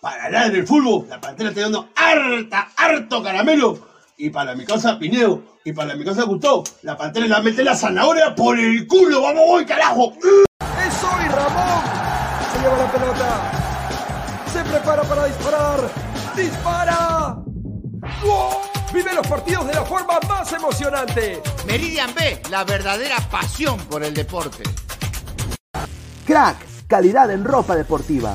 Para hablar del fútbol, la pantera está dando harta, harto caramelo. Y para mi casa Pinedo, y para mi casa Gustavo, la pantera la mete la zanahoria por el culo. ¡Vamos, voy, carajo! ¡Es hoy, Ramón! Se lleva la pelota. Se prepara para disparar. ¡Dispara! Vive los partidos de la forma más emocionante. Meridian B, la verdadera pasión por el deporte. Crack, calidad en ropa deportiva.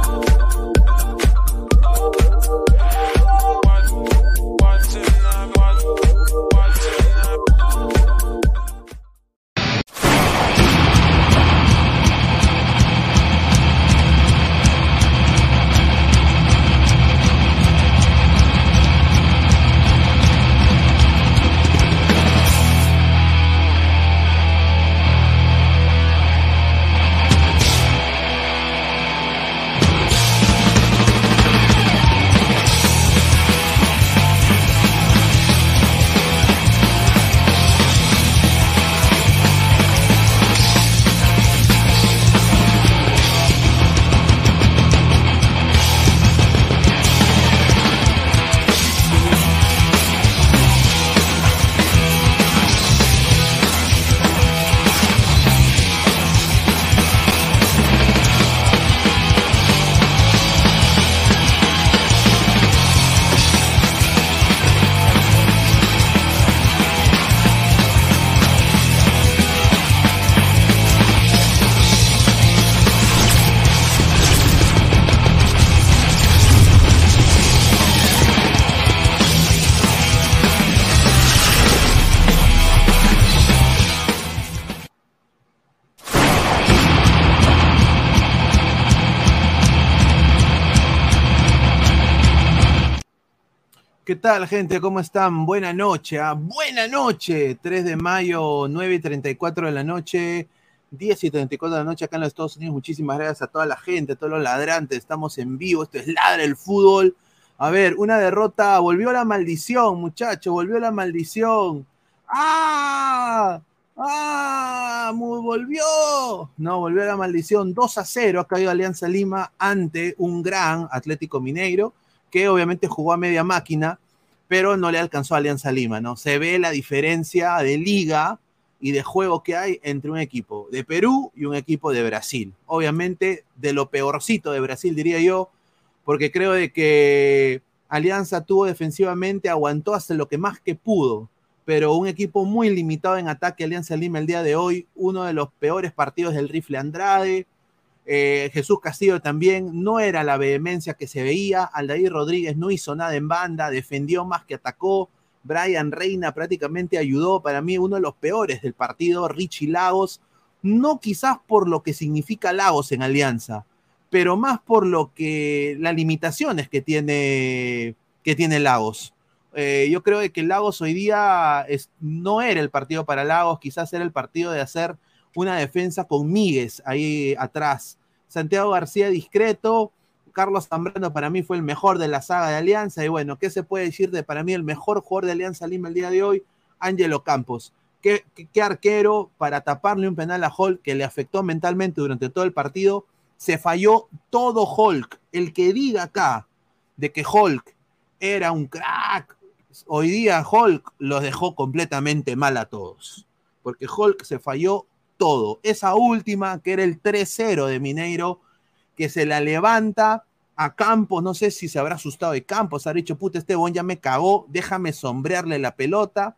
Tal, gente? ¿Cómo están? Buena noche, ¿ah? Buena noche. 3 de mayo, 9 y 34 de la noche, 10 y 34 de la noche acá en los Estados Unidos. Muchísimas gracias a toda la gente, a todos los ladrantes. Estamos en vivo. Esto es Ladra el Fútbol. A ver, una derrota. Volvió la maldición, muchachos. Volvió la maldición. ¡Ah! ¡Ah! Volvió. No, volvió la maldición. 2 a 0 ha caído Alianza Lima ante un gran Atlético Mineiro que obviamente jugó a media máquina pero no le alcanzó a Alianza Lima, ¿no? Se ve la diferencia de liga y de juego que hay entre un equipo de Perú y un equipo de Brasil. Obviamente de lo peorcito de Brasil, diría yo, porque creo de que Alianza tuvo defensivamente, aguantó hasta lo que más que pudo, pero un equipo muy limitado en ataque, Alianza Lima el día de hoy, uno de los peores partidos del rifle Andrade, eh, Jesús Castillo también no era la vehemencia que se veía. Aldair Rodríguez no hizo nada en banda, defendió más que atacó. Brian Reina prácticamente ayudó. Para mí, uno de los peores del partido. Richie Lagos, no quizás por lo que significa Lagos en Alianza, pero más por lo que las limitaciones que tiene, que tiene Lagos. Eh, yo creo que Lagos hoy día no era el partido para Lagos, quizás era el partido de hacer una defensa con Míguez ahí atrás. Santiago García discreto, Carlos Zambrano para mí fue el mejor de la saga de Alianza. Y bueno, ¿qué se puede decir de para mí el mejor jugador de Alianza Lima el día de hoy? Ángelo Campos. ¿Qué, qué, arquero para taparle un penal a Hulk que le afectó mentalmente durante todo el partido. Se falló todo Hulk. El que diga acá de que Hulk era un crack, hoy día Hulk los dejó completamente mal a todos, porque Hulk se falló todo. Esa última, que era el 3-0 de Mineiro, que se la levanta a Campos, no sé si se habrá asustado de Campos, ha dicho, puta, este bon ya me cagó, déjame sombrearle la pelota.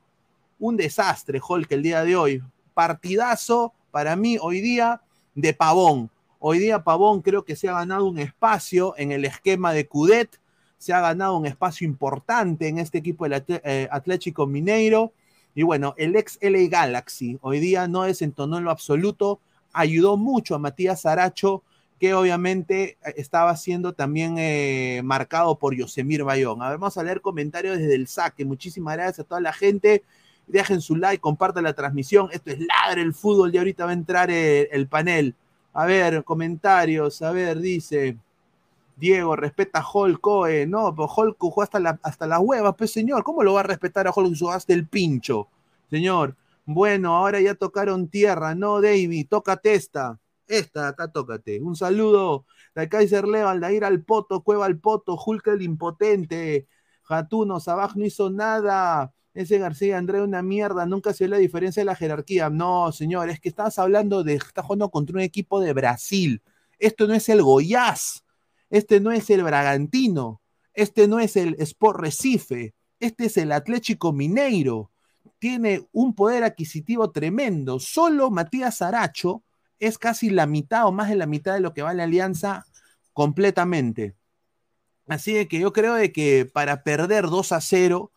Un desastre, Hulk, el día de hoy. Partidazo para mí hoy día de Pavón. Hoy día Pavón creo que se ha ganado un espacio en el esquema de Cudet, se ha ganado un espacio importante en este equipo del eh, Atlético Mineiro. Y bueno, el ex LA Galaxy hoy día no desentonó en lo absoluto, ayudó mucho a Matías Aracho, que obviamente eh, estaba siendo también eh, marcado por Yosemir Bayón. A ver, vamos a leer comentarios desde el saque. Muchísimas gracias a toda la gente. Dejen su like, compartan la transmisión. Esto es Ladre el Fútbol y ahorita va a entrar el panel. A ver, comentarios. A ver, dice. Diego, respeta a Hulk. No, pero Hulk jugó hasta la, hasta la hueva, pues señor. ¿Cómo lo va a respetar a Hulk hasta el pincho? Señor. Bueno, ahora ya tocaron tierra, ¿no, David? Toca testa. Esta, acá tócate. Un saludo de Kaiser Leo, Aldair al Poto, Cueva al Poto, Hulk el impotente. Jatuno, Sabaj no hizo nada. Ese García André una mierda, nunca se ve la diferencia de la jerarquía. No, señor, es que estás hablando de, estás jugando contra un equipo de Brasil. Esto no es el Goiás, este no es el Bragantino, este no es el Sport Recife, este es el Atlético Mineiro. Tiene un poder adquisitivo tremendo. Solo Matías Aracho es casi la mitad o más de la mitad de lo que vale Alianza completamente. Así que yo creo de que para perder 2 a 0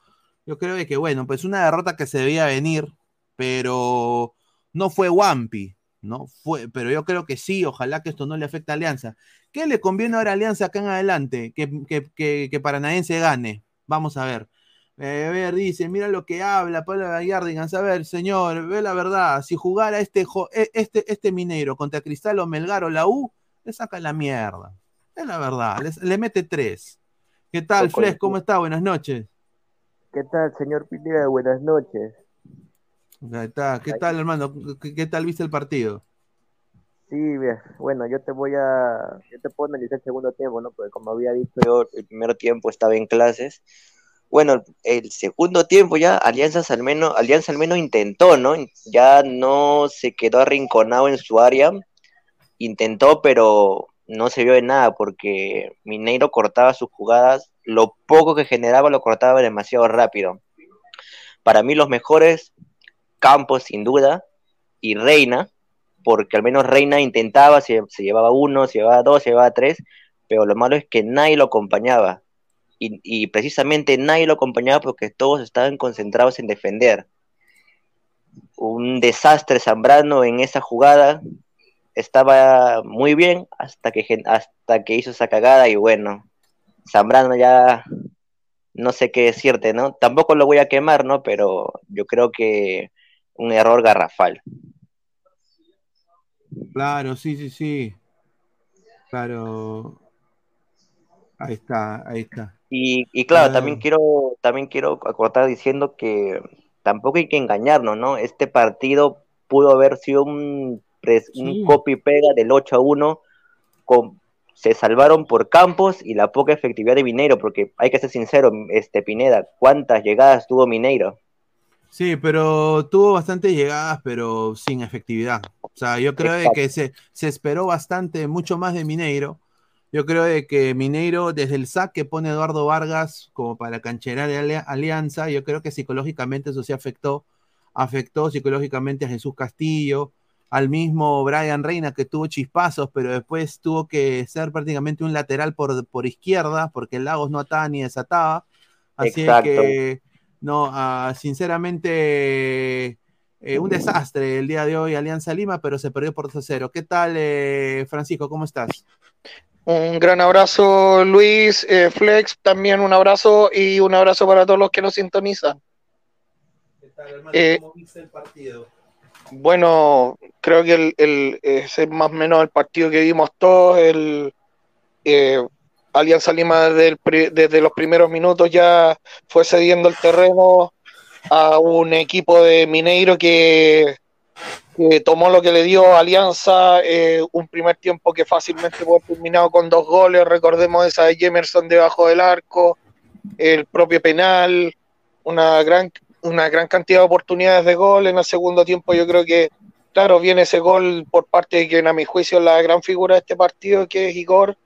yo creo que, bueno, pues una derrota que se debía venir, pero no fue Wampi, ¿no? Fue, pero yo creo que sí, ojalá que esto no le afecte a Alianza. ¿Qué le conviene ahora a Alianza acá en adelante? Que, que, que, Paranaense gane. Vamos a ver. Eh, a ver, dice, mira lo que habla Pablo Gallardigans. A ver, señor, ve la verdad. Si jugara este, e, este, este minero contra Cristal o Melgar o la U, le saca la mierda. Es la verdad, le, mete tres. ¿Qué tal, Fles? ¿Cómo está? Buenas noches. ¿Qué tal, señor Pineda? Buenas noches. ¿Qué tal, hermano? ¿Qué, tal viste el partido? Sí, bueno, yo te voy a, yo te puedo analizar el segundo tiempo, ¿no? Porque como había dicho yo, el primer tiempo estaba en clases. Bueno, el segundo tiempo ya Alianzas al menos, Alianza al menos intentó, ¿no? Ya no se quedó arrinconado en su área, intentó, pero no se vio de nada porque Mineiro cortaba sus jugadas lo poco que generaba lo cortaba demasiado rápido. Para mí los mejores Campos, sin duda, y Reina, porque al menos Reina intentaba, se, llevaba uno, se llevaba dos, se llevaba tres, pero lo malo es que nadie lo acompañaba. Y, precisamente nadie lo acompañaba porque todos estaban concentrados en defender. Un desastre Zambrano en esa jugada. Estaba muy bien hasta que, hasta que hizo esa cagada y bueno, Zambrano ya no sé qué decirte, ¿no? Tampoco lo voy a quemar, ¿no? Pero yo creo que un error garrafal. Claro, sí, sí, sí. Claro. Ahí está, ahí está. Y, claro, también quiero, también quiero acortar diciendo que tampoco hay que engañarnos, ¿no? Este partido pudo haber sido un, un copy pega del 8 a 1 con se salvaron por Campos y la poca efectividad de Mineiro, porque hay que ser sincero, este Pineda, ¿cuántas llegadas tuvo Mineiro? Sí, pero tuvo bastantes llegadas, pero sin efectividad. O sea, yo creo que se, se, esperó bastante, mucho más de Mineiro. Yo creo de que Mineiro, desde el saque pone Eduardo Vargas como para cancherar alianza, yo creo que psicológicamente eso sí afectó, afectó psicológicamente a Jesús Castillo, al mismo Brian Reina que tuvo chispazos, pero después tuvo que ser prácticamente un lateral por, por izquierda, porque el Lagos no ataba ni desataba. Así que, no, ah, sinceramente, eh, un desastre el día de hoy Alianza Lima, pero se perdió por 2 ¿Qué tal, eh, Francisco? ¿Cómo estás? Un gran abrazo, Luis, eh, Flex, también un abrazo y un abrazo para todos los que nos sintonizan. ¿Qué tal, hermano? ¿Cómo viste el partido? Bueno, creo que el, el, ese es más o menos el partido que vimos todos. El, eh, Alianza Lima desde, los primeros minutos ya fue cediendo el terreno a un equipo de Mineiro que, tomó lo que le dio Alianza, eh, un primer tiempo que fácilmente fue terminado con dos goles, recordemos esa de Jemerson debajo del arco, el propio penal, una gran, una gran cantidad de oportunidades de gol. En el segundo tiempo yo creo que, claro, viene ese gol por parte de quien a mi juicio es la gran figura de este partido, que es Igor.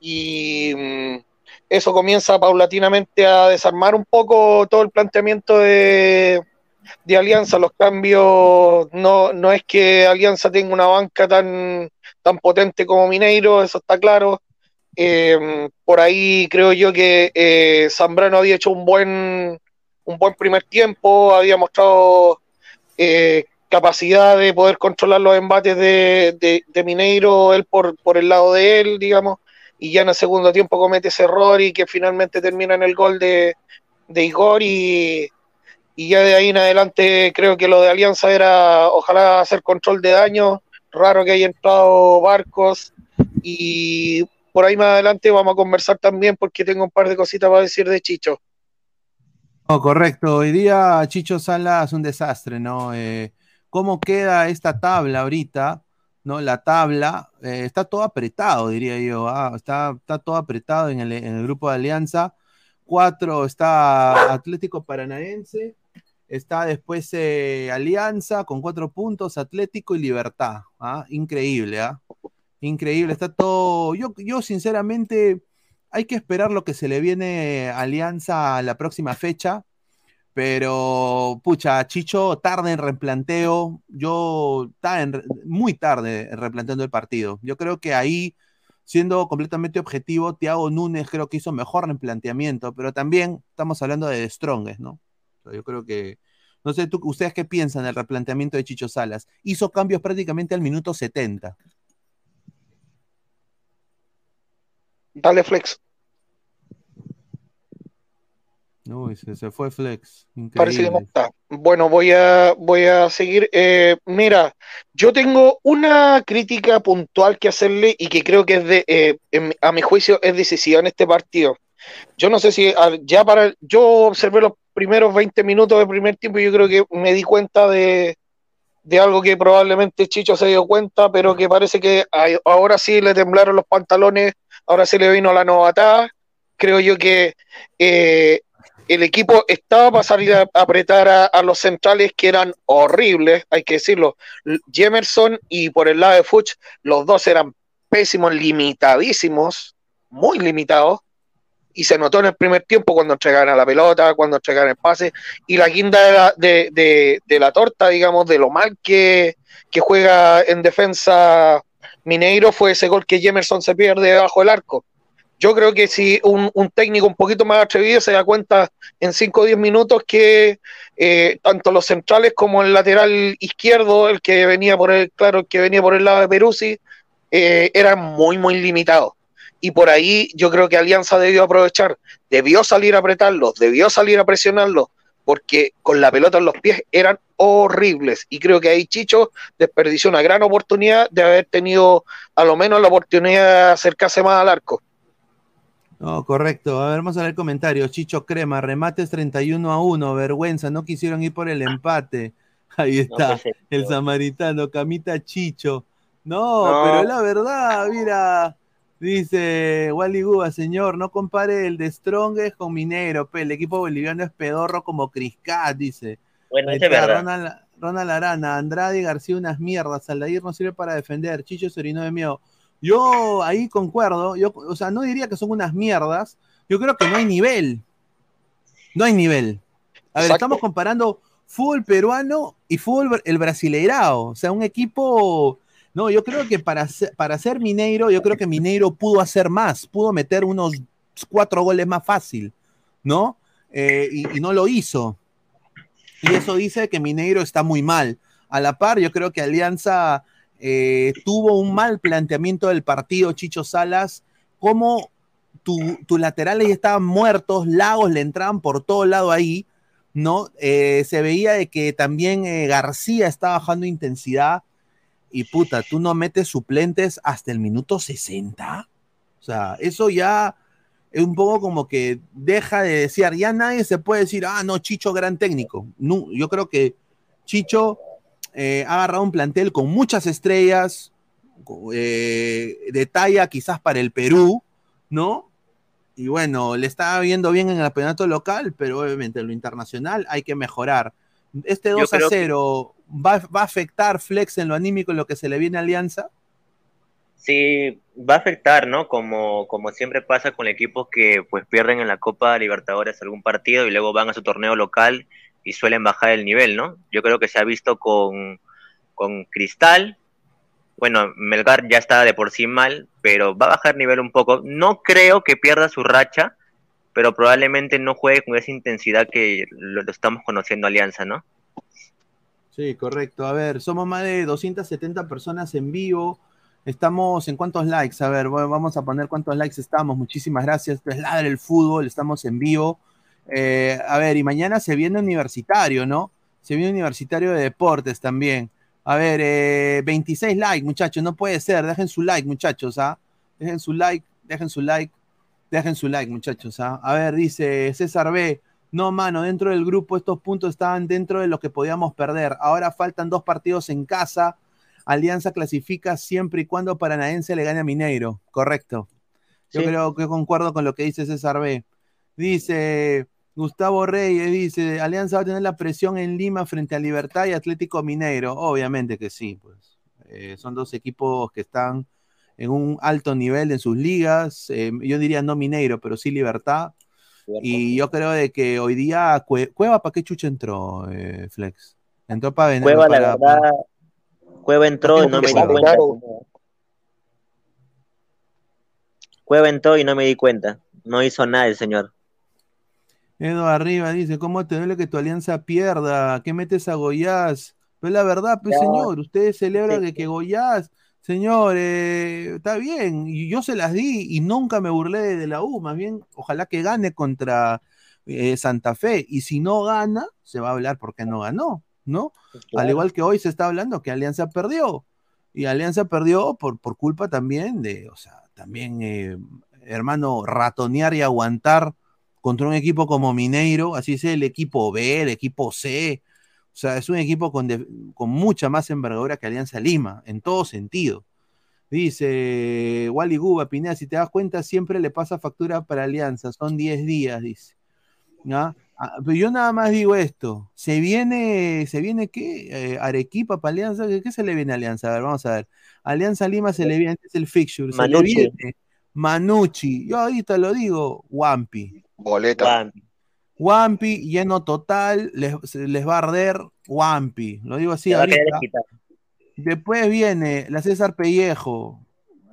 Y mm, eso comienza paulatinamente a desarmar un poco todo el planteamiento de, de Alianza. Los cambios, no, no es que Alianza tenga una banca tan, tan potente como Mineiro, eso está claro. Eh, por ahí creo yo que eh, Zambrano había hecho un buen, un buen primer tiempo, había mostrado eh, capacidad de poder controlar los embates de, de, Mineiro, él por, por, el lado de él, digamos, y ya en el segundo tiempo comete ese error y que finalmente termina en el gol de, de Igor y, y ya de ahí en adelante creo que lo de Alianza era ojalá hacer control de daño, raro que haya entrado Barcos y por ahí más adelante vamos a conversar también porque tengo un par de cositas para decir de Chicho. No, correcto. Hoy día Chicho Sala es un desastre, ¿no? Eh, ¿Cómo queda esta tabla ahorita? ¿No? La tabla eh, está todo apretado, diría yo. Ah, está, está todo apretado en el, en el grupo de Alianza. Cuatro está Atlético Paranaense. Está después eh, Alianza con cuatro puntos, Atlético y Libertad. ¿ah? Increíble, ¿ah? Increíble, está todo. Yo, yo, sinceramente, hay que esperar lo que se le viene a Alianza a la próxima fecha. Pero, pucha, Chicho, tarde en replanteo. Yo, está muy tarde replanteando el partido. Yo creo que ahí, siendo completamente objetivo, Thiago Núñez creo que hizo mejor replanteamiento. Pero también estamos hablando de The Strongest, ¿no? yo creo que. No sé, ¿tú, ¿ustedes qué piensan del replanteamiento de Chicho Salas? Hizo cambios prácticamente al minuto 70. Dale flex. Uy, se, fue flex. Parece que no está. Bueno, voy a, voy a seguir. Eh, mira, yo tengo una crítica puntual que hacerle y que creo que es de, eh, a mi juicio, es decisiva en este partido. Yo no sé si ya para. Yo observé los primeros 20 minutos de primer tiempo y yo creo que me di cuenta de, de algo que probablemente Chicho se dio cuenta, pero que parece que ahora sí le temblaron los pantalones ahora se le vino la novatada. Creo yo que eh, el equipo estaba para salir a, apretar a, los centrales que eran horribles, hay que decirlo. Jemerson y por el lado de Fuchs, los dos eran pésimos, limitadísimos, muy limitados. Y se notó en el primer tiempo cuando entregaban a la pelota, cuando entregaban el pase. Y la guinda de de, de, la torta, digamos, de lo mal que, que juega en defensa Mineiro fue ese gol que Jemerson se pierde debajo del arco. Yo creo que si un, técnico un poquito más atrevido se da cuenta en 5 o 10 minutos que eh, tanto los centrales como el lateral izquierdo, el que venía por el, claro, que venía por el lado de Peruzzi, eh, eran muy, muy limitados. Y por ahí yo creo que Alianza debió aprovechar, debió salir a apretarlos, debió salir a presionarlos, porque con la pelota en los pies eran horribles. Y creo que ahí Chicho desperdició una gran oportunidad de haber tenido a lo menos la oportunidad de acercarse más al arco. No, correcto. A ver, vamos a ver comentarios. Chicho Crema, remates 31 a 1, vergüenza, no quisieron ir por el empate. Ahí está, el samaritano, Camita Chicho. No, pero la verdad, mira, dice Wally Guba, señor, no compare el de Strongest con Minero, el equipo boliviano es pedorro como Criscat, dice. Bueno, es verdad. Ronald, Ronald, Arana, Andrade García, unas mierdas. Aldair no sirve para defender. Chicho se orinó de miedo. Yo ahí concuerdo. Yo, o sea, no diría que son unas mierdas. Yo creo que no hay nivel. No hay nivel. A ver, estamos comparando fútbol peruano y fútbol el brasileirao. O sea, un equipo. No, yo creo que para ser, para ser Mineiro, yo creo que Mineiro pudo hacer más, pudo meter unos cuatro goles más fácil, ¿no? Eh, y, no lo hizo. Y eso dice que Mineiro está muy mal. A la par, yo creo que Alianza eh, tuvo un mal planteamiento del partido, Chicho Salas, como tus laterales estaban muertos, Lagos le entraban por todo lado ahí, ¿no? Eh, se veía de que también eh, García estaba bajando intensidad y puta, tú no metes suplentes hasta el minuto 60. O sea, eso ya es un poco como que deja de decir, ya nadie se puede decir, ah, no, Chicho, gran técnico. No, yo creo que Chicho eh, ha agarrado un plantel con muchas estrellas, eh, de talla quizás para el Perú, ¿no? y bueno, le está viendo bien en el campeonato local, pero obviamente en lo internacional hay que mejorar. Este 2 a 0 ¿va, va, a afectar Flex en lo anímico, en lo que se le viene a Alianza. Sí, va a afectar, ¿no? Como, como siempre pasa con equipos que pues pierden en la Copa Libertadores algún partido y luego van a su torneo local y suelen bajar el nivel, ¿no? Yo creo que se ha visto con, con Cristal. Bueno, Melgar ya está de por sí mal, pero va a bajar nivel un poco. No creo que pierda su racha, pero probablemente no juegue con esa intensidad que lo, estamos conociendo Alianza, ¿no? Sí, correcto. A ver, somos más de 270 personas en vivo. Estamos en cuántos likes, a ver, vamos a poner cuántos likes estamos. Muchísimas gracias. Esto es Ladre el Fútbol, estamos en vivo. Eh, a ver, y mañana se viene universitario, ¿no? Se viene universitario de deportes también. A ver, eh, 26 likes, muchachos, no puede ser. Dejen su like, muchachos, ¿ah? Dejen su like, dejen su like, dejen su like, muchachos, ¿ah? A ver, dice César B. No, mano, dentro del grupo estos puntos estaban dentro de lo que podíamos perder. Ahora faltan dos partidos en casa Alianza clasifica siempre y cuando Paranaense le gane a Mineiro. Correcto. Yo creo que concuerdo con lo que dice César B. Dice Gustavo Reyes, dice, Alianza va a tener la presión en Lima frente a Libertad y Atlético Mineiro. Obviamente que sí, pues. Eh, son dos equipos que están en un alto nivel en sus ligas. Eh, yo diría no Mineiro, pero sí Libertad. Y yo creo de que hoy día Cueva, ¿para qué chucha entró, eh, Flex? Entró para venir. Cueva, para, la verdad, Cueva entró y no me di cuenta. Cueva entró y no me di cuenta. No hizo nada el señor. Edo arriba dice, ¿cómo te duele que tu alianza pierda? ¿Qué metes a Goyaz? Pues la verdad, pues señor, ustedes celebran de que Goyaz, señor, eh, está bien, y yo se las di y nunca me burlé de, la U, más bien, ojalá que gane contra eh, Santa Fe, y si no gana, se va a hablar por qué no ganó. ¿no? Al igual que hoy se está hablando que Alianza perdió. Y Alianza perdió por, por culpa también de, o sea, también, eh, hermano, ratonear y aguantar contra un equipo como Mineiro, así sea el equipo B, el equipo C. O sea, es un equipo con, con mucha más envergadura que Alianza Lima, en todo sentido. Dice Wally Guba, Pineda, si te das cuenta, siempre le pasa factura para Alianza, son 10 días, dice. ¿no? Ah, pero yo nada más digo esto. ¿Se viene, se viene qué? Eh, Arequipa para Alianza. ¿Qué, se le viene a Alianza? A ver, vamos a ver. Alianza Lima se le viene, es el fixture. Se le viene Manucci. Yo ahorita lo digo, Wampi. Boleta. Wampi, lleno total, les, les va a arder Wampi. Lo digo así ahorita. Después viene la César Pellejo.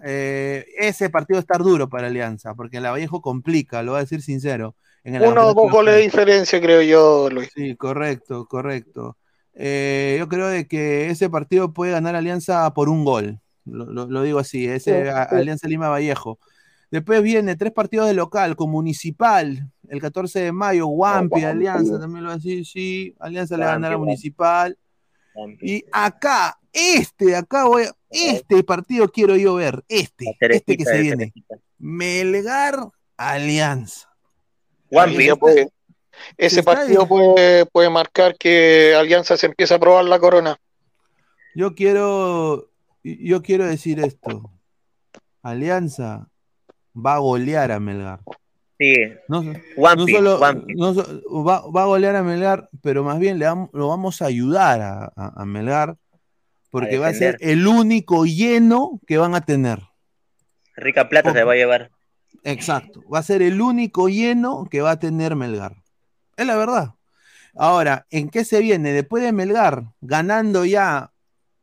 Eh, ese partido estar duro para Alianza, porque la Vallejo complica, lo voy a decir sincero. Uno o dos goles de diferencia, creo yo, Luis. Sí, correcto, correcto. Eh, yo creo de que ese partido puede ganar Alianza por un gol. Lo, digo así, ese Alianza Lima Vallejo. Después viene tres partidos de local con Municipal, el 14 de mayo, Wampi, Alianza, también lo va a decir, sí, Alianza le va a ganar a Municipal. Y acá, este, acá voy a, este partido quiero yo ver, este, este que se viene. Melgar Alianza ese partido puede, puede marcar que Alianza se empieza a probar la corona. Yo quiero, yo quiero decir esto. Alianza va a golear a Melgar. Sí. No, solo, va, a golear a Melgar, pero más bien le lo vamos a ayudar a, Melgar, porque va a ser el único lleno que van a tener. Rica plata se va a llevar. Exacto. Va a ser el único lleno que va a tener Melgar. Es la verdad. Ahora, ¿en qué se viene? Después de Melgar, ganando ya,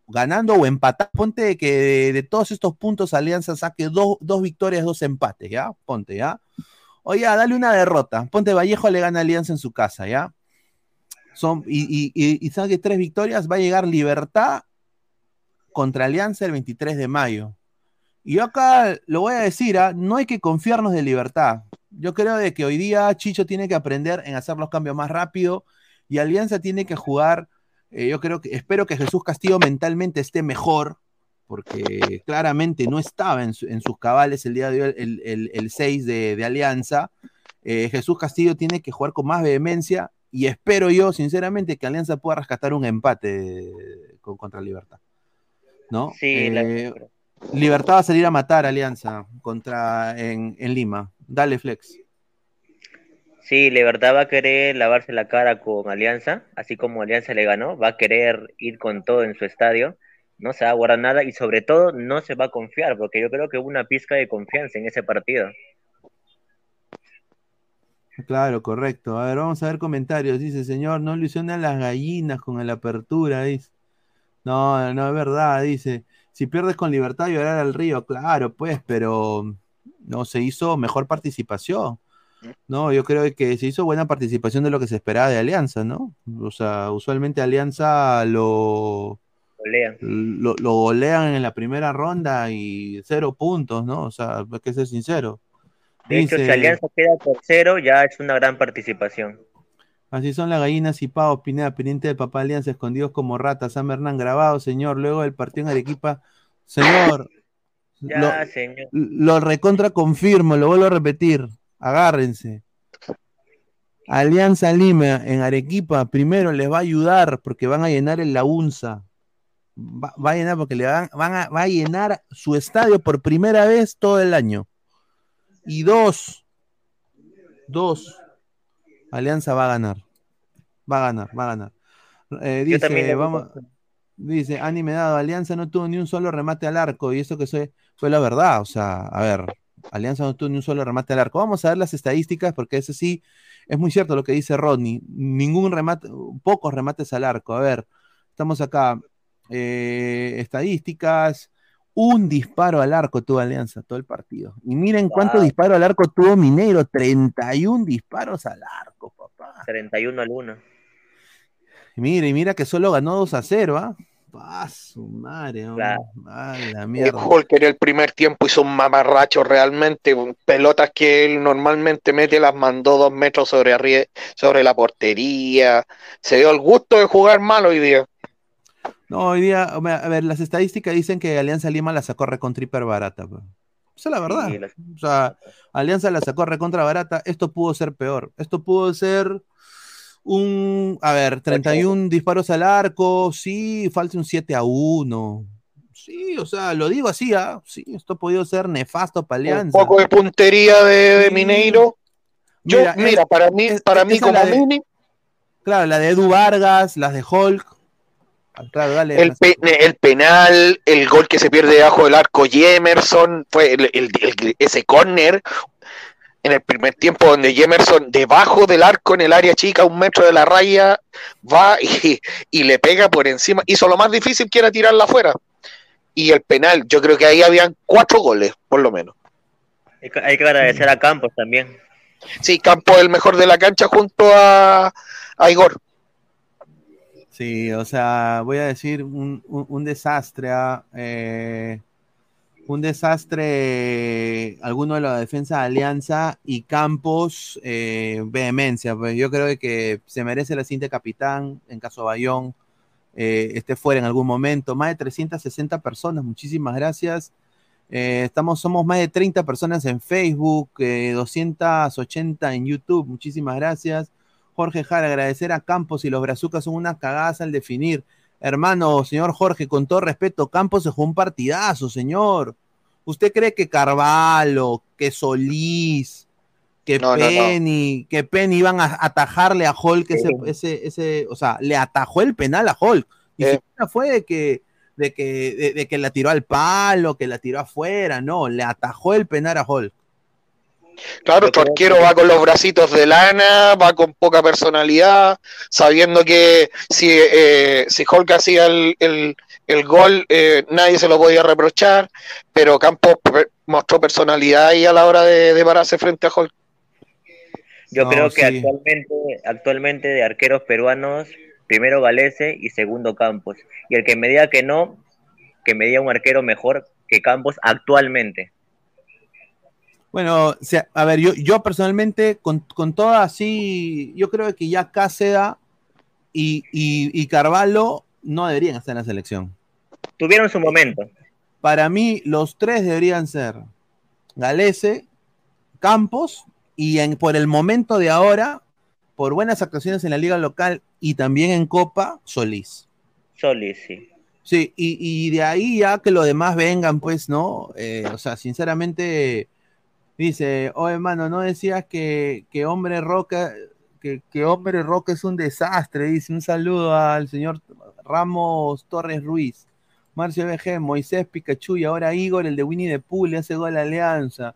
ganando o empatar, ponte que de, todos estos puntos Alianza saque dos, victorias, dos empates, ¿ya? Ponte, ¿ya? Oye, dale una derrota. Ponte Vallejo le gana Alianza en su casa, ¿ya? Son, y, saque tres victorias, va a llegar Libertad contra Alianza el 23 de mayo. Y acá lo voy a decir, ¿ah? no hay que confiarnos de libertad. Yo creo de que hoy día Chicho tiene que aprender en hacer los cambios más rápido y Alianza tiene que jugar. Eh, yo creo que espero que Jesús Castillo mentalmente esté mejor, porque claramente no estaba en, sus cabales el día de hoy, el, 6 de, Alianza. Eh, Jesús Castillo tiene que jugar con más vehemencia y espero yo, sinceramente, que Alianza pueda rescatar un empate contra Libertad. ¿No? Sí, eh, Libertad va a salir a matar Alianza contra en, Lima. Dale, Flex. Sí, Libertad va a querer lavarse la cara con Alianza, así como Alianza le ganó, va a querer ir con todo en su estadio, no se va a guardar nada y sobre todo no se va a confiar, porque yo creo que hubo una pizca de confianza en ese partido. Claro, correcto. A ver, vamos a ver comentarios. Dice, señor, no ilusiona a las gallinas con la apertura, dice. No, no es verdad, dice. Si pierdes con libertad, llorar al río, claro, pues, pero no se hizo mejor participación. No, yo creo que se hizo buena participación de lo que se esperaba de Alianza, ¿no? O sea, usualmente Alianza lo, lo, lo golean en la primera ronda y cero puntos, ¿no? O sea, hay que ser sincero. De hecho, si Alianza queda tercero, ya es una gran participación. Así son las gallinas y pavos, Pineda, pendiente de papá Alianza, escondidos como ratas. San Hernán grabado, señor. Luego del partido en Arequipa, señor. Ya, lo, señor. Lo recontra confirmo, lo vuelvo a repetir. Agárrense. Alianza Lima en Arequipa primero les va a ayudar porque van a llenar el La UNSA. Va, va a llenar porque le van, van a, va a llenar su estadio por primera vez todo el año. Y dos, dos, Alianza va a ganar. Va a ganar, va a ganar. Eh, dice, vamos, dice, anime dado, Alianza no tuvo ni un solo remate al arco, y eso que fue, fue la verdad. O sea, a ver, Alianza no tuvo ni un solo remate al arco. Vamos a ver las estadísticas, porque eso sí, es muy cierto lo que dice Rodney. Ningún remate, pocos remates al arco. A ver, estamos acá. Eh, estadísticas, un disparo al arco tuvo Alianza todo el partido. Y miren cuánto Wow. disparo al arco tuvo Mineiro, 31 disparos al arco, papá. 31 al 1. Y mira, y mira que solo ganó 2 a 0, ¿ah? Ah, su madre. Claro. La El mierda. Hulk en el primer tiempo hizo un mamarracho realmente, pelotas que él normalmente mete las mandó dos metros sobre, sobre la portería, se dio el gusto de jugar mal hoy día. No, hoy día, a ver, las estadísticas dicen que Alianza Lima la sacó recontra hiper barata. pues. Esa es la verdad. O sea, Alianza la sacó recontra barata. Esto pudo ser peor. Esto pudo ser un, a ver, 31 disparos al arco. Sí, falta un 7 a 1. Sí, o sea, lo digo así, ¿ah? Sí, esto ha podido ser nefasto para Un Alianza. poco de puntería de, de. Mineiro. Yo, Mira, mira, es- para mí, es- para mí como de- mini, Claro, la de Edu Vargas, las de Hulk. Ah, Claro, dale. el, pe- el penal, el gol que se pierde debajo del arco Jemerson, fue el, ese córner en el primer tiempo donde Jemerson debajo del arco en el área chica, un metro de la raya, va y, y le pega por encima. Hizo lo más difícil que era tirarla afuera. Y el penal, yo creo que ahí habían cuatro goles, por lo menos. Hay que- agradecer a Campos también. Sí, Campo el mejor de la cancha junto a, a Igor. Sí, o sea, voy a decir un, un- un desastre, ah, eh, un desastre, alguno de la defensa de Alianza y Campos, eh, vehemencia, pues yo creo que se merece la cinta de capitán en caso Bayón, eh, esté fuera en algún momento, más de 360 personas, muchísimas gracias. Eh, estamos, somos más de 30 personas en Facebook, eh, 280 en YouTube, muchísimas gracias. Jorge Jara, agradecer a Campos y los Brazucas son una cagada al definir. Hermano, señor Jorge, con todo respeto, Campos se jugó un partidazo, señor. ¿Usted cree que Carvalho, que Solís, que No, no, no. Penny, que Penny iban a atajarle a Hulk ese, Sí. ese, ese, o sea, le atajó el penal a Hulk. Ni Eh. siquiera fue de que, de que, de, de que la tiró al palo, que la tiró afuera, no, le atajó el penal a Hulk. Claro, tu arquero que- va con los bracitos de lana, va con poca personalidad, sabiendo que si, eh, si Hulk hacía el, el- el gol, eh, nadie se lo podía reprochar, pero Campos mostró personalidad ahí a la hora de, de pararse frente a Hulk. Yo No, creo que sí. actualmente, actualmente de arqueros peruanos, primero Galese y segundo Campos. Y el que me diga que no, que me diga un arquero mejor que Campos actualmente. Bueno, o sea, a ver, yo, yo personalmente, con, con toda así, yo creo que ya Cáceda y, y, y Carvalho no deberían estar en la selección. Tuvieron su momento. Para mí, los tres deberían ser Galese, Campos y en, por el momento de ahora, por buenas actuaciones en la liga local y también en Copa, Solís. Solís, sí. Sí, y, y de ahí ya que los demás vengan, pues, ¿no? Eh, o sea, sinceramente, Dice, oh hermano, no decías que, que hombre roca, que, que hombre roca es un desastre. Dice, un saludo al señor Ramos Torres Ruiz. Marcio BG, Moisés Pikachu y ahora Igor, el de Winnie the Pooh, le hace gol a Alianza.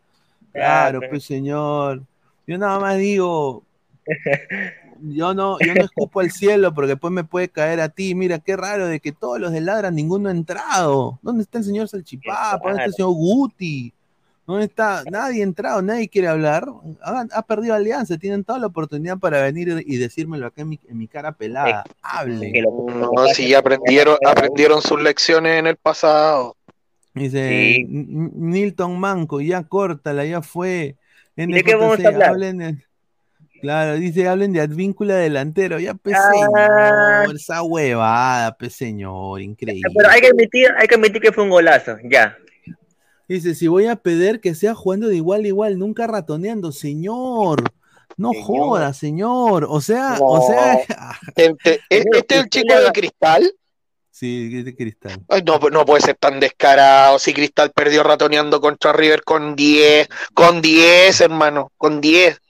Claro, pues señor. Yo nada más digo, yo no, yo no escupo al cielo porque después me puede caer a ti. Mira, qué raro de que todos los de Ladra ninguno ha entrado. ¿Dónde está el señor Salchipapa? ¿Dónde está el señor Guti? ¿Dónde está? Nadie ha entrado, nadie quiere hablar. Ha, ha perdido alianza, tienen toda la oportunidad para venir y decírmelo acá en mi, en mi cara pelada. Hable. No, si ya aprendieron, aprendieron sus lecciones en el pasado. Dice N- Nilton Manco, ya córtala, ya fue. ¿De qué vamos a hablar? hablen de- claro, dice, hablen de Advíncula delantero. Ya, Ah. señor, esa huevada, pe señor, increíble. Pero hay que admitir, hay que admitir que fue un golazo, ya. Dice, si voy a pedir que sea jugando de igual a igual, nunca ratoneando, señor. No joda, señor. O sea, o sea, ¿e- ¿Este es el chico de Cristal? sí, es de cristal. Ay, no, no puede ser tan descarado. Si Cristal perdió ratoneando contra River con 10, con 10, hermano, con 10.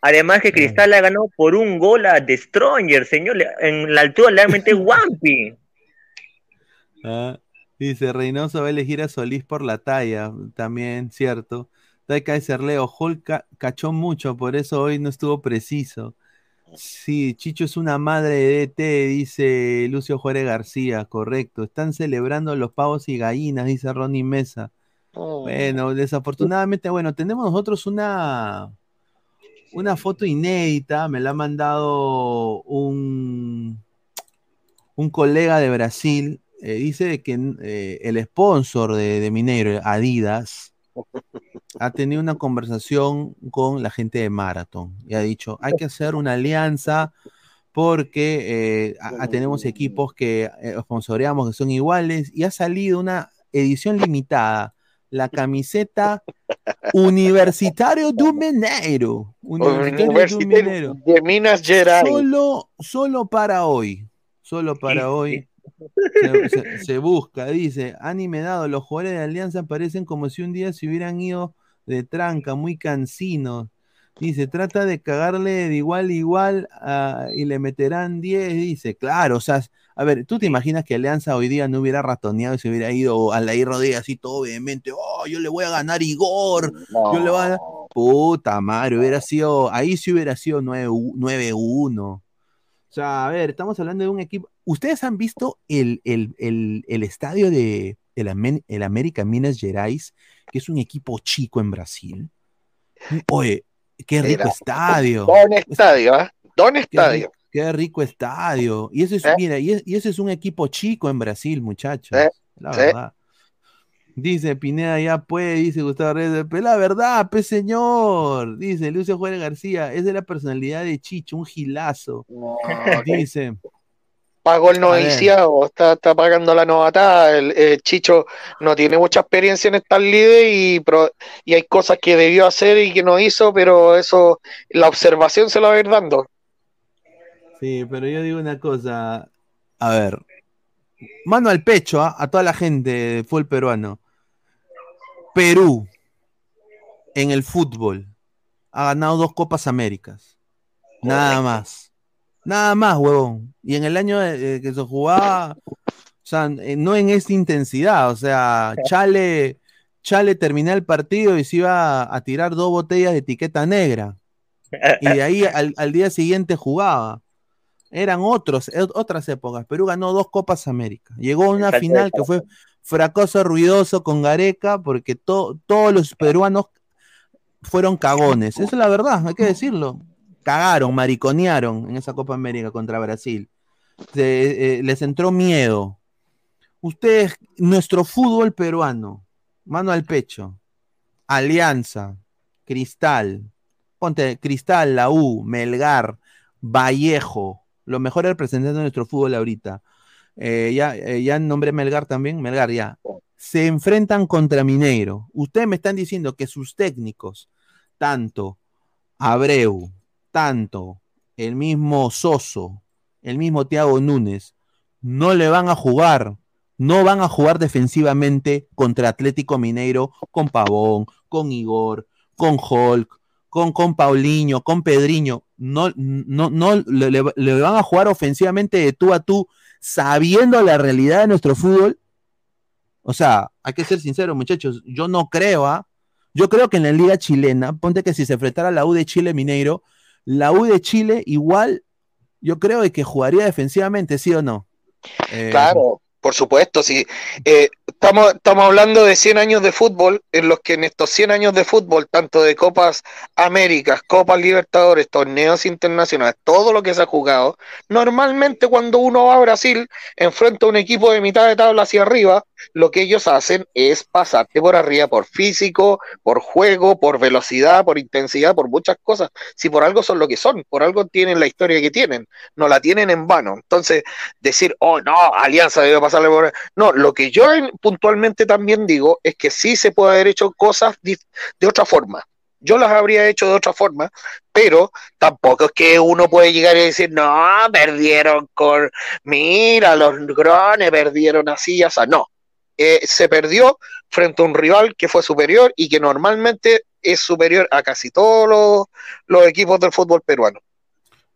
Además que Cristal la ganó por un gol a The Stronger, señor. En la altura han metido Wampi. Ah, dice, Reynoso va a elegir a Solís por la talla, también, cierto. Taika Leo, Hulk ca- cachó mucho, por eso hoy no estuvo preciso. Sí, Chicho es una madre de DT, dice Lucio Juárez García, correcto. Están celebrando los pavos y gallinas, dice Ronnie Mesa. Bueno, desafortunadamente, bueno, tenemos nosotros una, una foto inédita, me la ha mandado un, un colega de Brasil, eh, dice de que eh, el sponsor de, de Mineiro, Adidas, ha tenido una conversación con la gente de Marathon y ha dicho, hay que hacer una alianza porque eh, a- a- tenemos equipos que sponsoreamos que son iguales y ha salido una edición limitada, la camiseta Universitario Mineiro. Universitario Mineiro. de Minas Gerais. Solo, solo para hoy. Solo para hoy. Se, se- se busca, dice, anime dado, los jugadores de Alianza parecen como si un día se hubieran ido de tranca, muy cansinos. Dice, trata de cagarle de igual a igual ah, y le meterán 10. Dice, claro, o sea, a ver, ¿tú te imaginas que Alianza hoy día no hubiera ratoneado y se hubiera ido a la Rodríguez así todo obviamente? Oh, yo le voy a ganar Igor. Yo le voy a. Puta madre, hubiera sido, ahí sí hubiera sido 9 9-1. O sea, a ver, estamos hablando de un equipo. ¿Ustedes han visto el, el- el- el estadio de el, Amen- el América Minas Gerais, que es un equipo chico en Brasil? Oye, qué rico Era- estadio. Don Estadio, ¿ah? Don Estadio. qué rico estadio. Y ese es, ¿Eh? mira, y, es- y es un equipo chico en Brasil, muchachos. ¿Eh? La verdad. Dice Pineda, ya puede, dice Gustavo Reyes, pero la verdad, pe señor, dice Lucio Juárez García, es de la personalidad de Chicho, un gilazo. Dice, Pagó el noviciado, está, está pagando la novatada. El, eh, Chicho no tiene mucha experiencia en estas lides y, pro- y hay cosas que debió hacer y que no hizo, pero eso, la observación se lo va a ir dando. sí, pero yo digo una cosa, a ver, mano al pecho ¿ah? a toda la gente de fútbol peruano. Perú, en el fútbol, ha ganado dos Copas Américas. Nada más. Nada más, huevón. Y en el año eh, que se jugaba, o sea, eh, no en esta intensidad, o sea, Chale, Chale terminó el partido y se iba a tirar dos botellas de etiqueta negra. Y de ahí al, al día siguiente jugaba. Eran otros, e- otras épocas. Perú ganó dos Copas América. Llegó a una final que fue fracaso ruidoso con Gareca, porque to- todos los peruanos fueron cagones. Esa es la verdad, hay que decirlo. Cagaron, mariconearon en esa Copa América contra Brasil. Se- eh, les entró miedo. Ustedes, nuestro fútbol peruano, mano al pecho, Alianza, Cristal, ponte Cristal, la U, Melgar, Vallejo, los mejores representantes de nuestro fútbol ahorita. Eh, ya, eh, ya nombré Melgar también, Melgar ya. Se enfrentan contra Mineiro. Ustedes me están diciendo que sus técnicos, tanto Abreu, tanto el mismo Soso, el mismo Thiago Núñez, no le van a jugar, no van a jugar defensivamente contra Atlético Mineiro con Pavón, con Igor, con Hulk, con, con Paulinho, con Pedriño, no, no, no le, le, van a jugar ofensivamente de tú a tú, sabiendo la realidad de nuestro fútbol. O sea, hay que ser sinceros, muchachos. Yo no creo, ¿ah? Yo creo que en la liga chilena, ponte que si se enfrentara la U de Chile Mineiro, la U de Chile igual, yo creo que jugaría defensivamente, ¿sí o no? Eh, claro, por supuesto, sí. Eh, estamos, estamos hablando de 100 años de fútbol, en los que en estos 100 años de fútbol, tanto de Copas Américas, Copas Libertadores, torneos internacionales, todo lo que se ha jugado, normalmente cuando uno va a Brasil, enfrenta a un equipo de mitad de tabla hacia arriba, lo que ellos hacen es pasarte por arriba por físico, por juego, por velocidad, por intensidad, por muchas cosas. Si por algo son lo que son, por algo tienen la historia que tienen, no la tienen en vano. Entonces, decir, oh no, Alianza debe pasarle por. No, lo que yo puntualmente también digo es que sí se puede haber hecho cosas de otra forma yo las habría hecho de otra forma, pero tampoco es que uno puede llegar y decir, no, perdieron con, mira, los grones perdieron así, o sea, no, eh, se perdió frente a un rival que fue superior y que normalmente es superior a casi todos los, equipos del fútbol peruano.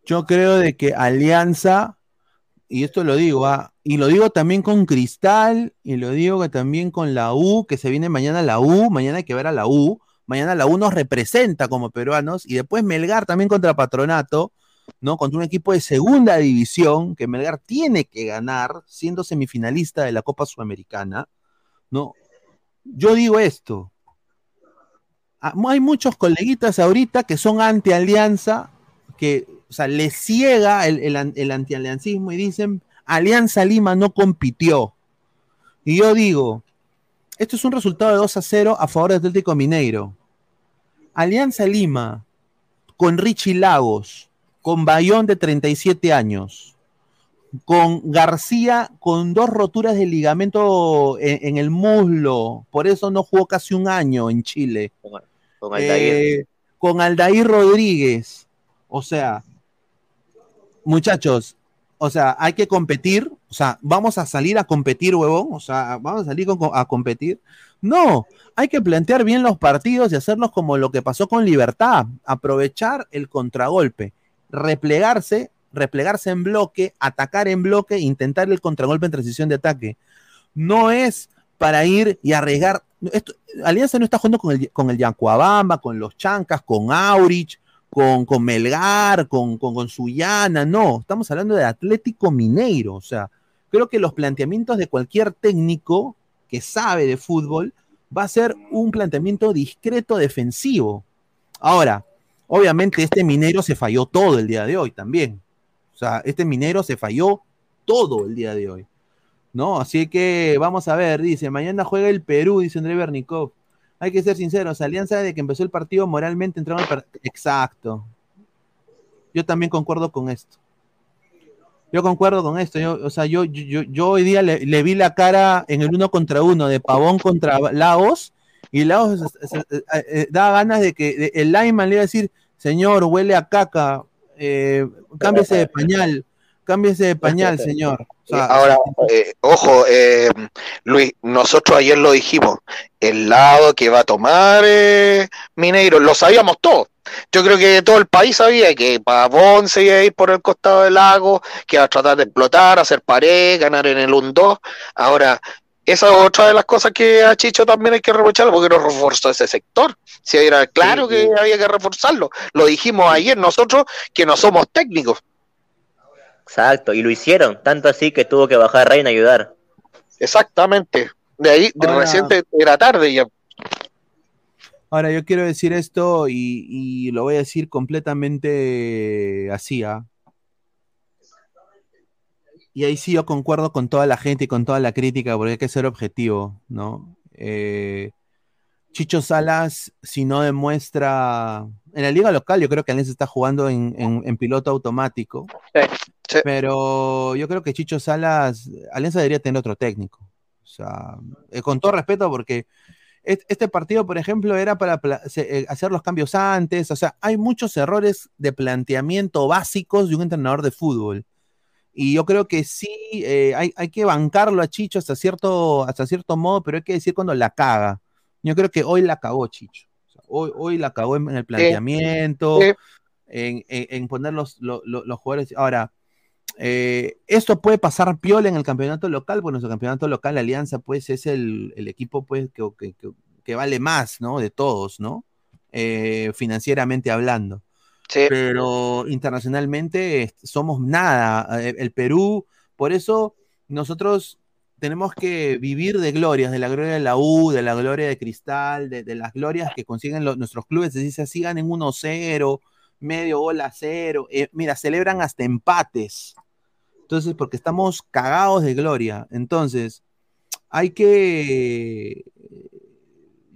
Yo creo de que Alianza, y esto lo digo, ah, y lo digo también con Cristal, y lo digo también con la U, que se viene mañana la U, mañana hay que ver a la U, mañana la U nos representa como peruanos, y después Melgar también contra Patronato, ¿no? Contra un equipo de segunda división que Melgar tiene que ganar, siendo semifinalista de la Copa Sudamericana, ¿no? Yo digo esto. Ah, hay muchos coleguitas ahorita que son anti-alianza, que, o sea, les ciega el, el, anti-aliancismo y dicen, Alianza Lima no compitió. Y yo digo, esto es un resultado de 2 a 0 a favor de Atlético Mineiro. Alianza Lima, con Richie Lagos, con Bayón de 37 años, con García con dos roturas de ligamento en, el muslo, por eso no jugó casi un año en Chile. Con, Aldair. con Aldair eh, Rodríguez. O sea, muchachos, o sea, hay que competir, o sea, vamos a salir a competir, huevón, o sea, vamos a salir a competir. No, hay que plantear bien los partidos y hacerlos como lo que pasó con Libertad, aprovechar el contragolpe replegarse, replegarse en bloque, atacar en bloque, intentar el contragolpe en transición de ataque. No es para ir y arriesgar. Alianza no está jugando con el, con el con los Chancas, con Aurich, con, con Melgar, con, con, con Suyana, no. Estamos hablando de Atlético Mineiro. O sea, creo que los planteamientos de cualquier técnico que sabe de fútbol va a ser un planteamiento discreto defensivo. Ahora, Obviamente este minero se falló todo el día de hoy también. O sea, este minero se falló todo el día de hoy. ¿No? Así que vamos a ver, dice, mañana juega el Perú, dice André Bernikov. Hay que ser sinceros, Alianza de que empezó el partido moralmente entraron al Exacto. Yo también concuerdo con esto. Yo concuerdo con esto. Yo, o sea, yo, yo, yo hoy día le, le, vi la cara en el uno contra uno de Pavón contra Laos y Laos eh, eh, da ganas de que el lineman le iba a decir, señor, huele a caca, eh, cámbiese de pañal, cámbiese de pañal, señor. Ahora, eh, ojo, Luis, nosotros ayer lo dijimos, el lado que va a tomar Mineiro, lo sabíamos todos. Yo creo que todo el país sabía que Pavón se iba a ir por el costado del lago, que iba a tratar de explotar, hacer pared, ganar en el 1-2. Ahora, esa es otra de las cosas que a Chicho también hay que reprocharlo, porque no reforzó ese sector. Si era claro que había que reforzarlo. Lo dijimos ayer nosotros que no somos técnicos. Exacto, y lo hicieron, tanto así que tuvo que bajar Reina a ayudar. Exactamente. De ahí, de reciente era tarde ya. Ahora, yo quiero decir esto y, lo voy a decir completamente así, ¿ah? Y ahí sí yo concuerdo con toda la gente y con toda la crítica, porque hay que ser objetivo, ¿no? Eh, Chicho Salas, si no demuestra. En la liga local, yo creo que Alianza está jugando en, piloto automático. Pero yo creo que Chicho Salas, Alianza debería tener otro técnico. O sea, eh, con todo respeto, porque este partido, por ejemplo, era para eh, hacer los cambios antes. O sea, hay muchos errores de planteamiento básicos de un entrenador de fútbol. Y yo creo que sí, eh, hay, que bancarlo a Chicho hasta cierto, hasta cierto modo, pero hay que decir cuando la caga. Yo creo que hoy la cagó Chicho. Hoy, hoy la cagó en, el planteamiento, En, poner los, los, jugadores. Ahora, eh, esto puede pasar piola en el campeonato local, porque nuestro campeonato local, la Alianza, pues es el, equipo pues, que, que, vale más, ¿no? De todos, ¿no? Eh, financieramente hablando. Pero internacionalmente somos nada. Eh, el Perú, por eso nosotros tenemos que vivir de glorias, de la gloria de la U, de la gloria de Cristal, de, las glorias que consiguen nuestros clubes. Se así ganen 1-0, medio gol a cero. Eh, mira, celebran hasta empates. Entonces, porque estamos cagados de gloria. Entonces, hay que.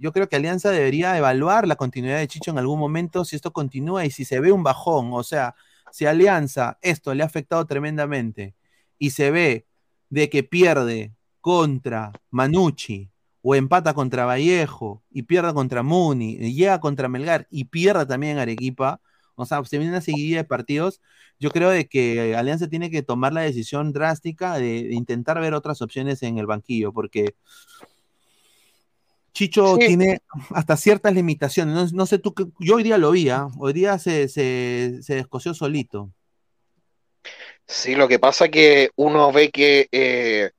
Yo creo que Alianza debería evaluar la continuidad de Chicho en algún momento, si esto continúa y si se ve un bajón. O sea, si Alianza esto le ha afectado tremendamente y se ve de que pierde contra Manucci o empata contra Vallejo y pierda contra Muni, y llega contra Melgar y pierda también Arequipa, o sea, se viene una seguidilla de partidos, yo creo de que Alianza tiene que tomar la decisión drástica de, intentar ver otras opciones en el banquillo, porque Chicho tiene hasta ciertas limitaciones. No, sé tú, yo hoy día lo vi, ¿ah? hoy día se, se, se descoció solito. Sí, lo que pasa es que uno ve que eh,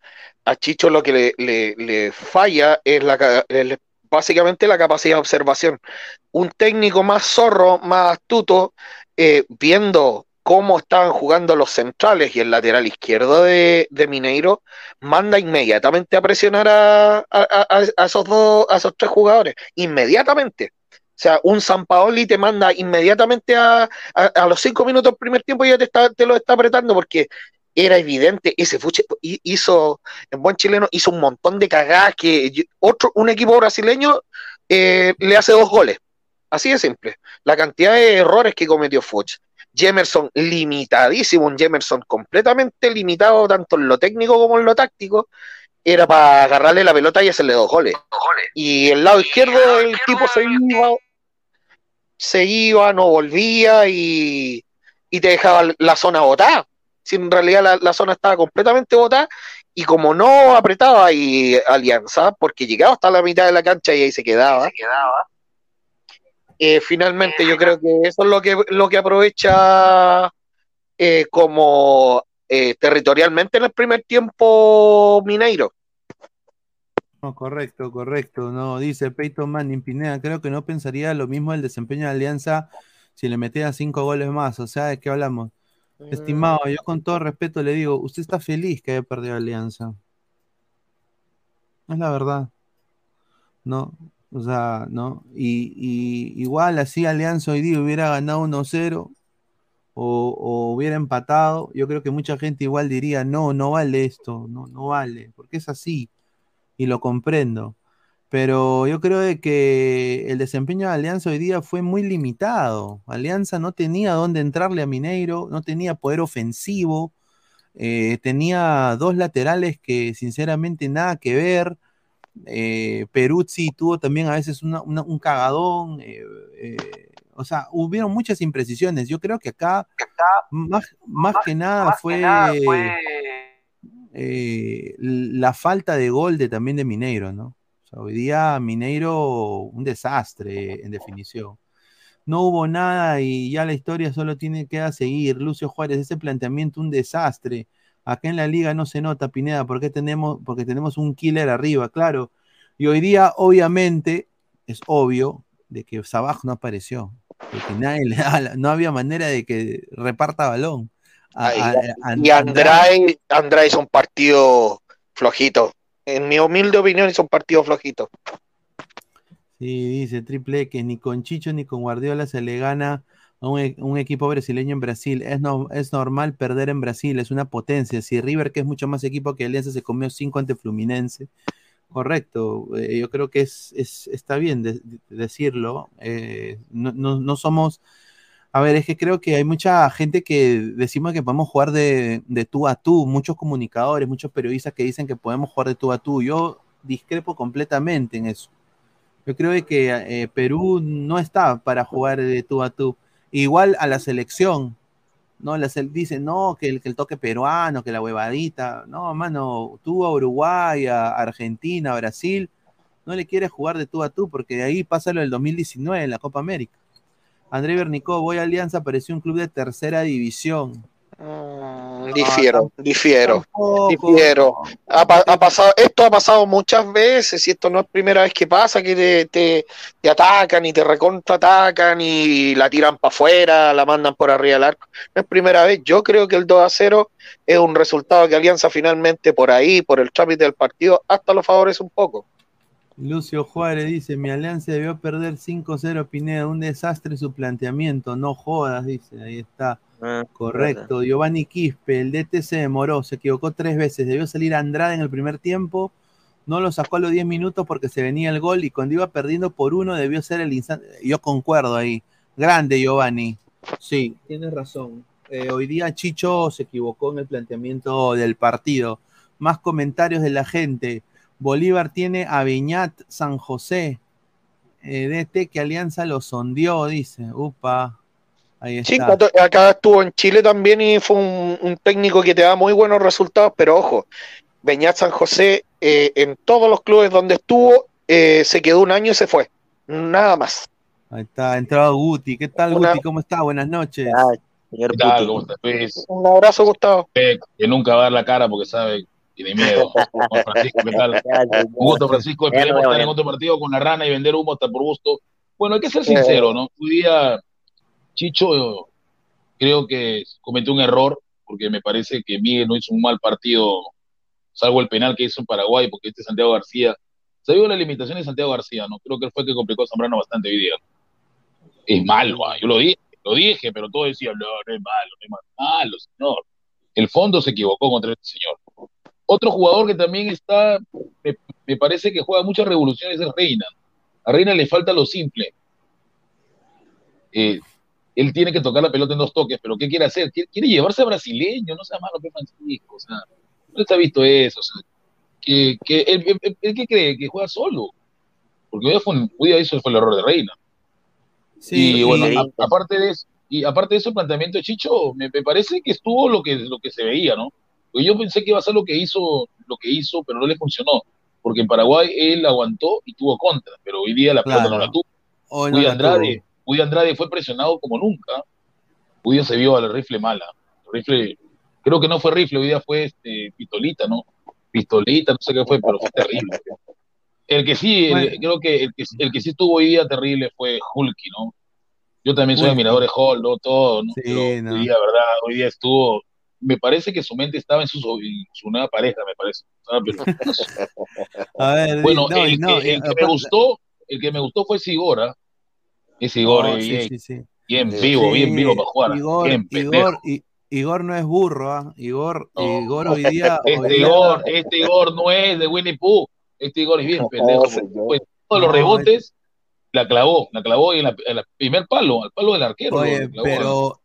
a Chicho lo que le, falla es la, básicamente la capacidad de observación. Un técnico más zorro, más astuto, eh, viendo cómo estaban jugando los centrales y el lateral izquierdo de, Mineiro, manda inmediatamente a presionar a, esos dos, a esos tres jugadores. Inmediatamente. O sea, un San Paoli te manda inmediatamente a, los cinco minutos del primer tiempo y ya te, está, te lo está apretando porque era evidente, ese Fuche hizo, en buen chileno, hizo un montón de cagadas que otro, un equipo brasileño eh, le hace dos goles. Así de simple. La cantidad de errores que cometió Fuch. Jemerson limitadísimo, un Jemerson completamente limitado tanto en lo técnico como en lo táctico, era para agarrarle la pelota y hacerle dos goles. Y el lado izquierdo el tipo se iba, se iba, no volvía y, te dejaba la zona botada. Si en realidad la, zona estaba completamente botada y como no apretaba y Alianza, porque llegaba hasta la mitad de la cancha y ahí se quedaba. Eh, finalmente yo creo que eso es lo que, lo que aprovecha eh, como eh, territorialmente en el primer tiempo Mineiro. No, correcto, correcto. No, dice Peyton Manning Pineda, creo que no pensaría lo mismo el desempeño de Alianza si le metía cinco goles más. O sea, ¿de qué hablamos? Estimado, yo con todo respeto le digo, usted está feliz que haya perdido Alianza. Es la verdad. No, o sea, ¿no? Y, igual así Alianza hoy día hubiera ganado 1-0 o, hubiera empatado, yo creo que mucha gente igual diría, no, no vale esto, no, no vale, porque es así. Y lo comprendo. Pero yo creo de que el desempeño de Alianza hoy día fue muy limitado. Alianza no tenía dónde entrarle a Mineiro, no tenía poder ofensivo, eh, tenía dos laterales que sinceramente nada que ver. Eh, Peruzzi tuvo también a veces un cagadón. Eh, eh, o sea, hubieron muchas imprecisiones. Yo creo que acá, más, más, que nada fue, la falta de gol de, también de Mineiro, ¿no? hoy día Mineiro, un desastre en definición. No hubo nada y ya la historia solo tiene que seguir. Lucio Juárez, ese planteamiento, un desastre. Acá en la liga no se nota, Pineda, porque tenemos, porque tenemos un killer arriba, claro. Y hoy día, obviamente, es obvio de que Sabaj no apareció. Porque nadie le no había manera de que reparta balón. y Andrade, Andrade es un partido flojito en mi humilde opinión, es un partido flojito. Sí, dice Triple que ni con Chicho ni con Guardiola se le gana a un, equipo brasileño en Brasil. Es, no, es normal perder en Brasil, es una potencia. Si River, que es mucho más equipo que Alianza, se comió cinco ante Fluminense. Correcto, eh, yo creo que es, está bien decirlo. Eh, no, no somos a ver, es que creo que hay mucha gente que decimos que podemos jugar de, tú a tú, muchos comunicadores, muchos periodistas que dicen que podemos jugar de tú a tú. Yo discrepo completamente en eso. Yo creo que eh, Perú no está para jugar de tú a tú. Igual a la selección, ¿no? La dicen, no, que el, que el toque peruano, que la huevadita. No, mano, tú a Uruguay, a Argentina, a Brasil, no le quiere jugar de tú a tú, porque de ahí pasa lo del 2019 en la Copa América. André Bernicó, voy a Alianza, pareció un club de tercera división. Mm, difiero, difiero, difiero. Ha, pasado, esto ha pasado muchas veces y esto no es primera vez que pasa, que te, te, atacan y te recontratacan y la tiran para afuera, la mandan por arriba del arco. No es primera vez. Yo creo que el 2 a 0 es un resultado que Alianza finalmente por ahí, por el trámite del partido, hasta lo favorece un poco. Lucio Juárez dice, mi alianza debió perder 5-0 Pineda, un desastre su planteamiento, no jodas, dice, ahí está. Ah, Correcto, Giovanni Quispe, el DT se demoró, se equivocó tres veces, debió salir Andrade en el primer tiempo, no lo sacó a los 10 minutos porque se venía el gol y cuando iba perdiendo por uno debió ser el instante, yo concuerdo ahí, grande Giovanni, sí, tienes razón, eh, hoy día Chicho se equivocó en el planteamiento del partido, más comentarios de la gente, Bolívar tiene a Viñat San José. Eh, DT que Alianza lo sondió, dice. Upa. Ahí está. Sí, acá estuvo en Chile también y fue un, técnico que te da muy buenos resultados, pero ojo, Beñat San José eh, en todos los clubes donde estuvo eh, se quedó un año y se fue. Nada más. Ahí está, ha entrado Guti. ¿Qué tal, Guti? ¿Cómo está? Buenas noches. señor ¿Qué tal? ¿Cómo estás, Un abrazo, Gustavo. Que nunca va a dar la cara porque sabe tiene miedo. Francisco, ¿qué tal? Un gusto, Francisco. Esperemos estar en otro partido con la rana y vender humo hasta por gusto. Bueno, hay que ser sincero, ¿no? Hoy día, Chicho, creo que cometió un error, porque me parece que Miguel no hizo un mal partido, salvo el penal que hizo en Paraguay, porque este Santiago García. Se vio la limitación de Santiago García, ¿no? Creo que fue el que complicó a Zambrano bastante hoy día. Es malo, ah, yo lo dije, lo dije, pero todo decía, no, no es malo, no es malo, malo, señor. El fondo se equivocó contra este señor. Otro jugador que también está, me, parece que juega muchas revoluciones es Reina. A Reina le falta lo simple. Eh, él tiene que tocar la pelota en dos toques, pero ¿qué quiere hacer? Quiere, llevarse a brasileño, no sea malo que Francisco, o sea, no está visto eso, o sea, que, que él, que cree que juega solo, porque hoy, fue, hoy eso fue el error de Reina. Sí, y bueno, aparte de eso, y aparte de eso, el planteamiento de Chicho, me, me, parece que estuvo lo que, lo que se veía, ¿no? yo pensé que iba a ser lo que hizo, lo que hizo, pero no le funcionó. Porque en Paraguay él aguantó y tuvo contra, pero hoy día la pelota no la tuvo. Hoy Andrade, Andrade fue presionado como nunca. Día se vio al rifle mala. rifle, creo que no fue rifle, hoy día fue este, pistolita, ¿no? Pistolita, no sé qué fue, pero fue terrible. El que sí, creo que el, que el que sí estuvo hoy día terrible fue Hulky, ¿no? Yo también soy admirador de Hall, ¿no? Todo, ¿no? pero hoy día, ¿verdad? Hoy día estuvo me parece que su mente estaba en su, su nueva pareja, me parece. a ver, bueno, el, que, me gustó, el que me gustó fue Sigora. Es Sigor, oh, bien, bien vivo, bien vivo para jugar. Igor, Igor, Igor, no es burro, ¿ah? Igor, Igor hoy día. Este, Igor, este Igor no es de Winnie Pooh. Este Igor es bien pendejo. Pues, todos los rebotes la clavó, la clavó en el primer palo, al palo del arquero. Oye, pero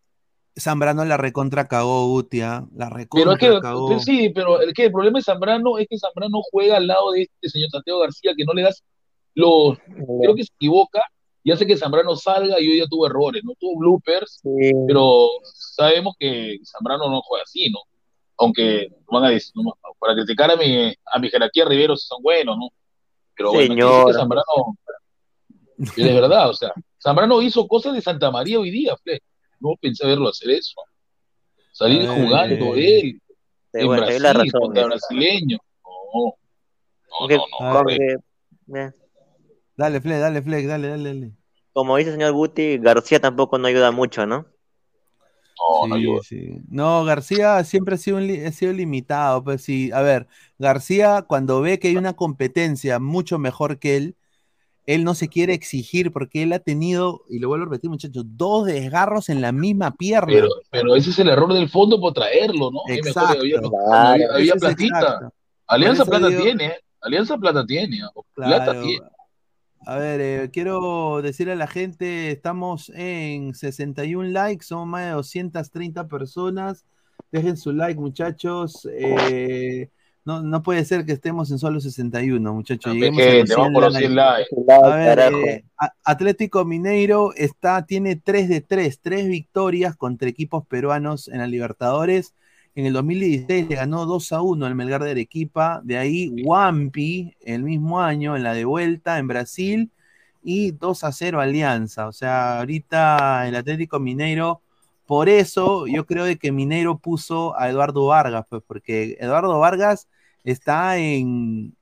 Zambrano la recontra cagó, Utia. La recontra pero cagó. Sí, pero el, que el problema de Zambrano es que Zambrano juega al lado de este señor Santiago García, que no le das los. Creo que se equivoca y hace que Zambrano salga y hoy ya tuvo errores, ¿no? Tuvo bloopers, pero sabemos que Zambrano no juega así, ¿no? Aunque van a decir, para criticar a mi, a mi jerarquía Rivero son buenos, ¿no? Pero bueno, que Zambrano. Es verdad, o sea, Zambrano hizo cosas de Santa María hoy día, Fle no pensé verlo hacer eso. Salir jugando él. en Brasil, la razón, contra brasileño. No. No, no, Dale, Fleck, dale, Fleck, dale, dale, dale. Como dice el señor Guti, García tampoco no ayuda mucho, ¿no? No, no, ayuda. no, García siempre ha sido, ha sido limitado. Pues sí, a ver, García cuando ve que hay una competencia mucho mejor que él, él no se quiere exigir porque él ha tenido, y lo vuelvo a repetir, muchachos, dos desgarros en la misma pierna. Pero, ese es el error del fondo por traerlo, ¿no? Exacto. Había, platita. Alianza Plata tiene, ¿eh? Alianza Plata tiene. Plata tiene. A ver, eh, quiero decirle a la gente, estamos en 61 likes, somos más de 230 personas. Dejen su like, muchachos. Eh, no, no puede ser que estemos en solo 61, muchachos. Atlético Mineiro está, tiene 3 de 3, 3 victorias contra equipos peruanos en la Libertadores En el 2016 le ganó 2 a 1 al Melgar de Arequipa. De ahí Wampi el mismo año en la de vuelta en Brasil y 2 a 0 Alianza. O sea, ahorita el Atlético Mineiro, por eso yo creo de que Mineiro puso a Eduardo Vargas, pues porque Eduardo Vargas está en,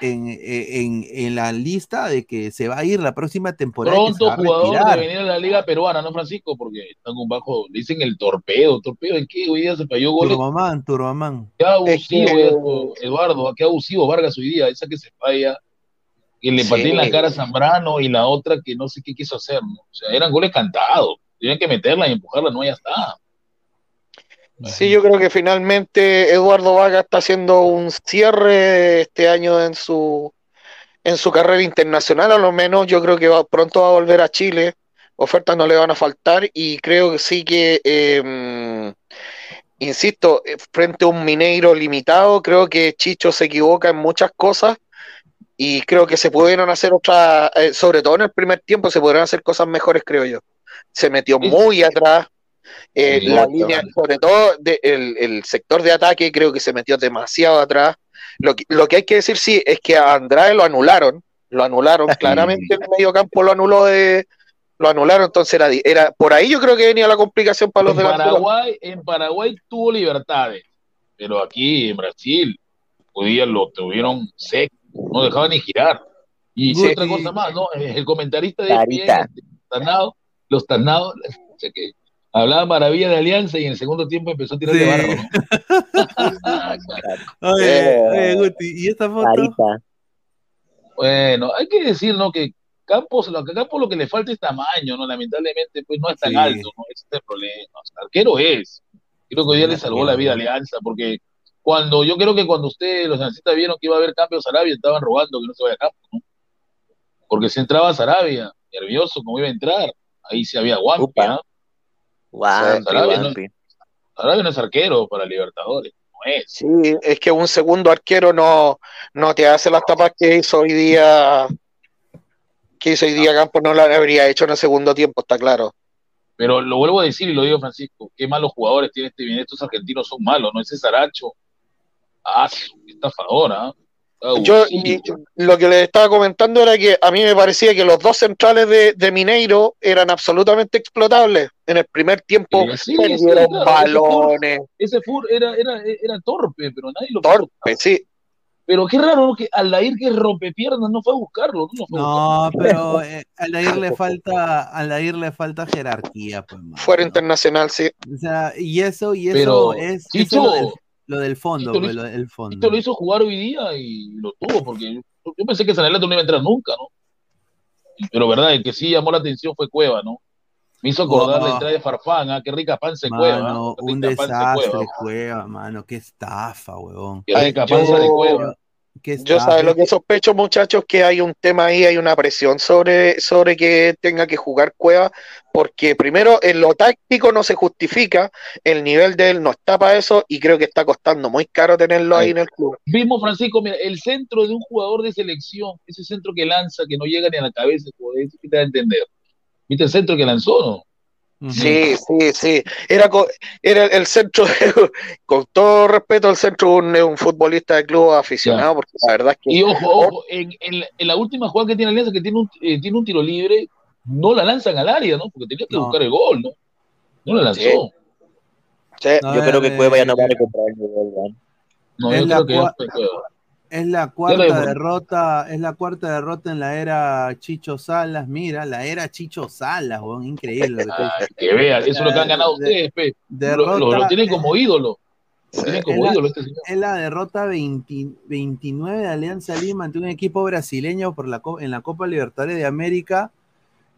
en, en, en, la lista de que se va a ir la próxima temporada. Pronto jugador de venir a la Liga Peruana, ¿no, Francisco? Porque están un bajo, dicen el torpedo, torpedo, ¿en qué hoy día se falló goles? Turbamán, Turbamán. Qué abusivo, Eduardo, qué abusivo Vargas hoy día, esa que se falla, que le sí. en la cara a Zambrano y la otra que no sé qué quiso hacer, ¿no? O sea, eran goles cantados, tenían que meterla y empujarla, no, ya está. Sí, yo creo que finalmente Eduardo Vaga está haciendo un cierre este año en su en su carrera internacional, a lo menos. Yo creo que va, pronto va a volver a Chile, ofertas no le van a faltar y creo que sí que, eh, insisto, frente a un Mineiro limitado, creo que Chicho se equivoca en muchas cosas y creo que se pudieron hacer otras, eh, sobre todo en el primer tiempo, se pudieron hacer cosas mejores, creo yo. Se metió muy atrás, eh, la línea, sobre todo de, el, el, sector de ataque, creo que se metió demasiado atrás. Lo que, lo que hay que decir, sí, es que a Andrade lo anularon, lo anularon claramente en el medio campo, lo anuló de. Lo anularon, entonces era, era por ahí yo creo que venía la complicación para los en Paraguay, en Paraguay tuvo libertades, pero aquí en Brasil podían, lo tuvieron seco, no dejaban ni girar. Y sí, otra cosa más, ¿no? El comentarista de ESPN, Tanado, los Tanados, que hablaba maravilla de Alianza y en el segundo tiempo empezó a tirar sí. de barro. ¿no? oye, oye, Guti, ¿y esta foto? Carita. Bueno, hay que decir, ¿no? Que Campos, lo que Campos lo que le falta es tamaño, ¿no? Lamentablemente, pues no es tan sí. alto, ¿no? Ese es el problema. O sea, arquero es. Creo que hoy día le salvó la vida a Alianza, porque cuando, yo creo que cuando ustedes, los analistas, vieron que iba a haber cambios a Arabia, estaban robando que no se vaya a Campos, ¿no? Porque si entraba a Sarabia, nervioso, como iba a entrar, ahí sí había guampi, ¿no? Wow, o sea, Sarabia, no, es arquero para Libertadores, no es. Sí, es que un segundo arquero no, no te hace las tapas que hizo hoy día que hizo hoy día Campos no la habría hecho en el segundo tiempo, está claro. Pero lo vuelvo a decir y lo digo Francisco, qué malos jugadores tiene este bien, estos argentinos son malos, no ese Saracho. Ah, qué estafadora. ¿Eh? Yo y, lo que les estaba comentando era que a mí me parecía que los dos centrales de, de Mineiro eran absolutamente explotables. En el primer tiempo sí, perdieron claro, balones. Ese Fur, era, era, era, torpe, pero nadie lo Torpe, sí. Pero qué raro que Aldair que rompe piernas no fue a buscarlo. No, fue no a buscarlo. pero eh, Aldair le falta, Aldair le falta jerarquía, pues. Fuera ¿no? internacional, sí. O sea, y eso, y eso pero, es, Chicho, eso es lo, del, lo, fondo, pues, lo, del fondo. Esto lo hizo jugar hoy día y lo tuvo, porque yo, yo pensé que Sanelato no iba a entrar nunca, ¿no? Pero verdad, el que sí llamó la atención fue Cueva, ¿no? Me hizo acordar oh. la entrada de Farfán, ¿ah? qué rica pan se mano, cueva. ¿no? Un desastre cueva, cueva, mano, qué estafa, huevón. Qué rica panza de cueva. Yo sabes lo que sospecho, muchachos, que hay un tema ahí, hay una presión sobre, sobre que tenga que jugar Cueva, porque primero en lo táctico no se justifica, el nivel de él no está para eso y creo que está costando muy caro tenerlo ahí en el club. Mismo Francisco, mira, el centro de un jugador de selección, ese centro que lanza, que no llega ni a la cabeza, joder, ¿qué te da a entender? ¿Viste el centro que lanzó, no? Sí, sí, sí. Era, era el centro, con todo respeto, el centro un, un futbolista de club aficionado, porque la verdad es que. Y ojo, ojo en, en, en, la última jugada que tiene Alianza, que tiene un, eh, tiene un tiro libre, no la lanzan al área, ¿no? Porque tenía que no. buscar el gol, ¿no? No la lanzó. Sí. Sí, no, yo creo que Cueva ya no va a recuperar el gol, ¿no? yo creo que ya fue Cueva. Es la cuarta derrota, es la cuarta derrota en la era Chicho Salas. Mira, la era Chicho Salas, weón, increíble. Ah, que vean, eso es lo que han ganado de, ustedes, pe. Derrota, lo, lo, lo, tienen como ídolo. Lo tienen como es ídolo la, este señor. Es la derrota 20, 29 de Alianza Lima ante un equipo brasileño por la, en la Copa Libertadores de América.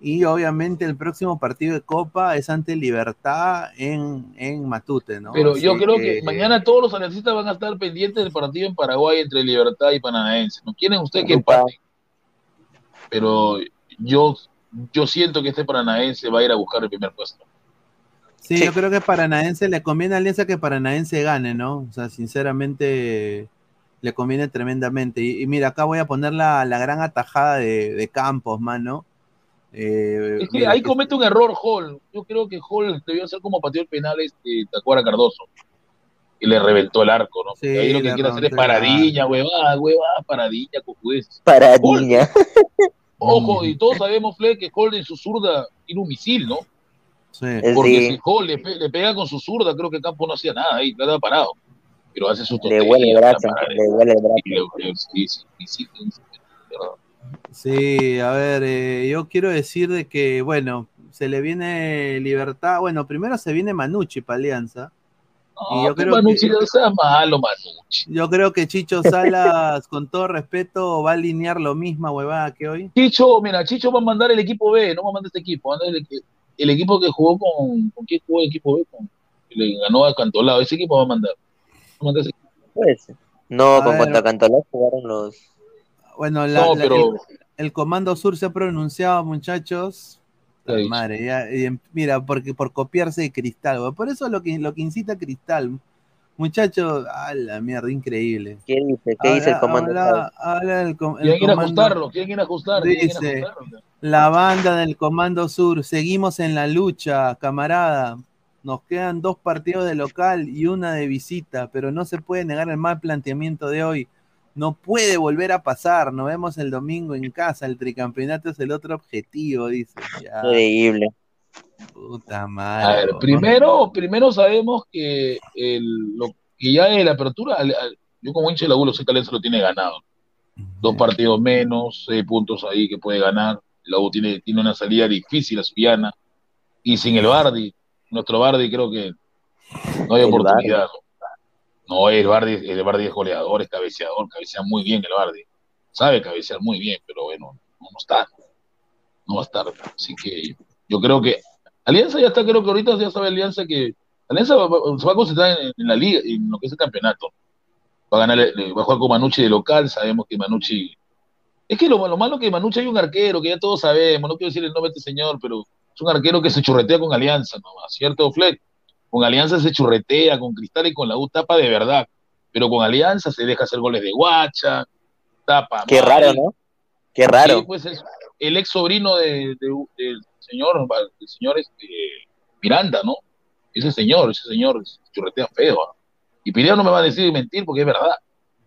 Y obviamente el próximo partido de Copa es ante Libertad en, en Matute, ¿no? Pero Así yo creo que, que, mañana todos los analistas van a estar pendientes del partido en Paraguay entre Libertad y Paranaense. ¿No quieren ustedes que empate? Pero yo, yo siento que este Paranaense va a ir a buscar el primer puesto. Sí, sí, yo creo que Paranaense le conviene a Alianza que Paranaense gane, ¿no? O sea, sinceramente le conviene tremendamente. Y, y mira, acá voy a poner la, la gran atajada de, de Campos, mano. Eh, es que mira, ahí que... comete un error Hall. Yo creo que Hall debió hacer como pateó el penal este Tacuara Cardoso. y le reventó el arco, ¿no? Sí, ahí lo que le quiere hacer es paradilla, huevada, huevada, paradilla, cojudes. Para niña. Ojo, y todos sabemos, Fle, que Hall en su zurda tiene un misil, ¿no? Sí. Porque Sí. si Hall le, pe- le pega con su zurda, creo que Campo no hacía nada ahí, quedaba parado. Pero hace sus Le huele el brazo, le huele el brazo. y le- sí, sí, sí, a ver, eh, yo quiero decir de que, bueno, se le viene libertad. Bueno, primero se viene Manucci para Alianza. Y No, yo creo Manucci que- no sea malo, Manucci. Yo creo que Chicho Salas, con todo respeto, va a alinear lo misma huevada que hoy. Chicho, mira, Chicho va a mandar el equipo B, no va a mandar este equipo, va a mandar el, el equipo que jugó con. ¿Con quién jugó el equipo B? Con, que le ganó a Cantolao, ese equipo va a mandar. Va a mandar ese equipo. No, A con ver. contra Cantolá jugaron los. Bueno, la- No, la- pero. el, el Comando Sur se ha pronunciado, muchachos. ¿Qué ha dicho? Madre, ya, y mira, porque por copiarse de Cristal, güey. por eso lo que, lo que incita a Cristal. Muchachos, a la mierda, increíble. ¿Qué dice? ¿Qué dice el comando? habla- habla el com- el Quieren ir a comando- ajustarlo, quieren ir a ajustar. quieren ir a Dice, ajustarlo. La banda del Comando Sur, seguimos en la lucha, camarada. Nos quedan dos partidos de local y una de visita, pero no se puede negar el mal planteamiento de hoy. No puede volver a pasar. Nos vemos el domingo en casa. El tricampeonato es el otro objetivo, dice. Ya, Increíble. puta madre. A ver, ¿no? primero, primero sabemos que, el, lo, que ya de la apertura, al- al- yo como hincha de la U, lo sé que Alianza lo tiene ganado. Dos partidos menos, seis puntos ahí que puede ganar. La U tiene, tiene una salida difícil a Suyana. Y sin el Bardi, nuestro Bardi creo que no hay El oportunidad. No, el Bardi, el Bardi es goleador, es cabeceador, cabecea muy bien el Bardi. Sabe cabecear muy bien, pero bueno, no, no está. No va a estar. Así que yo creo que Alianza ya está, creo que ahorita ya sabe Alianza que Alianza va- se va a concentrar en, la liga, en lo que es el campeonato. Va a ganar, eh, va a jugar con Manucci de local, sabemos que Manucci. Es que lo, lo malo que Manucci hay un arquero, que ya todos sabemos, no quiero decir el nombre de este señor, pero es un arquero que se churretea con Alianza, nomás, ¿cierto, Fleck? Con Alianza se churretea, con Cristal y con la U tapa de verdad. Pero con Alianza se deja hacer goles de guacha, tapa. Qué raro, ¿no? Qué raro. Sí, pues es el ex sobrino de, de- del señor, del señor este, Miranda, ¿no? Ese señor, ese señor se churretea feo. Y Pineda no me va a decir mentir porque es verdad.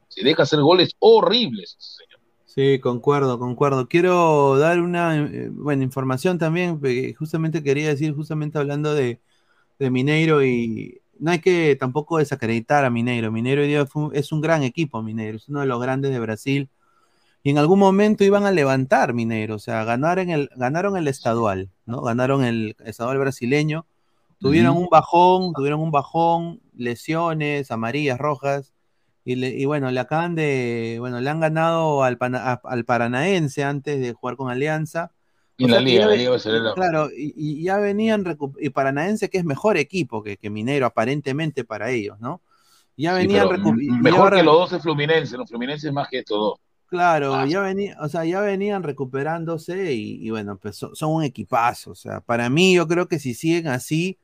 Se deja hacer goles horribles ese señor. Sí, concuerdo, concuerdo. Quiero dar una eh, buena información también, porque justamente quería decir, justamente hablando de, de Mineiro y no hay que tampoco desacreditar a Mineiro. Mineiro hoy día fue un- es un gran equipo, Mineiro, es uno de los grandes de Brasil. Y en algún momento iban a levantar Mineiro, o sea, ganaron el, ganaron el estadual, ¿no? Ganaron el estadual brasileño. Tuvieron un bajón, tuvieron un bajón, lesiones, amarillas, rojas. Y, le- y bueno, le acaban de, bueno, le han ganado al, Pana- a- al Paranaense antes de jugar con Alianza. Y O la sea liga, la liga brasileña. Claro, y, y ya venían, y Paranaense que es mejor equipo que, que Minero, aparentemente para ellos, ¿no? Ya Sí, venían y mejor que los dos es Fluminense, ¿no? Fluminense es más que estos dos. Claro, Ah, ya venía, o sea, ya venían recuperándose y, y bueno, pues son, son un equipazo. O sea, para mí yo creo que si siguen así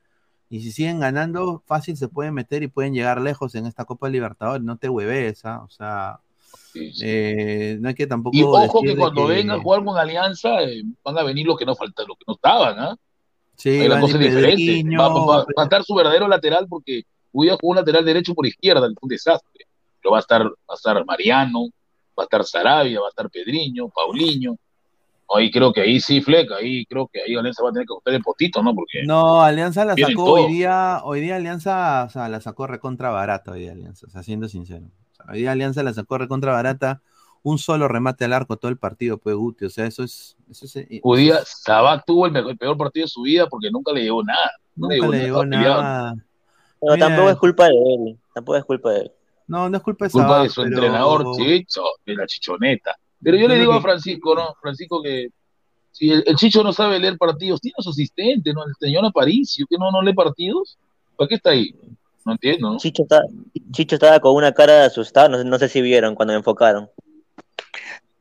y si siguen ganando, fácil se pueden meter y pueden llegar lejos en esta Copa Libertadores. No te hueves, ¿ah? O sea, Sí, sí. eh, no hay que tampoco. Y ojo que cuando que- vengan a jugar con Alianza, eh, van a venir los que no faltan, los que no estaban, ¿ah? Sí, la cosa diferente. Va, va- va a estar su verdadero lateral porque Huida jugó un lateral derecho por izquierda, un desastre. Pero va a estar, va a estar Mariano, va a estar Sarabia, va a estar Pedriño, Paulinho. Ahí creo que ahí sí, Fleca, ahí creo que ahí Alianza va a tener que ajustar el potito, ¿no? Porque No, Alianza la sacó hoy día, hoy día Alianza, o sea, la sacó recontra barata hoy día Alianza, o sea, siendo sincero. Hoy día Alianza la sacó recontra barata, un solo remate al arco todo el partido, pues Guti, o sea, eso es, eso es eh, Sabac tuvo el, mejor- el peor partido de su vida porque nunca le llevó nada. No nunca le llegó nada. Pero Mira. tampoco es culpa de él. Tampoco es culpa de él. No, no es culpa de culpa Sabac, de su pero- entrenador, Chicho, de la chichoneta. Pero yo le digo a Francisco, ¿no? Francisco que si el, el Chicho no sabe leer partidos, tiene a su asistente, ¿no? El señor Aparicio, que no, no lee partidos. ¿Para qué está ahí? No entiendo, ¿no? Chicho, está, Chicho estaba con una cara de asustado. No, sé- no sé si vieron cuando me enfocaron.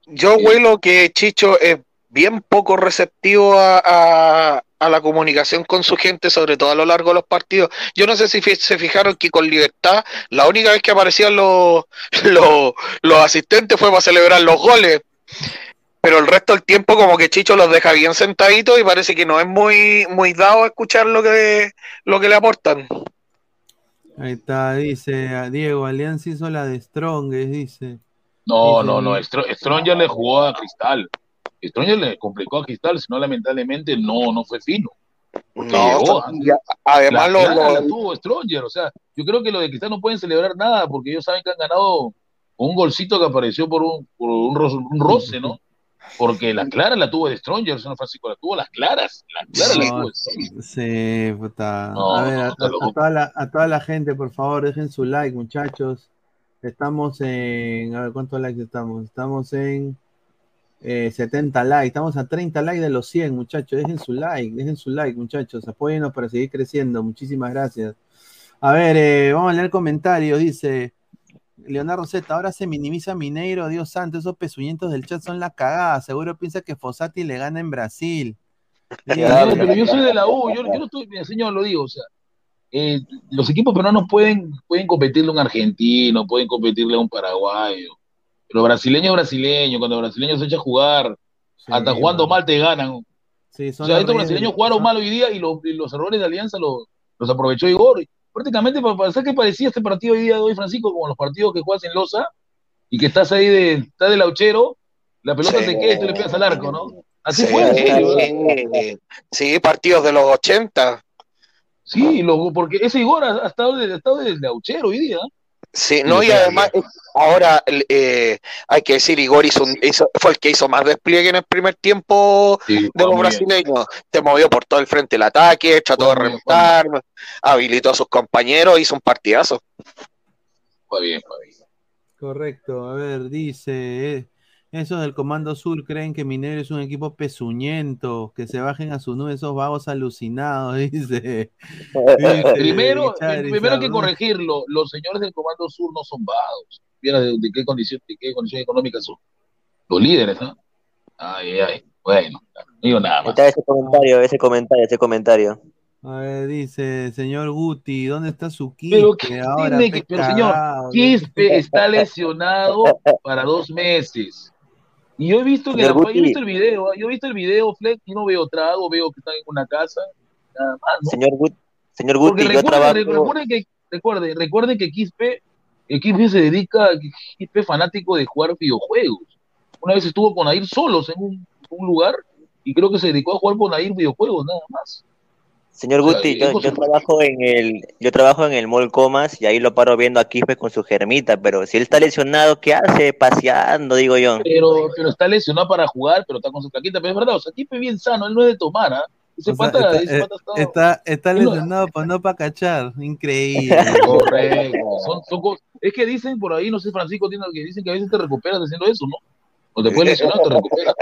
Yo huelo que Chicho es bien poco receptivo a, a- a la comunicación con su gente, sobre todo a lo largo de los partidos. Yo no sé si se fijaron que con Libertad, la única vez que aparecían los, los, los asistentes fue para celebrar los goles. Pero el resto del tiempo como que Chicho los deja bien sentaditos y parece que no es muy, muy dado a escuchar lo que, lo que le aportan. Ahí está, dice Diego, Alianza hizo la de Strongest, dice. No, Dice, no, no. Stro- Stronger le jugó a Cristal. Stronger le complicó a Cristal, si no, lamentablemente no, no fue fino. Porque No, llegó, ya- además la lo- lo- la tuvo Stronger, o sea, yo creo que los de Cristal no pueden celebrar nada porque ellos saben que han ganado un golcito que apareció por un, por un, ro- un roce, ¿no? Porque la clara la tuvo de Stronger, señor Francisco, la tuvo las claras, la clara la No, tuvo de Stronger. Sí, puta. No, a ver, no, toda la, a toda la gente, por favor, dejen su like, muchachos. Estamos en. A ver, ¿cuántos likes estamos? Estamos en eh, 70 likes. Estamos a 30 likes de los 100, muchachos. Dejen su like, dejen su like, muchachos. Apóyennos para seguir creciendo. Muchísimas gracias. A ver, eh, vamos a leer comentarios. Dice Leonardo Z. Ahora se minimiza Mineiro. Dios santo, esos pezuñientos del chat son la cagada. Seguro piensa que Fossati le gana en Brasil. No, pero yo soy de la U, yo, yo no estoy, mira, señor, lo digo, o sea, eh, los equipos peruanos pueden, pueden competirle a un argentino, pueden competirle a un paraguayo, pero brasileño es brasileño, cuando brasileño se echa a jugar, hasta jugando mal te ganan. Sí, O sea, estos brasileños jugaron mal hoy día y, los- y los errores de Alianza los, los aprovechó Igor. Prácticamente para que parecía este partido hoy día de hoy, Francisco, como los partidos que juegas en Loza y que estás ahí de, estás de lauchero, la pelota Sí. te queda y tú le pegas al arco, ¿no? Así Sí, fue, ¿verdad? sí, sí, partidos de los 80. Sí, lo- porque ese Igor ha, ha estado de, ha estado de lauchero hoy día. Sí, Y no, y además, eh, ahora el, eh, hay que decir, Igor hizo, un- hizo- fue el que hizo más despliegue en el primer tiempo de los brasileños. Se movió por todo el frente del ataque, trató de remontar, habilitó a sus compañeros, hizo un partidazo. Fue bien, fue bien. Correcto, a ver, dice, eh, esos del Comando Sur creen que Minero es un equipo pezuñento, que se bajen a su nube esos vagos alucinados, dice. Dice Primero, hay que corregirlo. Los señores del Comando Sur no son vagos. Mira de, de qué condición, de qué condición económica son. Los líderes, ¿no? Ay, ay. Bueno, no digo nada Ahí más. está ese comentario, ese comentario, ese comentario. A ver, dice, señor Guti, ¿dónde está su kit? Pero, Que ¿qué ahora tiene que- pe pero señor, Quispe está lesionado para dos meses. Y yo he visto que la- yo he Guti. visto el video, ¿ah? yo he visto el video, Fleck, y no veo trago, veo que están en una casa, nada más, ¿no? Señor, Gut- señor Porque Guti, yo recuerden, trabajo. recuerden que, recuerden, recuerden que Quispe, el Quispe se dedica, Quispe es fanático de jugar videojuegos. Una vez estuvo con Air solos en un, un lugar y creo que se dedicó a jugar con Air videojuegos, nada más. Señor Guti, yo, yo trabajo en el, yo trabajo en el Mall Comas y ahí lo paro viendo a Quispe con su germita, pero si él está lesionado, ¿qué hace? Paseando, digo yo. Pero, pero está lesionado para jugar, pero está con su plaquita. Pero es verdad, o sea, Quispe bien sano, él no es de tomar, ¿ah? Ese O sea, pata, está, ese eh, pata está- está, lesionado, pero no para cachar. Increíble. Correcto. Son, son cosas- es que dicen por ahí, no sé, Francisco, tiene, que dicen que a veces te recuperas haciendo eso, ¿no? O te puedes lesionar, te recuperas.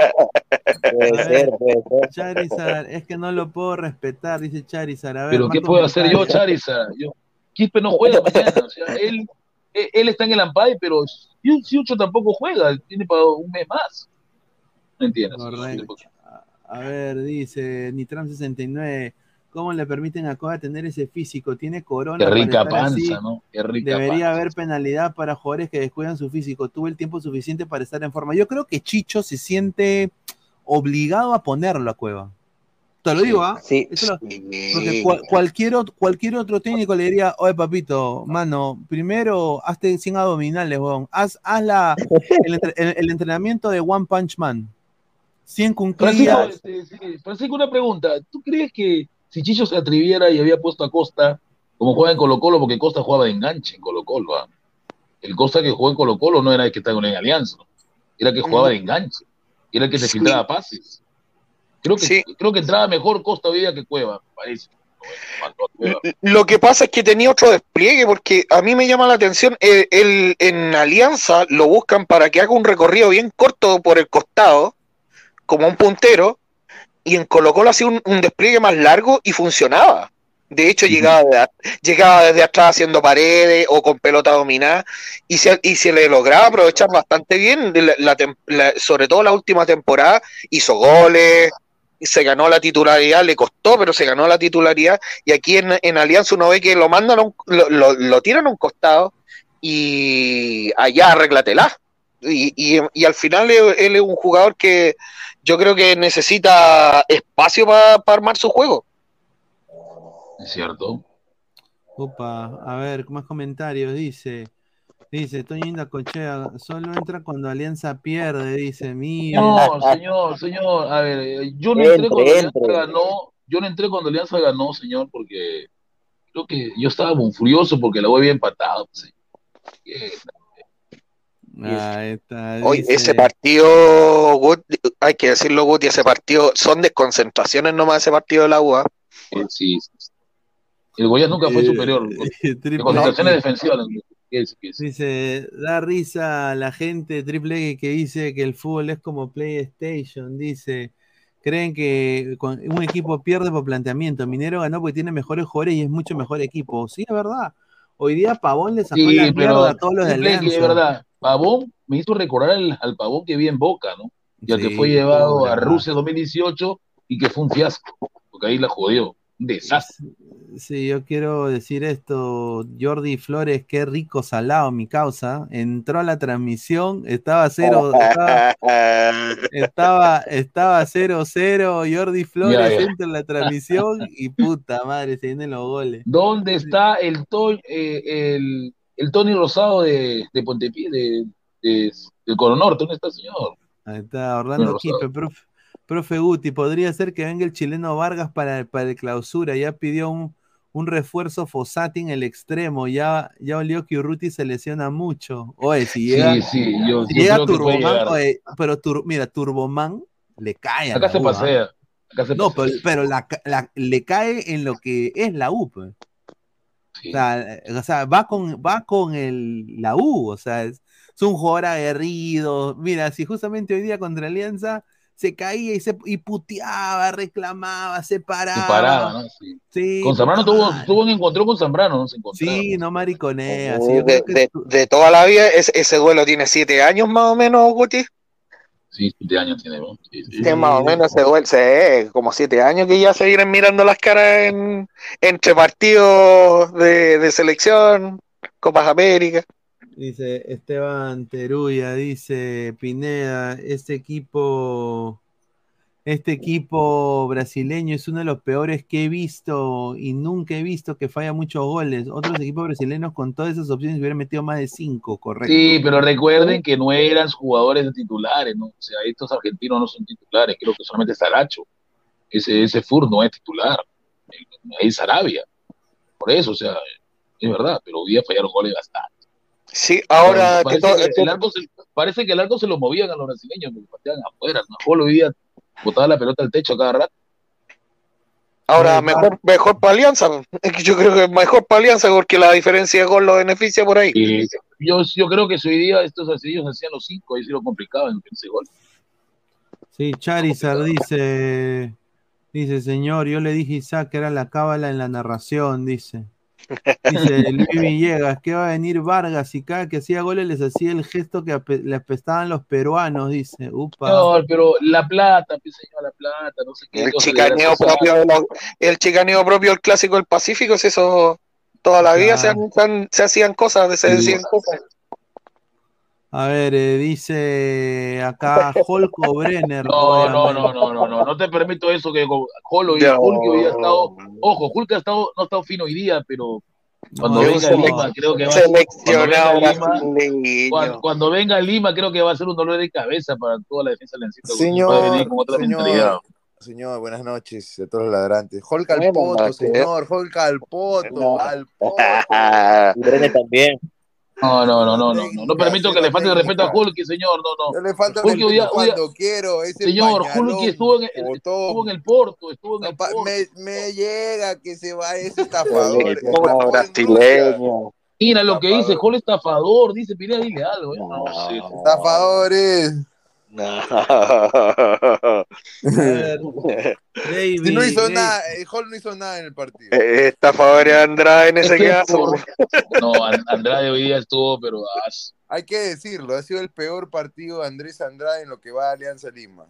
Puede ser, puede ser. Charizard, es que no lo puedo respetar, dice Charizard. A ver, Pero ¿qué puedo hacer yo. Charizard? Yo, Quispe no juega mañana. O sea, él, él, él está en el Ampay, pero Siucho tampoco juega, tiene para un mes más. No entiendes. A ver, dice Nitram69. ¿Cómo le permiten a Koga tener ese físico? Tiene corona. Qué para rica así. panza, ¿no? Qué rica Debería panza. haber penalidad para jugadores que descuidan su físico. Tuvo el tiempo suficiente para estar en forma. Yo creo que Chicho se siente obligado a ponerlo a Cueva. Te lo digo, ¿ah? Sí, lo- porque cual- cualquier, otro, cualquier otro técnico le diría, oye papito, mano, primero hazte 100 abdominales, weón. Haz, haz la, el, entre- el- el entrenamiento de One Punch Man. 100 Francisco, cunclillas. este, sí, Francisco, una pregunta. ¿Tú crees que si Chicho se atreviera y había puesto a Costa como juega en Colo Colo, porque Costa jugaba de enganche en Colo Colo, ¿ah? el Costa que jugó en Colo Colo no era el que estaba en Alianza, era el que jugaba de enganche, era el que se Sí. filtraba pases. Creo que, Sí. creo que entraba mejor Costa hoy día que Cueva, parece. Lo que pasa es que tenía otro despliegue, porque a mí me llama la atención, eh, el- en Alianza lo buscan para que haga un recorrido bien corto por el costado, como un puntero, y en Colo Colo hacía un, un despliegue más largo y funcionaba. De hecho, llegaba, de llegaba desde atrás haciendo paredes o con pelota dominada y se, y se le lograba aprovechar bastante bien, la- la tem- la- sobre todo la última temporada, hizo goles, se ganó la titularidad, le costó, pero se ganó la titularidad. Y aquí en, en Alianza uno ve que lo mandan, a un- lo, lo- lo tiran a un costado y allá arreglatela. Y, y, y al final él, él es un jugador que yo creo que necesita espacio para armar su juego. Es cierto. Opa, a ver, más comentarios. Dice, dice, Toño Cochea, solo entra cuando Alianza pierde, dice, mira. No, señor, señor, a ver, eh, yo no entré cuando Alianza ganó, yo no entré cuando Alianza ganó, señor, porque creo que yo estaba muy furioso porque la voy bien empatado. Pues, Ahí está, Hoy dice- ese partido, hay que decirlo, Guti, ese partido son desconcentraciones nomás ese partido de la UA. Eh, sí, sí, sí. El Goya nunca fue Eh, superior. De concentraciones defensivas. ¿qué es? ¿Qué es? Dice, da risa a la gente Triple X que dice que el fútbol es como PlayStation. Dice, creen que un equipo pierde por planteamiento. Minero ganó porque tiene mejores jugadores y es mucho mejor equipo. Sí, es verdad. Hoy día Pavón le sacó Sí, la pero mierda a todos los de Triple X, Alianza. de verdad, Pavón me hizo recordar al, al Pavón que vi en Boca, ¿no? Y al que fue llevado a. Rusia 2018 y que fue un fiasco, porque ahí la jodió. Un desastre. Sí, yo quiero decir esto, Jordi Flores, qué rico salado mi causa. Entró a la transmisión, estaba cero, estaba, estaba, estaba 0-0, Jordi Flores Ya, ya. entra en la transmisión y puta madre, se vienen los goles. ¿Dónde está el, to- eh, el, el Tony Rosado de, de Pontepie, de, de, del Coro Norte? ¿Dónde está el señor? Ahí está, Orlando Quipe, profe, profe Guti, podría ser que venga el chileno Vargas para, para el clausura, ya pidió un, un refuerzo Fossati en el extremo, ya, ya olió que Urruti se lesiona mucho. Oye, si llega, Sí, sí, yo, si yo llega Turboman, oye, pero Tur- mira, Turboman le cae a Acá la se U, ¿ah? pasea. Acá se No, pasea. pero, pero la, la- le cae en lo que es la U. pues. Sí. O sea, eh, o sea, va con, va con el, la U, o sea, es, es un jugador aguerrido. Mira, si justamente hoy día contra Alianza se caía y se y puteaba, reclamaba, se paraba. Se paraba, ¿no? Sí. Sí, Con Zambrano tuvo, tuvo un encontró con Zambrano, no se encontraron. Sí, no mariconea. sí, yo de, de toda la vida, ese, ese duelo tiene siete años más o menos, Guti. Sí, siete años tiene. Sí, sí. Sí, más o menos ese duelo, sí, como siete años que ya se vienen mirando las caras en, entre partidos de, de selección, Copas América. Dice Esteban Teruya, dice Pineda, este equipo, este equipo brasileño es uno de los peores que he visto y nunca he visto que falla muchos goles. Otros equipos brasileños con todas esas opciones hubieran metido más de cinco, correcto. Sí, pero recuerden que no eran jugadores de titulares, ¿no? O sea, estos argentinos no son titulares, creo que solamente Saracho. Ese, ese Fur no es titular. Es Sarabia. Por eso, o sea, es verdad, pero hoy día fallaron goles bastante. Sí, ahora que parece, todo, que el arco se, parece que el arco se lo movían a los brasileños, porque pateaban afuera. Mejor hoy día botaba la pelota al techo cada rato. ahora mejor, mejor para Alianza. Es que yo creo que mejor para Alianza porque la diferencia de gol lo beneficia por ahí. Y yo, yo creo que hoy día estos brasileños hacían los cinco, ahí sí lo complicaban ese gol. Sí, Charizard dice, dice, señor, yo le dije a Isaac que era la cábala en la narración, dice. Dice Luis Villegas, que va a venir Vargas y cada que hacía goles les hacía el gesto que ape- le apestaban los peruanos, dice. Upa. No, pero la plata, pues, señor, la plata, no sé qué. El chicaneo propio, de los- el chicaneo propio del clásico del Pacífico, es eso toda la vida se, han- se han- se hacían cosas, se decían cosas. A ver, eh, dice acá Holco Brenner. No, no, no, no, no, no, no te permito eso que Jolo y No. Hulk hoy ha estado, ojo, Hulk ha estado, no ha estado fino hoy día, pero cuando No, venga a Lima creo que va cuando Seleccionado venga a Lima, cuando, cuando venga a Lima creo que va a ser un dolor de cabeza para toda la defensa del Encito, porque Señor, señor, señor, buenas noches a todos los ladrantes. Holca al poto, señor, Holca al poto, al poto. También. No, no, no, no, no, no, no permito que le falte el respeto a Hulk, señor, no, no. Le falta Hulk hoy día- respeto hoy día- cuando quiero, ese Señor, pañalón, Hulk estuvo en, el- estuvo en el Porto, estuvo en No, el Porto. me, me llega que se va ese estafador. Brasileño. Mira lo que dice. Hulk estafador, dice Pineda, dile algo, eh. no. Estafadores. David, Si no hizo David. nada, eh, Hall no hizo nada en el partido. Eh, Estafadores Andrade en Es ese caso. No, An- Andrade hoy día estuvo, pero ah, Hay que decirlo, ha sido el peor partido de Andrés Andrade en lo que va a Alianza Lima.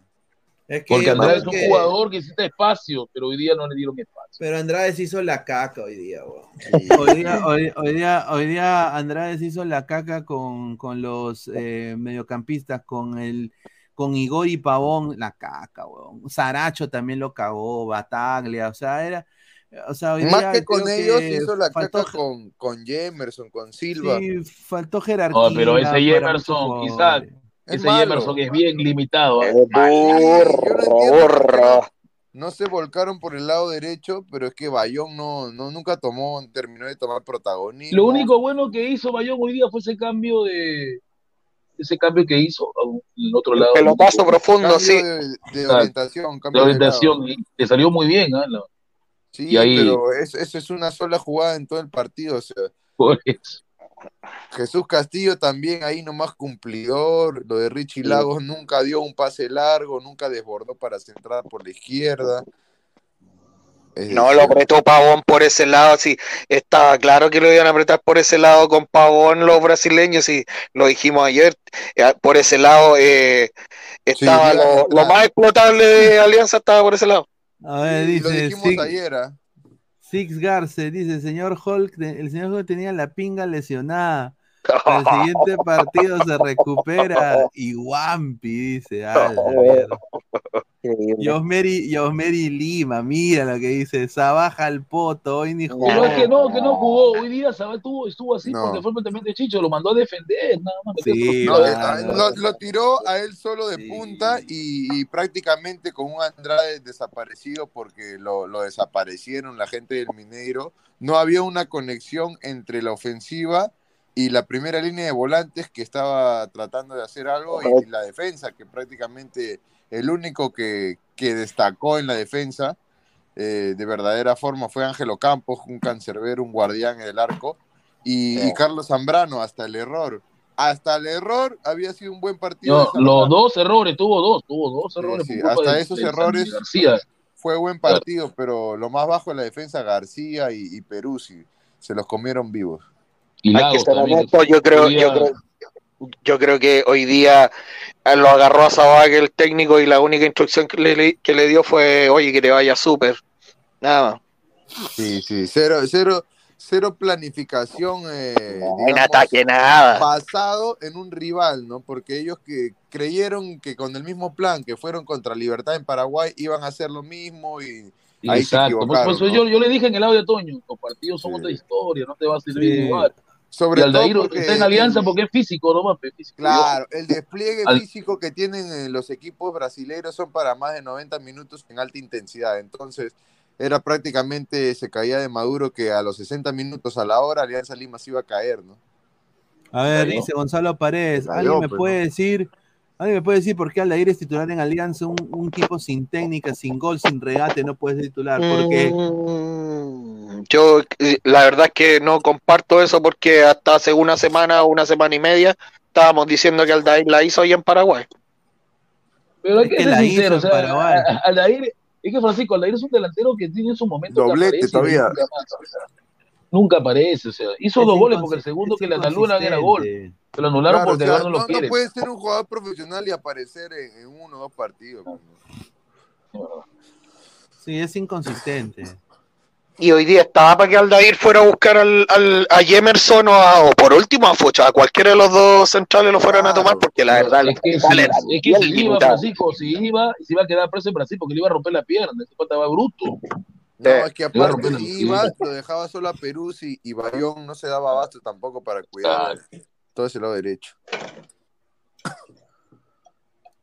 Es que porque Andrade es un que- jugador que necesita espacio, pero hoy día no le dieron espacio. Pero Andrade se hizo la caca hoy día, Hoy día, hoy, hoy día, hoy día Andrade se hizo la caca con, con los eh, mediocampistas, con el con Igor y Pavón, la caca, weón. Saracho también lo cagó, Bataglia, o sea, era. O sea, hoy Más día que con ellos que hizo la faltó, caca con, con Jemerson, con Silva. sí, faltó jerarquía. No, pero ese Jemerson. Es ese malo. Jemerson es bien limitado. ¿ah? Eh, burro. No se volcaron por el lado derecho, pero es que Bayón no, no nunca tomó, terminó de tomar protagonismo. Lo único bueno que hizo Bayón hoy día fue ese cambio de ese cambio que hizo en otro lado. Pelotazo profundo, sí. de, de orientación, de cambio de orientación lado. y le salió muy bien. La- Sí, Y ahí- pero es- eso es una sola jugada en todo el partido. O sea, por eso. Jesús Castillo también ahí nomás cumplidor. Lo de Richie Lagos nunca dio un pase largo, nunca desbordó para centrar por la izquierda. No, lo apretó Pavón por ese lado, sí, estaba claro que lo iban a apretar por ese lado con Pavón los brasileños, y lo dijimos ayer, eh, por ese lado eh, estaba lo, lo más explotable de Alianza estaba por ese lado. A ver, y lo dice dijimos Sig- ayer, ¿ah? Six Garce, dice, señor Hulk, el señor Hulk tenía la pinga lesionada. El siguiente partido se recupera y Wampi, dice. "A la mierda". Yosmeri, Yosmeri Lima, mira lo que dice. Sabaja al poto, hoy ni jugó. Pero es que no, que no jugó. Hoy día estuvo, estuvo así No. porque fue de Chicho, lo mandó a defender, nada más. Sí, No, claro. lo, lo tiró a él solo de Sí. punta y, y prácticamente con un Andrade desaparecido porque lo, lo desaparecieron la gente del Mineiro. No había una conexión entre la ofensiva y la primera línea de volantes que estaba tratando de hacer algo y la defensa, que prácticamente el único que, que destacó en la defensa eh, de verdadera forma fue Ángelo Campos, un cancerbero, un guardián en el arco, y, y Carlos Zambrano hasta el error. Hasta el error había sido un buen partido. No, los dos errores, tuvo dos, tuvo dos errores. sí, hasta de- esos de errores- García. Fue buen partido, pero lo más bajo en la defensa García y, y Peruzzi. Se los comieron vivos. Y Hay que ser también. honesto, yo creo, yo creo, yo creo que hoy día eh, lo agarró a Sabac el técnico y la única instrucción que le, que le dio fue, oye, que te vaya súper. Nada más. Sí, sí, cero, cero, cero planificación. eh, No, en digamos, ataque nada. basado en un rival, ¿no? Porque ellos que creyeron que con el mismo plan que fueron contra Libertad en Paraguay iban a hacer lo mismo y ahí se Exacto. Por, por equivocaron. eso ¿no? yo, yo le dije en el audio de Toño, los partidos son Sí. otra historia, no te va a servir Sí. igual. Y Sobre todo Aldair porque está en alianza porque es físico, no es físico. Claro, el despliegue Al- físico que tienen los equipos brasileños son para más de 90 minutos en alta intensidad. Entonces, era prácticamente, se caía de Maduro que a los 60 minutos a la hora Alianza Lima se iba a caer, ¿no? A ver, dice Gonzalo Paredes. ¿Alguien me pues, puede decir? ¿Alguien me puede decir por qué Aldair es titular en Alianza? Un, un tipo sin técnica, sin gol, sin regate, no puede ser titular. Porque Mm, Yo, eh, la verdad es que no comparto eso porque hasta hace una semana o una semana y media estábamos diciendo que Aldair la hizo ahí en Paraguay. Pero hay Es que, que ser la sincero, hizo o sea, Paraguay. Aldair, es que Francisco, Aldair es un delantero que tiene su momento Doblete que aparece, todavía. Nunca, más, o sea, nunca aparece, o sea, hizo es dos goles porque el segundo es que le anularon era gol. Se lo anularon Claro, o porque sea, Eduardo no, lo no quiere. puede ser un jugador profesional y aparecer en, en uno o dos partidos. ¿no? Sí, es inconsistente. Y hoy día estaba para que Aldair fuera a buscar al, al- a Jemerson o, a- o por último a Focha, a cualquiera de los dos centrales lo fueran a tomar porque la verdad es que, si, rival era es que bien si iba. Francisco, si iba, se iba a quedar preso en Brasil porque le iba a romper la pierna, ese estaba bruto. No, Eh, es que iba a aparte si iba, lo dejaba solo a Perú y, y Bayón no se daba abasto tampoco para cuidar todo ese lado derecho.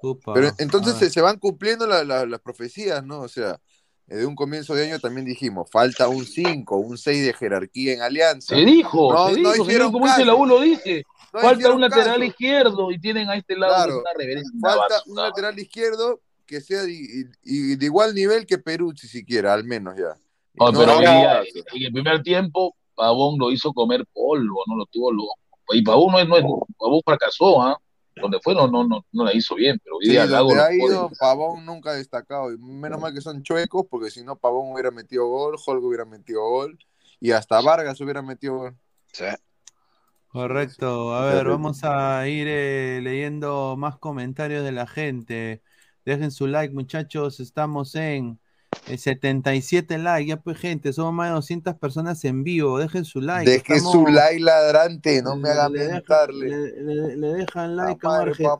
Upa, Pero entonces a se, se van cumpliendo la- la- las profecías, ¿no? O sea, eh, de un comienzo de año también dijimos, falta un 5, un 6 de jerarquía en Alianza. Se dijo, No- se no dijo, señor, como dice la. U lo dice. No Falta un lateral caso. izquierdo y tienen a este lado Claro, una reverencia. Falta un lateral izquierdo que sea de, igual nivel que Perú, si siquiera, al menos ya. No, pero en el primer tiempo, Pavón lo hizo comer polvo, no lo tuvo loco. Y Pavón no es, no es Pavón fracasó, ¿ah? Donde fue no, no, no, no la hizo bien, pero hoy Sí, día Lago ha ido. Pavón nunca ha destacado. Y menos mal que son chuecos, porque si no, Pavón hubiera metido gol, Holgo hubiera metido gol, y hasta Vargas hubiera metido gol. Sí. Correcto. A ver, vamos a ir eh, leyendo más comentarios de la gente. Dejen su like, muchachos. Estamos en 77 likes. Ya pues, gente, somos más de 200 personas en vivo. Dejen su like. Deje Estamos- su like ladrante, no me haga le, dejan- mentarle. le- le- le dejan like a arge-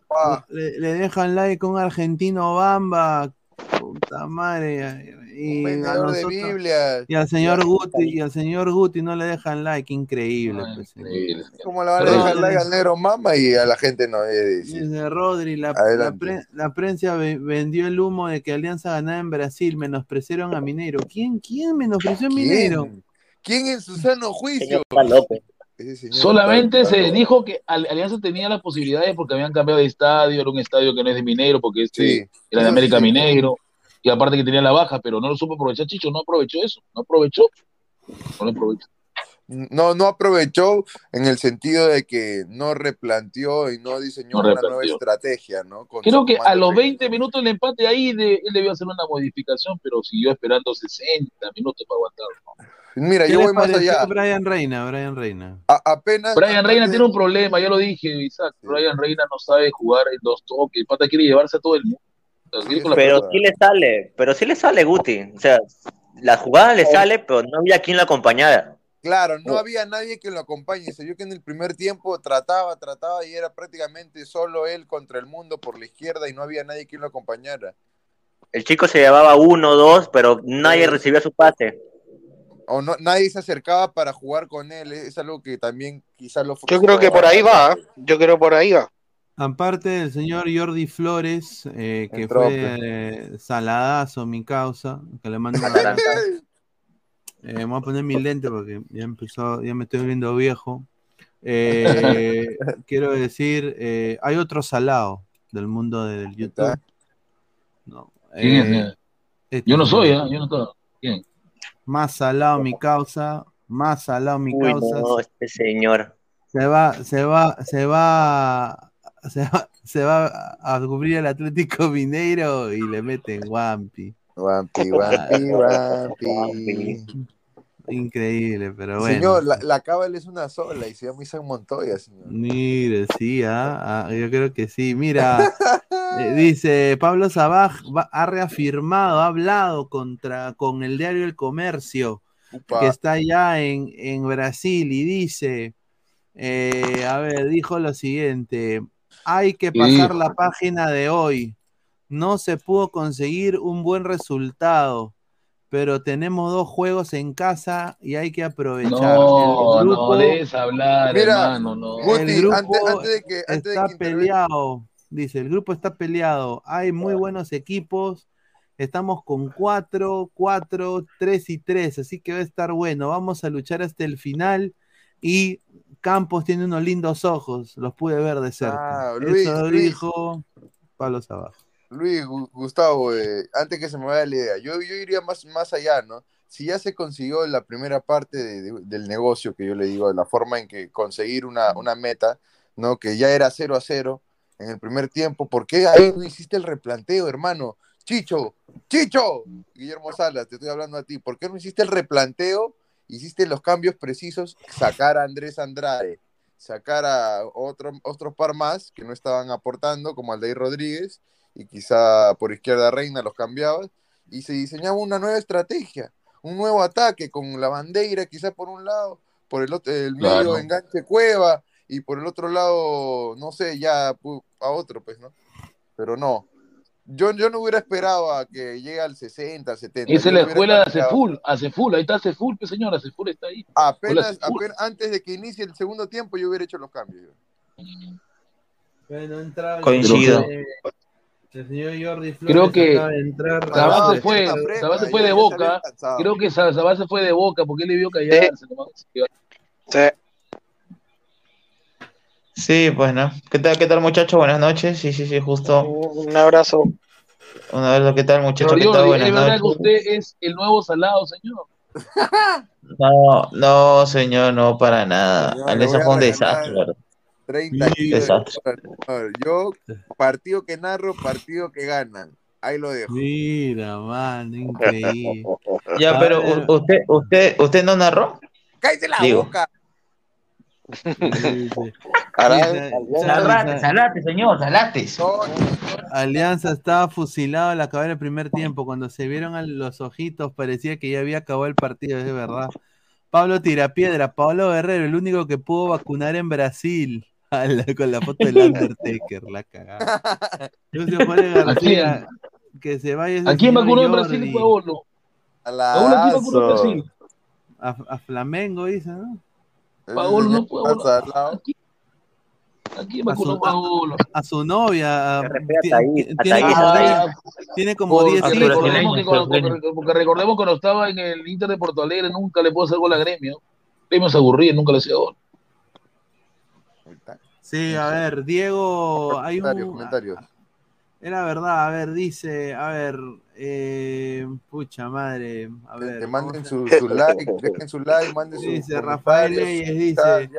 le, le dejan like un argentino bamba. Puta madre. Y, a vendedor de nosotros- Biblias. y al señor. Guti, y al señor Guti no le dejan like, increíble. Ay, pues, señor. increíble. ¿Cómo le van a dejar like al negro mama y a la gente no? Eh, sí. Dice Rodri, la, la, Adelante. pre- la prensa ve- vendió el humo de que Alianza ganaba en Brasil, menospreciaron a Mineiro. ¿Quién, quién menospreció a Mineiro? ¿Quién? ¿Quién en su sano juicio? Solamente se dijo que Al- Alianza tenía las posibilidades porque habían cambiado de estadio, era un estadio que no es de Mineiro, porque este Sí, era de América sí. Mineiro, y aparte que tenía la baja, pero no lo supo aprovechar Chicho, no aprovechó eso, no aprovechó, no lo aprovechó. No, no aprovechó en el sentido de que no replanteó y no diseñó No una nueva estrategia, ¿no? Con Creo que a los técnico. 20 minutos del empate ahí de- él debió hacer una modificación, pero siguió esperando 60 minutos para aguantar. ¿no? Mira, ¿Qué yo voy más allá. Brian Reina, Brian Reina. A- apenas. Brian Reina tiene un problema, ya lo dije, Isaac. Sí. Brian Reina no sabe jugar en dos toques. El Pata quiere llevarse a todo el mundo. O la Pero sí le sale, pero sí le sale Guti. O sea, la jugada le sale, pero no había quien lo acompañara. Claro, no había nadie que lo acompañe. Se vio que en el primer tiempo trataba, trataba y era prácticamente solo él contra el mundo por la izquierda y no había nadie que lo acompañara. El chico se llevaba uno, dos, pero nadie recibía su pase. O no, nadie se acercaba para jugar con él. Es algo que también quizás lo Yo creo que por ahí va. ¿eh? Yo creo por ahí va. Aparte del señor Jordi Flores, eh, que Entró, fue eh, saladazo, mi causa, que le mando un abrazo. Eh, me voy a poner mi lente porque ya empezó, ya me estoy viendo viejo. Eh, quiero decir, eh, hay otro salado del mundo del YouTube. No, ¿Quién es? este Yo no soy, ¿eh? Yo no estoy. ¿Quién? Más salado mi causa, más salado mi Uy, causa. no, este señor. Se va, se va, se va, se va, se va a cubrir el Atlético Mineiro y le meten Wampi. Guampi, guampi, guampi. Increíble, pero bueno. Señor, la, la cábala es una sola y se llama Isaac Montoya, señor. Mire, sí, ah, ah, yo creo que sí. Mira, eh, dice Pablo Sabaj va- ha reafirmado, ha hablado contra con el diario El Comercio, Upa. que está allá en, en Brasil, y dice, eh, a ver, dijo lo siguiente, hay que ¿Qué pasar la página de hoy. No se pudo conseguir un buen resultado, pero tenemos dos juegos en casa y hay que aprovechar. No, El no grupo- hablar, Mira, hermano, no. Guti, el grupo antes, antes de que, antes de está que peleado, dice, el grupo está peleado, hay muy buenos equipos, estamos con 4, 4, 3 y 3, así que va a estar bueno, vamos a luchar hasta el final y Campos tiene unos lindos ojos, los pude ver de cerca. Ah, Luis, Eso Luis. dijo Pablo Sabajo. Luis, Gu- Gustavo, eh, antes que se me vaya la idea, yo, yo iría más, más allá, ¿no? Si ya se consiguió la primera parte de- de- del negocio, que yo le digo, de la forma en que conseguir una, una meta, ¿no? Que ya era 0 a 0 en el primer tiempo, ¿por qué ahí no hiciste el replanteo, hermano? Chicho, Chicho, Guillermo Salas, te estoy hablando a ti, ¿por qué no hiciste el replanteo? Hiciste los cambios precisos, sacar a Andrés Andrade, sacar a otro, otros par más que no estaban aportando, como Aldair Rodríguez, y quizá por izquierda Reina los cambiabas, y se diseñaba una nueva estrategia, un nuevo ataque con la bandera quizá por un lado, por el, otro, el medio Claro. enganche Cueva, y por el otro lado, no sé, ya a otro, pues, ¿no? Pero no. Yo, yo no hubiera esperado a que llegue al 60, al 70. Esa es la escuela de. Aceful, Aceful, ahí está Aceful, pues señor, Aceful está ahí. Apenas, apenas antes de que inicie el segundo tiempo, yo hubiera hecho los cambios. yo. Coincido. El señor Jordi Flores Creo que. Sabá se fue, Sabá se fue de se boca. Creo que Sa- Sabá se fue de boca porque él le vio callarse. nomás. Sí. Sí, pues, ¿no? ¿Qué tal, qué tal, muchachos? Buenas noches. Sí, sí, sí, justo. Un abrazo. Una vez, ¿qué tal, muchachos? Señor ¿Qué tal? Buenas ¿es verdad que noches. usted es el nuevo salado, señor? No, no, señor, no, para nada. Señor, a fue un desastre, ¿verdad? 30 Sí, kilos de desastre. dólar. Yo, partido que narro, partido que ganan. Ahí lo dejo. Mira, man, increíble. Ya, pero usted, usted, usted no narró. ¡Cállate la Digo. boca! Salate, salate, señor, salate. Alianza estaba fusilado al acabar el primer tiempo. Cuando se vieron a los ojitos, parecía que ya había acabado el partido, es verdad. Pablo Tirapiedra, Pablo Guerrero, el único que pudo vacunar en Brasil. Con la foto del Undertaker, la cagada. Lucio Jorge García, que se vaya ese ¿A quién vacunó en. Brasil, Paolo? Paolo aquí me acuerdo que sí. A, a Flamengo dice, ¿no? Paolo no puede Pasa al lado. Aquí, aquí me A su, Paolo. a, a su novia. a- respeta ti- hasta ahí, ti- hasta tiene como hasta ahí. 10 tiene como 10 Porque recordemos, cuando, brasileño. porque recordemos cuando estaba en el Inter de Porto Alegre nunca le pudo hacer gol a Gremio. Gremio se aburría, nunca le hacía gol. Sí, a ver, Diego, hay Comentarios, un... comentarios. Era verdad, a ver, dice, a ver, eh, pucha madre, a Que, ver. que ¿cómo manden su, su like, dejen su like, manden su Dice Rafael Leyes, dice,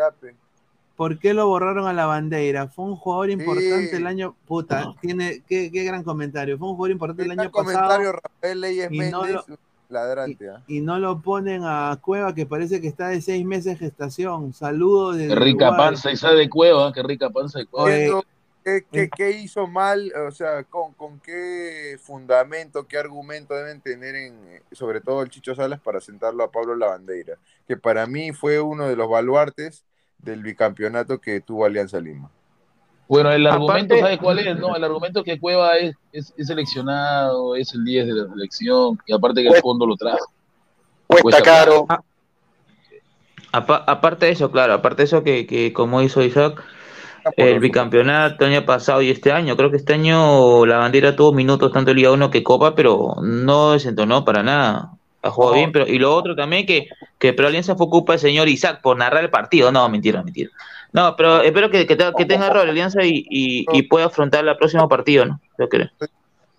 ¿por qué lo borraron a la bandera? Fue un jugador importante el año, puta, tiene, qué, qué gran comentario, fue un jugador importante el año pasado comentario Rafael Leyes y no Méndez, lo- ladrante. ¿ah? y no lo ponen a Cueva que parece que está de seis meses de gestación. Saludos desde Qué rica Uruguay. panza esa de cueva, qué rica panza de cueva. ¿Qué, qué, qué hizo mal? O sea, ¿con, con qué fundamento, qué argumento deben tener en, eh, sobre todo el Chicho Salas para sentarlo a Pablo Lavandeira? Que para mí fue uno de los baluartes del bicampeonato que tuvo Alianza Lima. Bueno, el argumento, Aparte- ¿sabes cuál es? No, el argumento es que Cueva es, es, es seleccionado, es el 10 de la selección, y aparte que el fondo lo trajo. Cuesta Cuesta caro. Apa- aparte de eso, claro, aparte de eso que, que como hizo Isaac, el bicampeonato el año pasado y este año, creo que este año la bandera tuvo minutos tanto Liga 1 que Copa, pero no desentonó para nada. Ha jugado bien, pero y lo otro también que, que pero Alianza fue culpa del señor Isaac por narrar el partido. No, mentira, mentira. No, pero espero que, que, te- que tenga error Alianza y, y, y pueda afrontar el próximo partido, ¿no? Yo creo.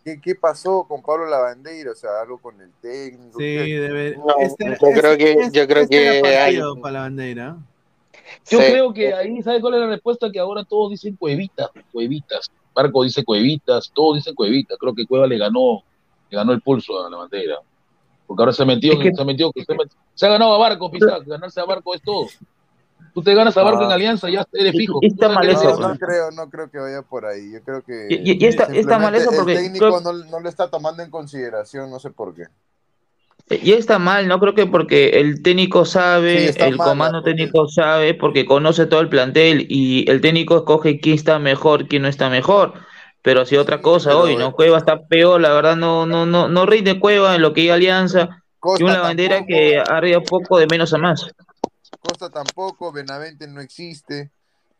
¿Qué, qué pasó con Pablo Lavandeira? O sea, algo con el técnico. Sí, ¿Qué- debe, No, este- yo creo que- este- yo creo este que hay- para. Yo Sí. creo que ahí, ¿sabes cuál es la respuesta? Que ahora todos dicen cuevitas, cuevitas. Barco dice cuevitas, todos dicen cuevitas. Creo que Cueva le ganó, le ganó el pulso a la bandera. Porque ahora se metió, Es que- se metió, se, met- se ha ganado a Barco, Pizarro. Ganarse a Barco es todo. Tú te ganas a Barco Ah. en Alianza, ya eres fijo. No, no creo, no creo que vaya por ahí. Yo creo que Y- y- y está- está mal eso simplemente porque el técnico creo- no, no lo está tomando en consideración, no sé por qué. Y está mal, no creo que porque el técnico sabe, el mal, comando porque- técnico sabe, porque conoce todo el plantel y el técnico escoge quién está mejor, quién no está mejor. Pero si otra cosa hoy, ¿no? Cueva está peor, la verdad no, no, no, no rinde Cueva en lo que iba Alianza. Costa Y una bandera tampoco, que arriba poco de menos a más. Costa tampoco, Benavente no existe.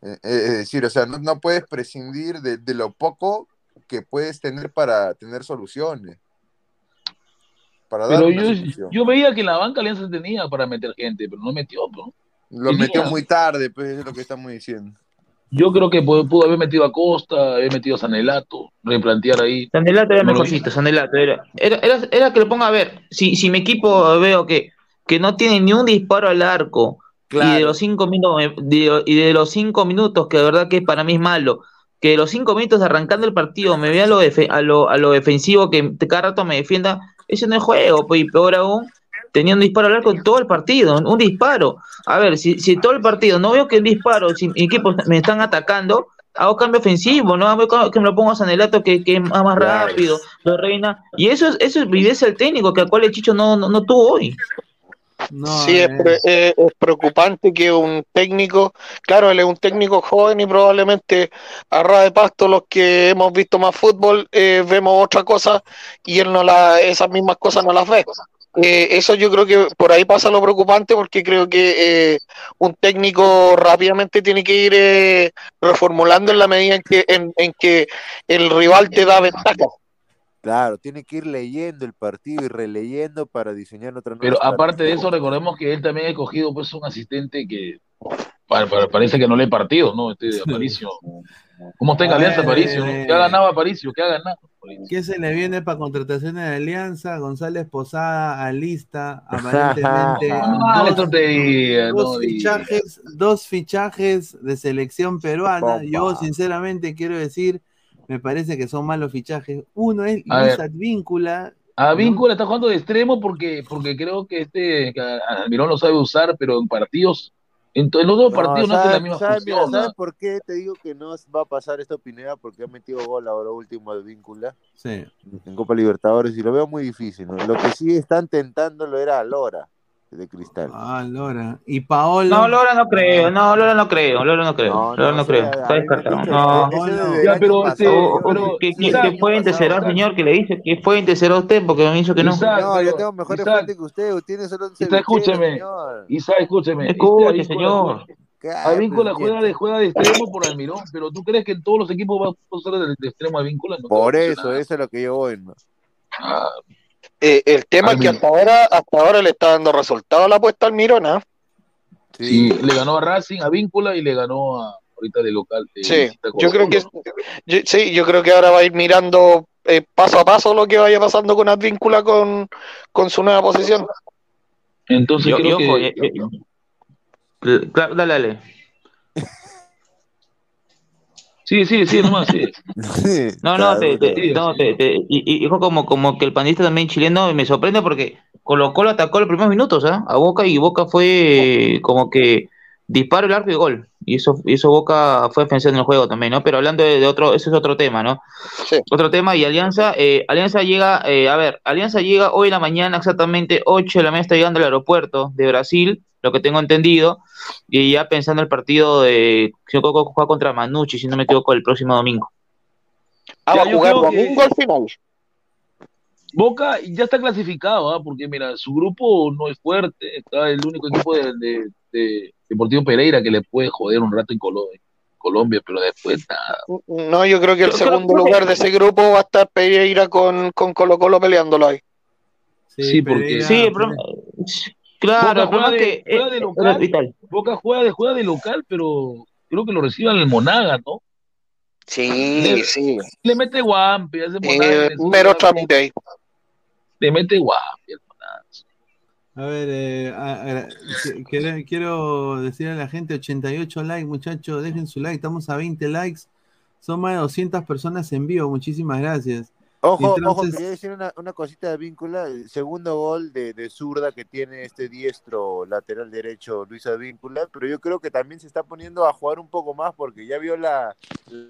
Eh, eh, es decir, o sea, no, no puedes prescindir de, de lo poco que puedes tener para tener soluciones. Para Pero yo, yo veía que en la banca Alianza tenía para meter gente, pero no metió. ¿no? Lo tenía. metió muy tarde, pues es lo que estamos diciendo. Yo creo que pudo, pudo haber metido a Costa, haber metido a Sanelato, replantear ahí. Sandelato era No lo mejorcito, Sandelato era, era, era, era que lo ponga a ver. Si, si mi equipo veo que, que no tiene ni un disparo al arco y de los cinco minutos de- y de los cinco minutos que de verdad que para mí es malo, que de los cinco minutos arrancando el partido me vea a lo, defe- a lo, a lo defensivo que cada rato me defienda, eso no es juego, pues y peor aún, tenía un disparo al arco todo el partido, un disparo. A ver, si, si todo el partido no veo que el disparo, si mi equipo me están atacando, hago cambio ofensivo, ¿no? Hago que me lo pongo a Sanelato que, que es más rápido, lo reina. Y eso es, eso es viveza el técnico, que al cual el Chicho no, no, no tuvo hoy. No, sí, es, pre- es preocupante que un técnico, claro, él es un técnico joven y probablemente a ras de pasto los que hemos visto más fútbol eh, vemos otra cosa y él no la, esas mismas cosas no las ve. Eh, eso yo creo que por ahí pasa lo preocupante porque creo que eh, un técnico rápidamente tiene que ir reformulando en la medida en que, en, en que el rival te da ventaja. Claro, tiene que ir leyendo el partido y releyendo para diseñar otra nueva Pero aparte de eso, recordemos que él también ha escogido pues un asistente que pa- pa- parece que no lee partidos, ¿no? Este de Aparicio. ¿Cómo está en Alianza ver, Aparicio? ¿Qué ha ganado Aparicio? ¿Qué ha ganado? Aparicio? ¿Qué se le viene para contrataciones de Alianza? González Posada, Alista, aparentemente. Ah, dos- dos no fichajes, dos fichajes de selección peruana. Opa. Yo sinceramente quiero decir, me parece que son malos fichajes. Uno es A Luis. Advíncula. A Víncula está jugando de extremo porque, porque creo que este que Almirón lo sabe usar, pero en partidos, en, los dos No, partidos no hace la ¿sabes- misma sabes, mira. ¿sabes por qué te digo que no va a pasar esta Pineda? Porque ha metido gol ahora último de víncula Sí. en Copa Libertadores y lo veo muy difícil. ¿no? Lo que sí están tentándolo era a Lora. De cristal. Ah, Lora. ¿Y Paolo? No, Lora no creo, no, Lora no creo, Lora no creo, No, Lora no, no creo, sea, está descartado. No. Ya, pero, pasado. este, O- o- pero, ¿Qué, qué- Isaac, qué fuente será, Isaac, señor, que le dice? ¿Qué fuente será usted? Porque me dicho que no. Isaac, No, yo tengo mejores fuentes que usted. Usted tiene solo un Isaac, escúcheme, señor. Isaac, escúcheme. Este Avícola señor. Pues, juega de, juega de extremo por Almirón, pero ¿tú crees que en todos los equipos va a usar de, de extremo? No a Por eso, eso es lo que yo voy. ¿no? Ah, Eh, el tema es que hasta ahora, hasta ahora le está dando resultado la apuesta al Mirona. sí, le ganó a Racing, a Víncula y le ganó a ahorita de local. de Sí, yo creo que yo- sí, yo creo que ahora va a ir mirando eh, paso a paso lo que vaya pasando con Advíncula con, con su nueva posición. Entonces Yo, creo yo, que ojo, eh, claro, dale, dale. Sí, sí, sí, nomás sí. No, no, te, te- no, te, te- y, y dijo como, como que el panista también chileno me sorprende porque Colo Colo atacó los primeros minutos, ¿ah? A Boca y Boca fue como que disparo el arco y gol. Y eso, y eso Boca fue defensivo en el juego también, ¿no? Pero hablando de, de otro, ese es otro tema, ¿no? Sí. Otro tema y Alianza, eh, Alianza llega, eh, a ver, Alianza llega hoy en la mañana exactamente 8 de la mañana está llegando al aeropuerto de Brasil, lo que tengo entendido, y ya pensando el partido de, creo que juega contra Manucci, si no me equivoco, el próximo domingo. Ah, va a jugar que- domingo al final. Boca ya está clasificado, ¿ah? porque mira, su grupo no es fuerte, está el único equipo de, de- de Deportivo Pereira que le puede joder un rato en Colo- en Colombia, pero después nada. No, yo creo que el Yo segundo que- lugar de ese grupo va a estar Pereira con, con Colo Colo peleándolo ahí. Sí, porque- Pereira, Sí, el problema- claro, Boca juega de- que juega de eh, local. Boca juega de, juega de local, pero creo que lo reciban el Monaga, ¿no? Sí, Le- sí. Le mete guampi, hace Eh, Monaga, sube mero trámite ahí. le mete guampi. el Monaga. A ver, eh, a- a- qui- quiero, quiero decirle a la gente, 88 likes, muchachos, dejen su like, estamos a 20 likes, son más de 200 personas en vivo, muchísimas gracias. Ojo, ojo, quería decir una, una cosita de víncula. El segundo gol de, de zurda que tiene este diestro lateral derecho Luis Advíncula, pero yo creo que también se está poniendo a jugar un poco más porque ya vio la, la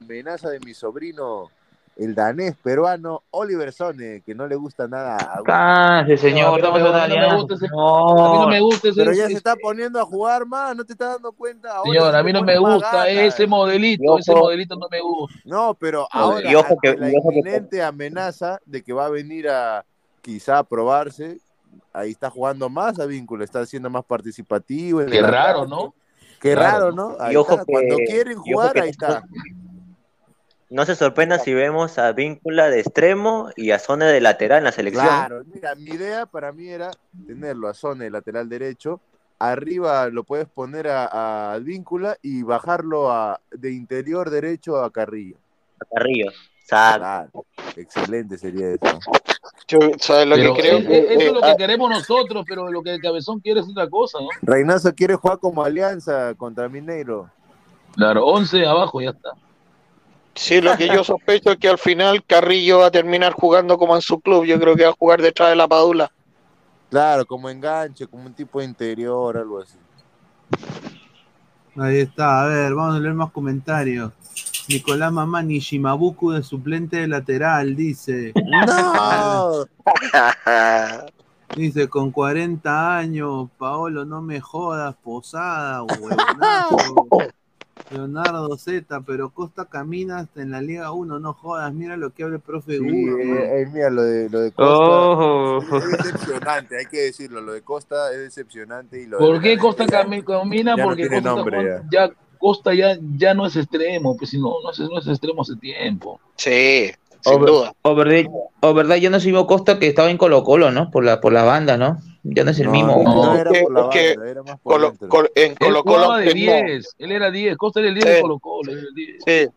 amenaza de mi sobrino, el danés peruano Oliver Sone, que no le gusta nada a Cánse, señor, No, a mí estamos no en a mí no me gusta ese- A mí No, no me gusta ese, Pero ya se está poniendo a jugar más, ¿no te estás dando cuenta? Ahora Señor, a mí no me gusta ese modelito, ese modelito no me gusta. No, pero ahora Y ojo que- la que- inminente amenaza de que va a venir a quizá a probarse, ahí está jugando más a vínculo, está siendo más participativo. Qué raro. ¿no? Qué Raro, raro, ¿no? Y ojo está. que- Cuando quieren jugar, que ahí está. No se sorprenda si vemos a Víncula de extremo y a Zona de lateral en la selección. Claro, mira, mi idea para mí era tenerlo a Zona de lateral derecho, arriba lo puedes poner a, a Advíncula y bajarlo a, de interior derecho a Carrillo. A Carrillo. Exacto. Claro, excelente sería eso. Yo, ¿Sabes lo Pero que creo? es- es- eso Eh, es lo ah, que queremos nosotros, pero lo que el cabezón quiere es otra cosa, ¿no? Reynazo quiere jugar como alianza contra Mineiro. Claro, 11 abajo, ya está. Sí, lo que yo sospecho es que al final Carrillo va a terminar jugando como en su club. Yo creo que va a jugar detrás de la Padula. Claro, como enganche, como un tipo de interior, algo así. Ahí está, a ver, vamos a leer más comentarios. Nicolás Mamani, Shimabuku de suplente de lateral, dice. ¡No! Dice, con 40 años, Paolo, no me jodas, posada, huevonazo. Leonardo Z, pero Costa camina hasta en la Liga 1, no jodas, mira lo que habla el profe Sí, Gurro. eh, eh, mira, lo de, lo de Costa Oh. es, es decepcionante, hay que decirlo. Lo de Costa es decepcionante. Y lo ¿Por de qué Costa ya- cami- camina? ya no Porque tiene Costa, nombre, jugando- ya. Costa ya, ya no es extremo, pues si no, no es, no es extremo hace tiempo. Sí, sin O, duda. o verdad, o verdad, ya no es el mismo Costa que estaba en Colo Colo, ¿no? Por la, por la banda, ¿no? Ya no es el No, mismo. no, No. era Es por la que- banda, era más por Colo- en Él Colo Colo jugaba de tenía- 10, él era 10, Costa era el 10 Sí. de Colo Colo. era el 10. Sí,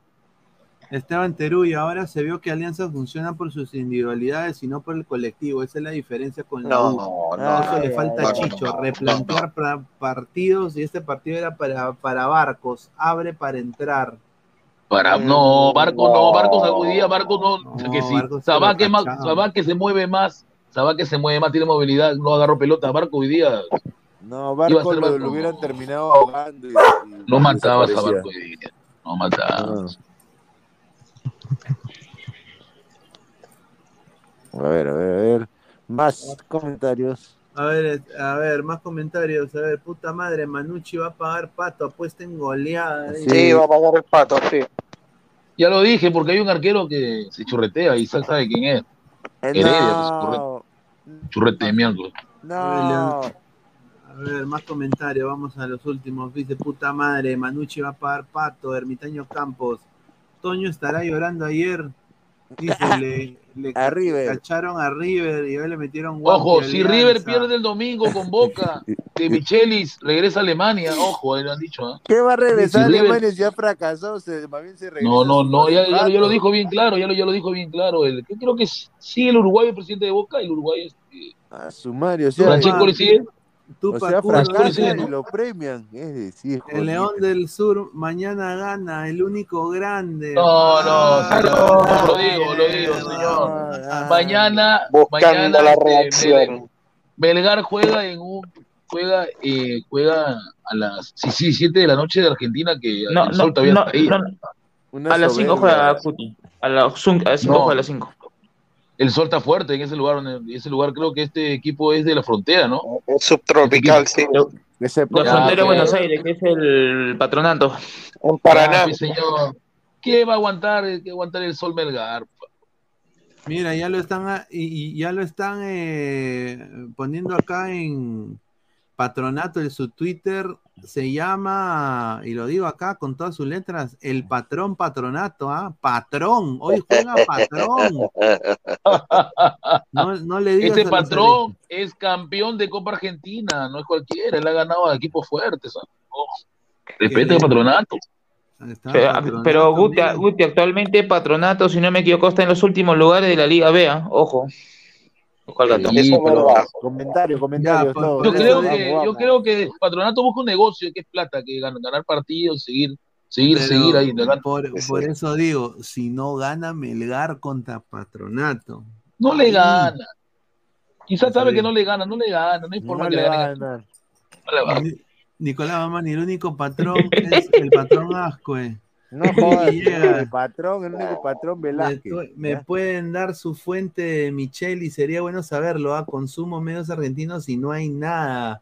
Esteban Terú, y ahora se vio que Alianza funciona por sus individualidades y no por el colectivo. Esa es la diferencia con la U. no, Ah, eso no. le falta Chicho, no, no, replantear partidos y este partido era para, para Barcos, abre para entrar. Para, no, Barco no, no. Barcos algún día, Barcos no, No, que sí, Barcos Sabá que más. Sabá que se mueve más, Sabá que se mueve más, tiene movilidad, no agarró pelota, Barco hoy día No, Iba a Barco ser lo, Barco. lo hubieran terminado ahogando. Y, y no matabas a. Barco hoy día, no matabas. A ver, a ver, a ver. Más comentarios. A ver, a ver, más comentarios. A ver, puta madre, Manucci va a pagar pato, apuesta en goleada. Sí, va a pagar el pato, sí. Ya lo dije, porque hay un arquero que se churretea y sabe quién es. Heredia, se churretea. No, Churrete de miércoles. no. A ver, más comentarios. Vamos a los últimos. Dice, puta madre, Manucci va a pagar pato, Ermitaño Campos. Toño estará llorando ayer. Dice, le, A River. cacharon a River y hoy le metieron Ojo, si Alianza. River pierde el domingo con Boca, de Michelis regresa a Alemania. Ojo, ahí lo han dicho. ¿ah? ¿Qué va a regresar Si River- Alemania si ya fracasó? Se, más bien se regresa No, no, no, ya, ya, lo- ya lo rato. dijo bien claro, ya lo, ya lo dijo bien claro. El, yo creo que sí, el uruguayo es presidente de Boca, el uruguayo es. eh, A su Mario, o sea, Francesco le sigue. Tú, o sea fracasa y lo premian. Es decir, El León del Sur mañana gana, el único grande. No, no, Ah, señor, lo digo, lo digo, señor. Ah, Mañana, Buscando mañana la este, reacción. Belgar juega en un juega eh, juega a las sí, sí, 7 de la noche de Argentina que No, el no, sol todavía no, está ahí. no, una a las 5 soberbia. juega Cuti. A las 5 a las cinco No. juega a las 5. El sol está fuerte en ese lugar, en ese lugar creo que este equipo es de la frontera, ¿no? Es subtropical, sí. Ese La frontera de pues. Buenos Aires, que es el patronato. En Ah, Paraná. pues, señor. ¿Qué va a aguantar, qué va a aguantar el sol Melgar? Mira, ya lo están a- y, y ya lo están eh, poniendo acá en Patronato en su Twitter. Se llama, y lo digo acá con todas sus letras, el patrón patronato, ¿ah? Patrón, hoy juega patrón. No, no le digas Este patrón es campeón de Copa Argentina, no es cualquiera, él ha ganado a equipos fuertes. ¿ah? Ojo. Respete al patronato. Pero, Patronato, pero. Guti, actualmente Patronato, si no me equivoco, está en los últimos lugares de la Liga B. ¿ah? Ojo. Comentarios, comentarios, pues, yo creo que, Vamos, yo vamos. creo que Patronato busca un negocio que es plata, que gan- ganar partidos, seguir, seguir, Pero seguir ahí. Por, por eso digo, si no gana Melgar contra Patronato. No le gana. Quizás sabe que no le gana, no le gana, no hay forma No que le le va a gane. ganar. No le va a ganar. Ni- Nicolás Mamani, el único patrón es el patrón Ascue. No jodas, Llega. el patrón, el único patrón Me, Velázquez. me ¿ya? pueden dar su fuente de Michelle y sería bueno saberlo. ¿ah? Consumo medios argentinos y no hay nada.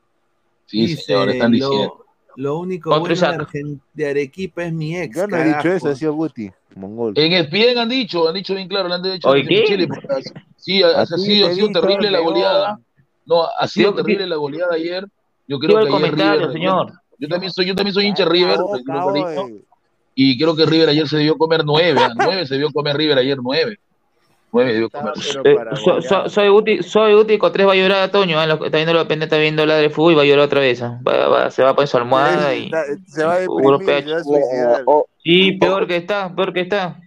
Sí, Dice, señor, están diciendo. Lo, lo único Otro bueno de, de Arequipa es mi ex. Yo no he dicho carajo. eso, ha sido Guti, mongol. En ESPN han dicho, han dicho bien claro, le han dicho Oye, ha- sí, ha, ha sido, ha sido terrible la goleada. No, ha sido Digo- terrible la goleada ayer. Yo creo el que ayer comentario, River- señor. Yo también soy, yo también soy hincha River, Y creo que River ayer se debió comer nueve, ¿ah? nueve se debió comer River ayer nueve. Nueve debió comer. Eh, so- soy Guti, soy Guti, con tres va a llorar a Toño. ¿ah? Está viendo la pendiente, está viendo la de fútbol y va a llorar otra vez. ¿ah? Va- va- se va a poner su almohada y. Se va a deprimir, se va a suicidar. O- Sí, peor que está, peor que está.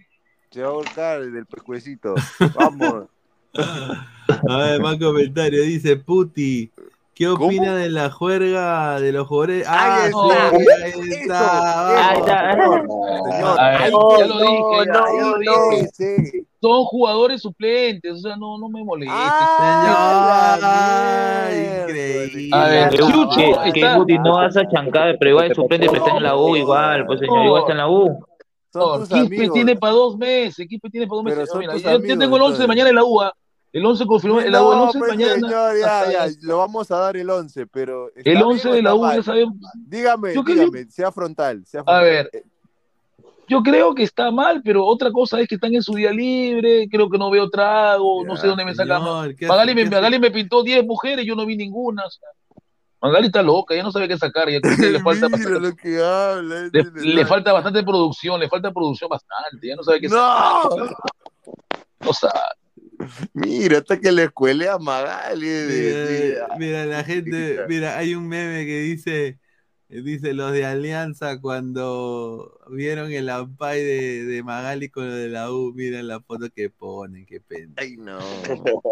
Se va a volcar del pescuecito. Vamos. A ver, más comentario. Dice Puti. ¿Qué ¿Cómo? opina de la juerga de los jugadores? Ahí Ah, ahí está. Ahí está. Señor, señor, A ver, ahí ya te- lo dije, ya, ya lo no, dije. sí. Son jugadores suplentes, o sea, no, no me molestes. Ah, Señor, increíble. A ver, Que, Chucho que- Guti no vas a chancar, pero igual es suplente, pero está en la U igual, pues señor, igual está en la U. Quispe tiene para dos meses, Quispe tiene para dos meses. Mira, yo, tengo el 11 entonces. mañana en la UA. El 11 confirmó, el, el 11 pues, mañana. señor, ya, ya, lo vamos a dar el 11, pero... ¿está el bien 11 o de la U, ya sabemos. Dígame, Yo creo- dígame, sea frontal, sea A frontal. ver, yo creo que está mal, pero otra cosa es que están en su día libre, creo que no veo trago, no sé Ya, dónde me sacan. Señor, ¿qué Magali me? Magali me pintó 10 mujeres, yo no vi ninguna. o sea. Magali está loca, ya no sabe qué sacar, ya que le falta bastante, lo que habla. le, este le le- falta bastante producción, le falta producción bastante, ya no sabe qué ¡No! sacar. No sabe. Mira, hasta que le escuele a Magali. de- Mira, mira, la gente, mira, hay un meme que dice, dice los de Alianza cuando vieron el ampay de, de Magali con lo de la U, miren la foto que ponen, qué pena. Ay, no.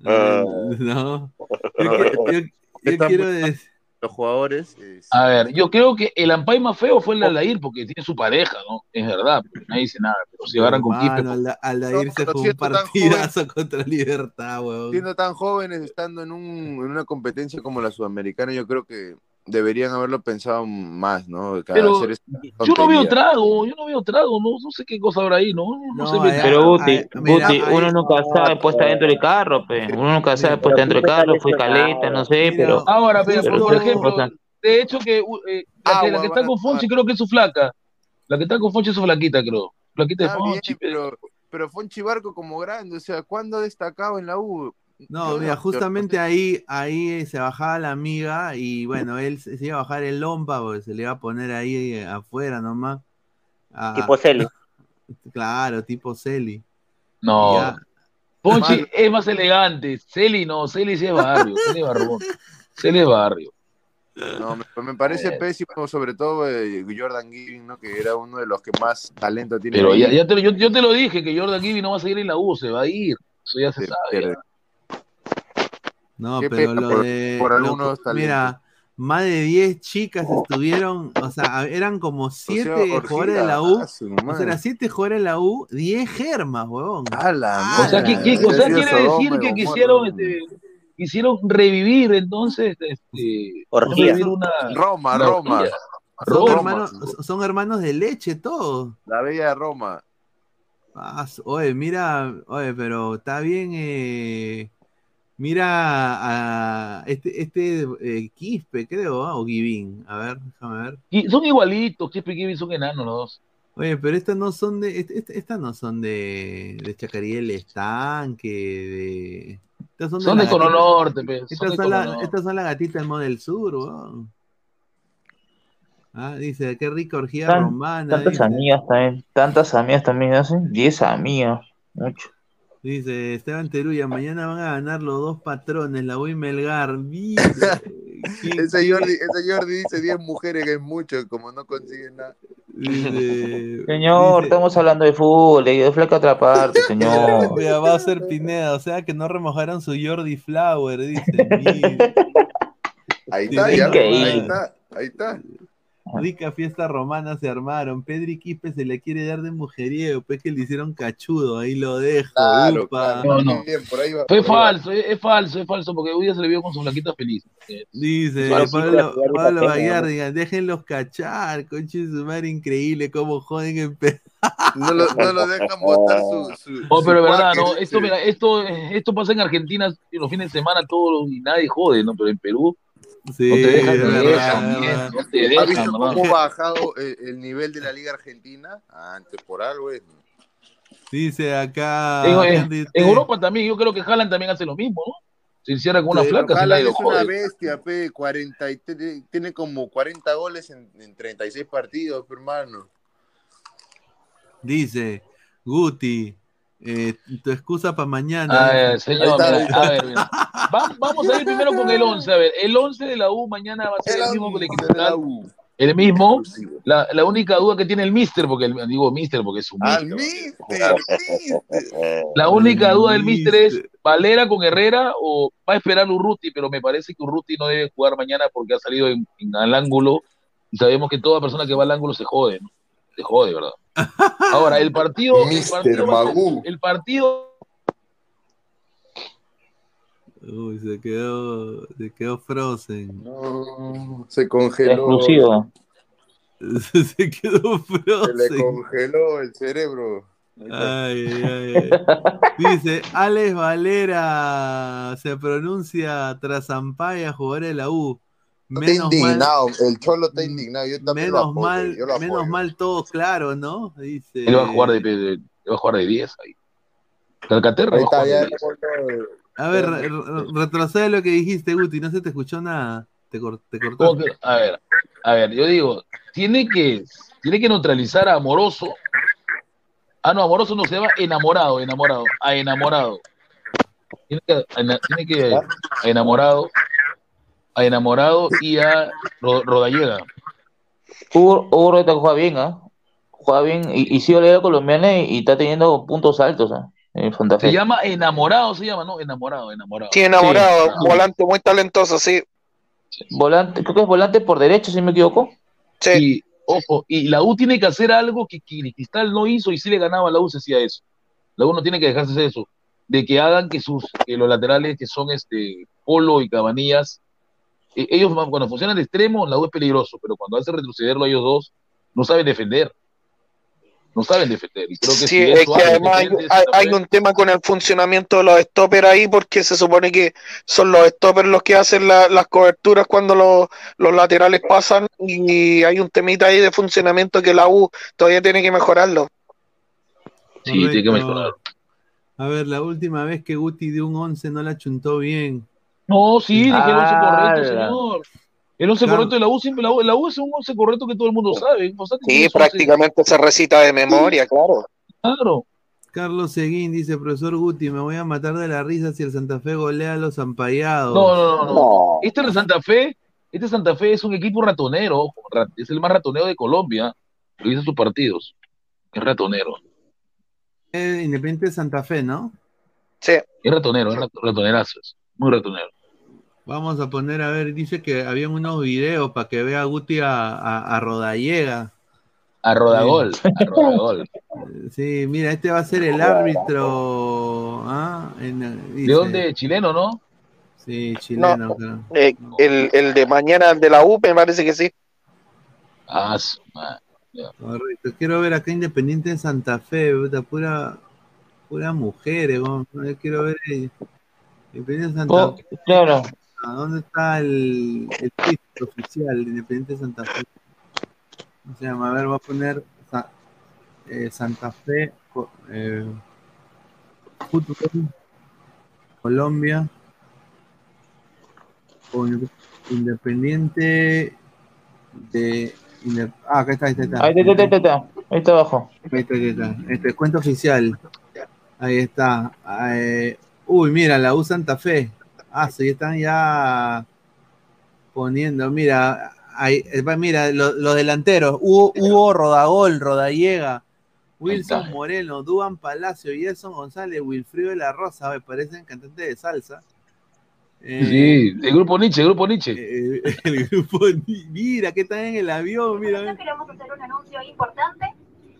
No, yo, yo- quiero decir, Los jugadores. eh, A ver, yo creo que el ampay más feo fue el de Aldair, porque tiene su pareja, ¿no? Es verdad, porque nadie dice nada, pero si agarran con Quispe, Alda- Aldair No, se jugó un partidazo contra Libertad, weón. siendo tan jóvenes, estando en, un, en una competencia como la sudamericana, yo creo que deberían haberlo pensado más, ¿no? Pero hacer yo no veo trago, yo no veo trago, no, no sé qué cosa habrá ahí, ¿no? No, ve Pero nada. Guti, Guti, uno nunca sabe, pues está dentro del carro, pe. Uno nunca sabe, pues está dentro del carro, fue caleta, no sé, pero. Ahora, pero, pero por ejemplo, de hecho que uh, eh, la, que la que está con Fonchi creo que es su flaca. La que está con Fonchi es su flaquita, creo. Flaquita de bien, Fonchi. pero, pero Fonchi Barco como grande, o sea, ¿cuándo ha destacado en la U? No, Yo mira, no- justamente ahí, ahí se bajaba la amiga y bueno, él se se iba a bajar el lompa porque se le iba a poner ahí eh, afuera nomás. A- Tipo Celi. Claro, tipo Celi. No. Ya. Mal. es más elegante. Celi no, Celi sí es barrio. Celi es barbón. Celi es barrio. No, me, me parece Eh. pésimo, sobre todo eh, Jordan Giving, ¿no? Que era uno de los que más talento tiene. Pero ya, ya te, lo- yo, yo te lo dije que Jordan Gibby no va a seguir en la U, se va a ir. Eso ya se sabe. ya. No, Qué pero lo por- de. por lo- algunos mira, más de 10 chicas estuvieron, o sea, eran como 7 jugadores de la U. ah, O sea, eran 7 jugadores de la U, 10 germas, huevón. O sea, ¿qué- qué- o sea, quiere decir que quisieron, este, quisieron revivir entonces este, Orgía. revivir una Roma, una Roma. orgía. Son, Roma. hermanos, son hermanos de leche todos. La bella de Roma. Ah, oye, mira, oye, pero está bien. eh, mira a este, este eh, Quispe, creo, ¿ah? o Givín. A ver, déjame ver. Y son igualitos, Quispe y Gibby son enanos los dos. Oye, pero estas no son de, est- est- estas no son de, de Chacarí Estanque, de. Estas son, Son la de Cono gatita- Norte, pe, son Estas de son, Cono la, Norte. estas son las gatitas del Model Sur, weón. Ah, dice, qué rica orgía Tan- romana. tantas dice. amigas también, tantas amigas también hacen, 10 amigas, mucho. Dice Esteban Teruya, mañana van a ganar los dos patrones, la U y Melgar. Ese Jordi, ese Jordi dice 10 mujeres que es mucho, como no consigue nada. dice- Señor, dice- estamos hablando de fútbol, de flaca otra parte, señor. Mira, va a ser Pineda, o sea que no remojaron su Jordi Flower, dice. Ahí está, ya, ahí está, ahí está. Rica fiesta romana se armaron. Pedri Quispe se le quiere dar de mujeriego, pues que le hicieron cachudo, ahí lo dejo. Claro, upa. claro. No, no. Bien, por ahí va, Fue por ahí va. falso, es, es falso, es falso, porque hoy día se le vio con su flaquita feliz. Eh, Dice. Pablo, Pablo digan, déjenlos cachar, conche su madre, increíble cómo joden en Perú. No lo, no lo dejan botar su. su Oh, su pero es verdad, ¿no? Esto, mira, esto, esto pasa en Argentina en los fines de semana todo y nadie jode, ¿no? Pero en Perú Sí, no te dejan, es no te verdad, dejan, es bien, verdad. no te ¿Has visto cómo ha bajado el, el nivel de la Liga Argentina? Antes por algo es. Dice acá. En. Europa también, yo creo que Haaland también hace lo mismo, ¿no? Se encierra con una Sí, flaca, Haaland es una bestia, pe, 40 y- tiene- como 40 goles en, en 36 partidos, hermano. Dice, Guti, eh, tu excusa para mañana. A dice. ver, señor, mira, a ver, mira. Va- vamos a ir primero con el 11. A ver, el 11 de la U mañana va a ser el, mismo que el de la Cristal. U. El mismo. La, la única duda que tiene el Mister, porque el, digo Mister porque es un Al Mister. mister, mister. La única Al duda del Mister es. Valera con Herrera o va a esperar Urruti, pero me parece que Urruti no debe jugar mañana porque ha salido en, en al ángulo y sabemos que toda persona que va al ángulo se jode, ¿no? Se jode, ¿verdad? Ahora, el partido, el partido, el partido Uy, se quedó, se quedó Frozen. No, se congeló. Exclusivo. se quedó Se le Frozen. congeló el cerebro. Ay, ay, ay. Dice, Alex Valera se pronuncia tras Zampaya, jugador de la U. Está Menos mal, indignado, el Cholo está indignado. Yo también lo menos apoyo, mal, yo lo menos mal todo claro, ¿no? Dice. él va a jugar de, va a jugar de 10 ahí. Calcaterra Ahí está, jugar ya de 10. A ver, re- re- retrocede lo que dijiste, Guti, no se te escuchó nada. Te, cor- te ¿Cómo cortaste. que? A ver, a ver, yo digo, tiene que, tiene que neutralizar a Amoroso. Ah, no, Amoroso no se llama enamorado, enamorado, a enamorado. Tiene que, a ena- tiene que a enamorado, a enamorado y a Ro- Rodallega. Hugo, Hugo Roeta juega bien, ¿ah? Juega bien y, y sigue la liga colombiana y, y está teniendo puntos altos, ¿ah? En Santa Se llama enamorado, se llama, ¿no? Enamorado, enamorado. Sí, enamorado, Sí. volante muy talentoso, sí. Volante, creo que es volante por derecho, si me equivoco. Sí. Y, ojo, y la U tiene que hacer algo que, que Cristal no hizo y si le ganaba a la U se hacía eso. La U no tiene que dejarse hacer eso, de que hagan que sus que los laterales que son este Polo y Cabanillas e- ellos cuando funcionan de extremo, la U es peligroso, pero cuando hace retrocederlo a ellos dos, no saben defender. No saben defender. Y creo que Sí, si es que además hay, un tema con el funcionamiento de los stoppers ahí, porque se supone que son los stoppers los que hacen la- las coberturas cuando los, los laterales pasan, y hay un temita ahí de funcionamiento que la U todavía tiene que mejorarlo. Sí, tiene que Correcto. mejorar. A ver, la última vez que Guti dio un 11 no la chuntó bien. No, sí, dije el 11 correcto, ¡Hala! señor. El 11 Claro. correcto de la U siempre, la U, la U es un 11 correcto que todo el mundo sabe. O sea, que Sí, tienes 11. prácticamente se recita de memoria, claro. Claro. Carlos Seguín dice, profesor Guti, me voy a matar de la risa si el Santa Fe golea a los ampallados. No, no, no, no. Este de Santa Fe, este Santa Fe es un equipo ratonero, es el más ratonero de Colombia. Revisa sus partidos. Es ratonero. Independiente de Santa Fe, ¿no? Sí. Es ratonero, es rat- ratonerazo. es Muy ratonero. Vamos a poner, a ver, dice que habían unos videos para que vea Guti a, a, a Rodallega. A Rodagol, a Rodagol. Sí, mira, este va a ser el árbitro. ¿ah? En- dice- ¿De dónde? Chileno, ¿no? Sí, chileno. creo. Eh, el, el de mañana de la U me parece que sí. Ah. Correcto. Quiero ver acá Independiente de Santa Fe, puta, pura, pura mujeres. vamos, quiero ver Independiente de Santa Oh, Fe. claro. ¿A ¿Dónde está el, el oficial de Independiente de Santa Fe? ¿Cómo se llama? A ver, voy a poner eh, Santa Fe, eh, fútbol, Colombia, o Inde- Independiente de. Ah, acá está, ahí está. Ahí está, ahí está, ahí está. Ahí está abajo. Ahí está, ahí está. Este cuenta oficial. Ahí está. Eh, uy, mira, la U Santa Fe. Ah, sí, están ya poniendo. Mira, ahí, eh, va, mira, lo- los delanteros. Hugo, Hugo Rodagol, Rodallega, Wilson Moreno, Duan Palacio, Gerson González, Wilfrido de la Rosa. Me parecen cantantes de salsa. Eh, Sí, el grupo Nietzsche, el grupo Nietzsche. eh, el grupo, mira, que están en el avión, mira. Queremos hacer un anuncio importante,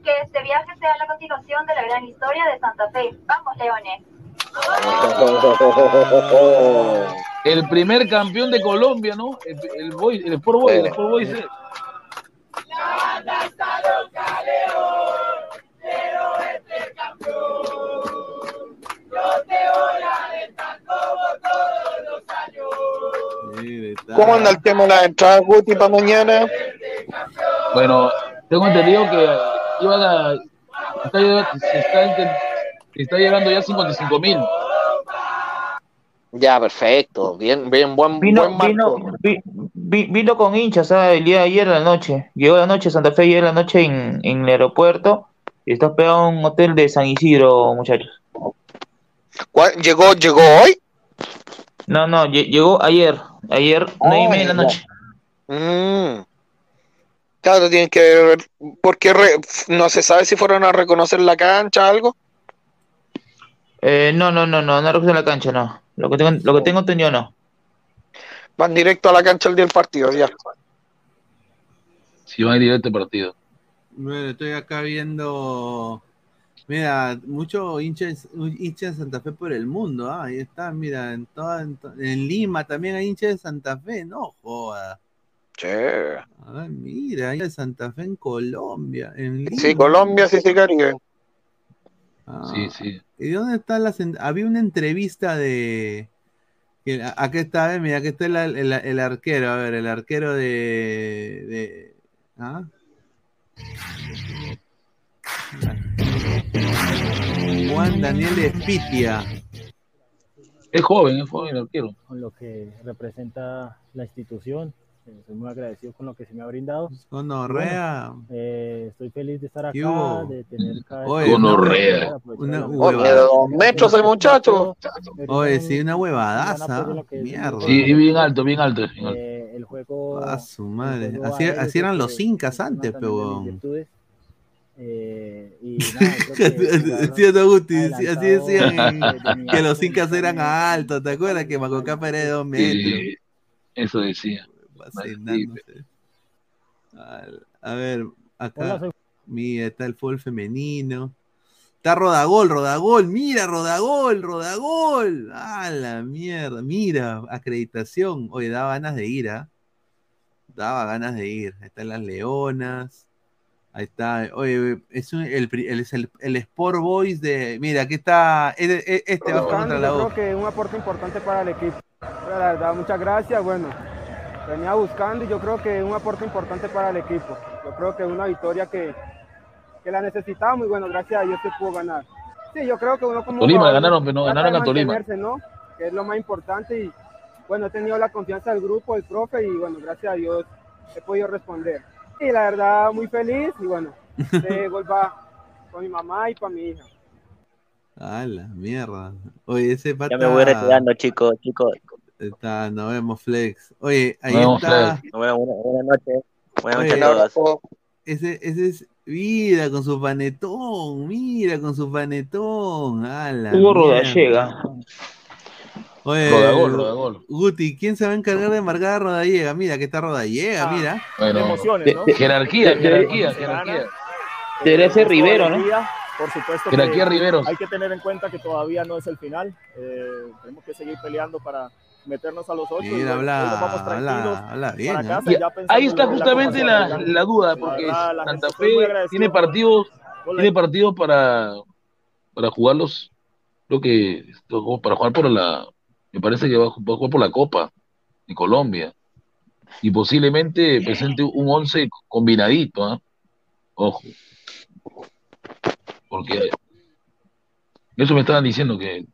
que este viaje sea la continuación de la gran historia de Santa Fe. Vamos, Leones. El primer campeón de Colombia, ¿no? El, el, boy, el Sport Boy, el Sport Boy. sí. ¿Cómo anda el tema de las entradas, Guti, para mañana? Bueno, tengo entendido que iban a. Está, se, está, está llegando ya a 55 mil. Ya, perfecto. Bien, bien, buen, Vino, buen marco. vino, vi- vi- vino con hinchas ¿sabes? el día de ayer a la noche. Llegó la noche, Santa Fe ayer a la noche en, en el aeropuerto. Y está hospedado en un hotel de San Isidro, muchachos. ¿Cuál- ¿Llegó, llegó hoy? No, no, lle- llegó ayer. Ayer, nueve y media de la noche. Mm. Claro, tienen que ver, porque re- no se sabe si fueron a reconocer la cancha algo. Eh, no, no, no, no, no recoge la cancha, no. Lo que tengo, lo que tengo entendido, no. Van directo a la cancha el día del partido, ya. Si van a ir a este partido. Bueno, estoy acá viendo. Mira, muchos hinchas, hinchas de Santa Fe por el mundo. ah, Ahí está, mira, en, toda, en, to- en Lima también hay hinchas de Santa Fe, no joda. Sí. A ver, mira, hay de Santa Fe en Colombia. En Lima. Sí, Colombia, sí, sí, Caribe. Ah, Sí, sí. ¿Y dónde está la Había una entrevista de. que- a- Aquí está, eh, mira, aquí está el, el- el arquero, a ver, el arquero de. de ¿ah? Juan Daniel Espitia. Es joven, es joven el arquero. con lo que representa la institución. Eh, Estoy muy agradecido con lo que se me ha brindado. Gonorrea. Bueno, eh, estoy feliz de estar ¿Qué acá, de tener cada Oye, Gonorrea. Una huevada. dos metros el muchacho. Oye, sí, una huevadaza. Mierda. Sí, y bien alto, bien alto. bien alto. Eh, el juego. A su madre. Así, así eran los que incas antes, pero. Eh, y nada, Sí, no, Guti, sí, así decían que los incas eran altos, ¿te acuerdas? Que Macocapa era de dos metros. Sí, eso decía. A ver, acá mira, está el fútbol femenino. Está Rodagol, Rodagol, mira, Rodagol, Rodagol. Ah, la mierda, mira, acreditación. Oye, daba ganas de ir, ¿ah? Daba ganas de ir. Ahí están las leonas. Ahí está. Oye, es, un- el, el- el, el Sport Boys de. Mira, aquí está. Este, este va a contra la Yo creo que es un aporte importante para el equipo. La verdad, muchas gracias. Bueno, venía buscando y yo creo que es un aporte importante para el equipo. Yo creo que es una victoria que, que la necesitábamos y bueno, gracias a Dios se pudo ganar. Sí, yo creo que uno como Tolima jugador ganaron, pero no, ganaron a Tolima. Que es lo más importante y bueno, he tenido la confianza del grupo, del profe y bueno, gracias a Dios he podido responder. Y la verdad, muy feliz y bueno, este gol va con mi mamá y para mi hija. Ah, la mierda. Oye, ese pata. Ya me voy retirando, chicos, chicos. Está, nos vemos, Flex. Oye, ahí Nos vemos, está. Flex. Buenas buenas noches. Buenas noches a todos. Ese, ese es Vida con su panetón, mira con su panetón. A la Hugo. Rodallega. Oye, Rodagol, Rodagol. Guti, ¿quién se va a encargar de marcar a Rodallega? Mira, que está Rodallega, mira. Bueno, emociones, ¿no? jerarquía, jerarquía, jerarquía. Ser Rivero, ¿no? Por supuesto que Jerarquía Riveros. hay que tener en cuenta que todavía no es el final. Eh, tenemos que seguir peleando para meternos a los ocho. y Mira, bueno, hoy nos vamos habla, tranquilos habla, habla bien. para ¿eh? casa, Y ya pensando ahí está la justamente la, la duda, La porque verdad, la Santa Fe tiene partidos, tiene partidos para, para jugarlos, creo que para jugar por la, me parece que va a jugar por la Copa de Colombia y posiblemente presente un once combinadito, ¿ah? Ojo, porque eso me estaban diciendo que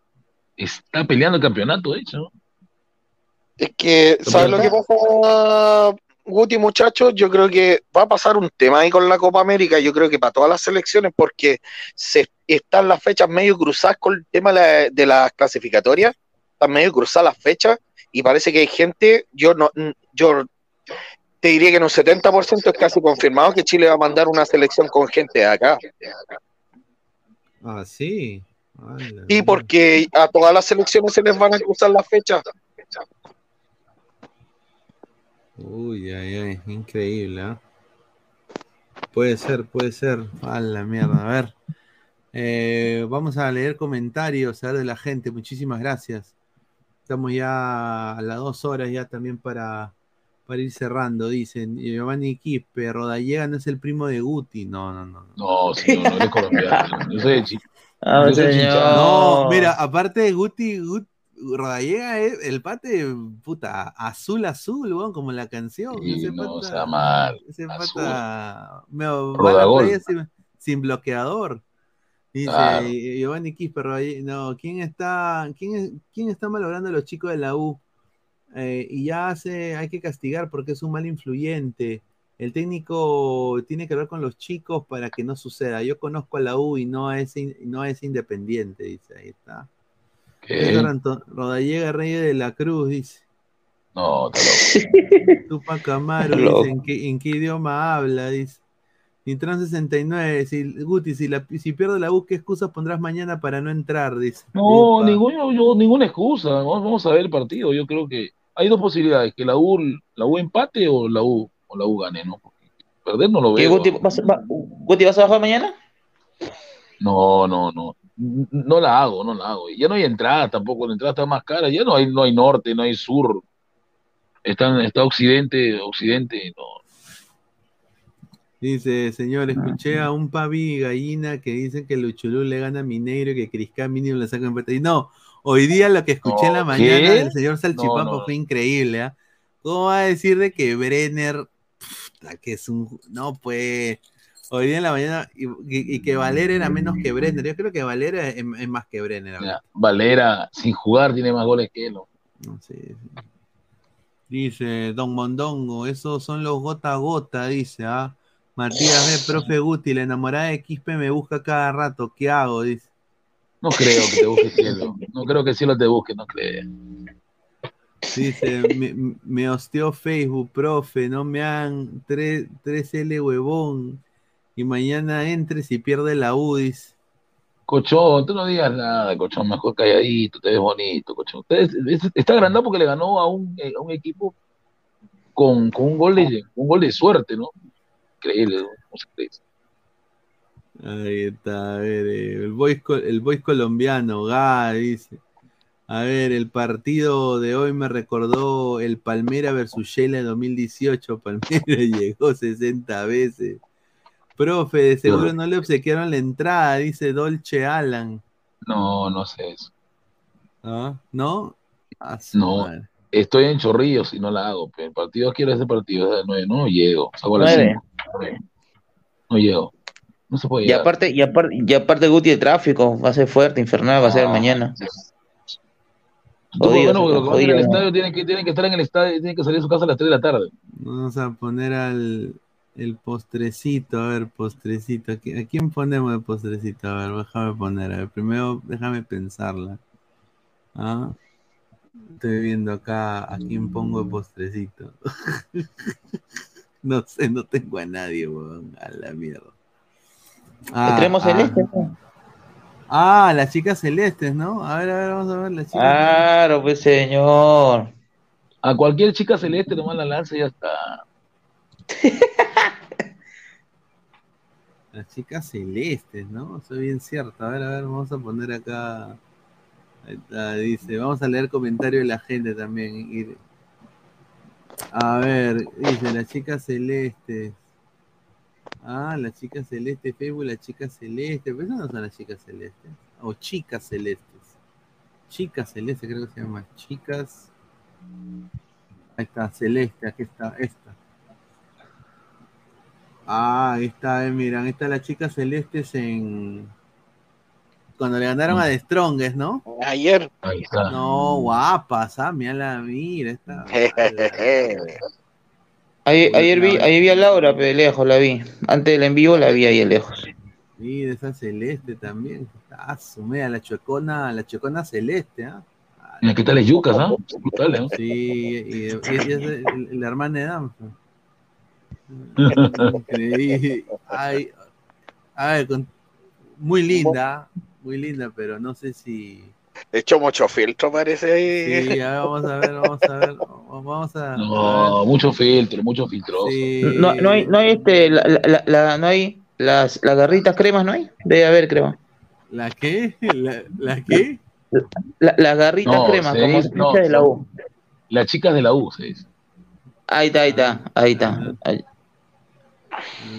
está peleando el campeonato, de hecho, ¿no? Es que, ¿sabes lo que pasa, Guti, muchachos? Yo creo que va a pasar un tema ahí con la Copa América, yo creo que para todas las selecciones, porque se están las fechas medio cruzadas con el tema de, la- de las clasificatorias, están medio cruzadas las fechas, y parece que hay gente, yo no, yo te diría que en un 70% es casi confirmado que Chile va a mandar una selección con gente de acá. Ah, sí. Y porque a todas las selecciones se les van a cruzar las fechas. Uy, ay, ay, increíble, ¿ah? Puede ser, puede ser. A la mierda, a ver. Eh, vamos a leer comentarios, a ver, de la gente. Muchísimas gracias. Estamos ya a las dos horas ya también para, para ir cerrando. Dicen, Giovanni Quispe, Rodallega no es el primo de Guti. No, no, no. No, señor, no eres colombiano. Yo soy de Chi- Ah. No, mira, aparte de Guti, Gut- Rodallega es el pate, puta, azul, azul, weón, como la canción. Sí, ese no pata, sea mal. ese azul. pata me va a la sin, sin bloqueador. Dice Claro. Giovanni Quispe, no, ¿quién está, quién, es- quién está malogrando a los chicos de la U? Eh, y ya hace, hay que castigar porque es un mal influyente. El técnico tiene que ver con los chicos para que no suceda. Yo conozco a la U y no es, no es independiente, dice, ahí está. Rodallega Reyes de la Cruz, dice. No, está loco. Tupac Amaro, Está loco. dice, ¿en qué, ¿en qué idioma habla? Dice. Nitran 69, si, Guti, si, la, si pierde la U, ¿qué excusas pondrás mañana para no entrar? Dice. No, ningún, yo- ninguna excusa. Vamos, vamos a ver el partido. Yo creo que hay dos posibilidades, que la U, la U empate o la U, o la U gane, ¿no? Porque perder no lo ¿Qué, veo. Guti, vas, va- Guti, vas a bajar mañana? No, no, no. No la hago, no la hago. Ya no hay entrada tampoco, la entrada está más cara. Ya no hay, no hay norte, no hay sur. Están, está occidente, occidente, no. Dice, señor, escuché a un pavi gallina que dice que Luchulú le gana a Mineiro y que Crisca mínimo le saca empate. Y no, hoy día lo que escuché en la mañana ¿qué? del señor No, no. fue increíble, ¿ah? ¿Cómo va a decir de que Brenner, que es un, no pues, hoy día en la mañana, y, y- y que Valera era menos que Brenner, yo creo que Valera es, es más que Brenner. ahora. Valera, sin jugar, tiene más goles que él. ¿no? No sé. Dice Don Mondongo, esos son los gota a gota, dice, ¿ah? Matías B, profe Guti, la enamorada de Quispe me busca cada rato, ¿qué hago? Dice. No creo que te busque cielo. No creo que el cielo te busque, no creo. Dice, me, me hosteó Facebook, profe, no me han 3, l huevón. Y mañana entres y pierde la U, dice. Cochón, tú no digas nada, Cochón, mejor calladito, te ves bonito, Cochón. Usted es- es- está agrandado porque le ganó a un, eh, a un equipo con, con un gol de, un gol de suerte, ¿no? Increíble, ¿no? ¿Cómo se cree? Ahí está, a ver, eh, el voice, el voice colombiano, Ga, dice. A ver, el partido de hoy me recordó el Palmera versus Sheila en 2018. Palmera llegó 60 veces. Profe, de seguro no le obsequiaron la entrada, dice Dolce Alan. No, no sé eso. ¿Ah? ¿No? A su No, madre. estoy en Chorrillos y no la hago. Pero el partido quiero ese partido. es a las nueve, No llego. Salgo a las. No llego. No se puede Y llegar. aparte, y aparte, y aparte Guti, el tráfico va a ser fuerte, infernal, va a ser No. mañana. Jodido, ir al jodido. estadio tienen que, tienen que estar en el estadio, tienen que salir de su casa a las 3 de la tarde. Vamos a poner al el postrecito, a ver, postrecito. ¿A qui- ¿A quién ponemos el postrecito? A ver, déjame poner. A ver, primero déjame pensarla. Ah, Estoy viendo acá a quién pongo el postrecito. no sé, no tengo a nadie, weón. A la mierda. Ah, Extremo ah. celeste. ¿no? Ah, las chicas celestes, ¿no? A ver, a ver, vamos a ver las chicas. Claro, pues señor. A cualquier chica celeste nomás la lanza y ya está. Las chicas celestes, ¿no? Eso es bien cierto. A ver, a ver, vamos a poner acá. Ahí está, dice, vamos a leer comentarios de la gente también. A ver, dice, las chicas celestes. Ah, las chicas celestes, Facebook, las chicas celestes. Pero no son las chicas celestes. O chicas celestes. Chicas celestes, creo que se llama. Chicas. Ahí está, celeste, aquí está, esta. Ah, ahí está, eh, miran, ahí está las chicas celestes en. Cuando le ganaron a The Strongest, ¿no? Ayer. Ahí está. No, guapas, ah, mira la mira, esta. Ayer, ayer vi, ayer vi a Laura, pero de lejos la vi. Antes del en vivo la vi ahí de lejos. Mira, esa celeste también. Ah, su mira, la chuecona, la chuecona celeste, ¿ah? Mira, ¿qué tal es Yucas, ah? ¿eh? Sí, y, y- y es la hermana de Dam. Increíble. Ay, a ver, con- muy linda, muy linda, pero no sé si. De hecho, mucho filtro parece ahí. Sí, a ver, vamos a ver, vamos a ver, vamos a. No, mucho filtro, mucho filtroso. No, no hay, no hay este, la, la- la- no hay las, las garritas cremas, ¿no hay? Debe haber crema. ¿La qué? ¿La, la qué? La- las garritas No, cremas, como dice- no, de la U. Las chicas de la U, se dice. Ahí está, ahí está, ahí está. Ahí.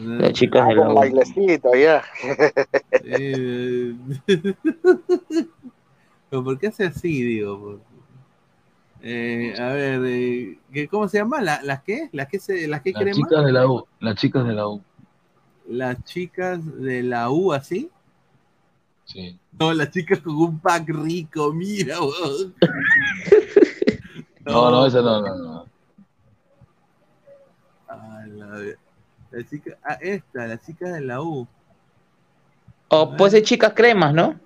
Las chicas de la Con U. bailecito, ya. Eh, ¿Pero por qué hace así, digo? Eh, a ver, eh, ¿qué- ¿cómo se llama? ¿La- ¿Las qué? ¿Las qué, se, las qué Las chicas de la U, las chicas de la U. Las chicas de la U, ¿así? Sí. No, las chicas con un pack rico, mira, weón. No, no, esa no, no, no. Ah, la, la chica, ah, esta, la chica de la U. O puede ser chicas cremas, ¿no?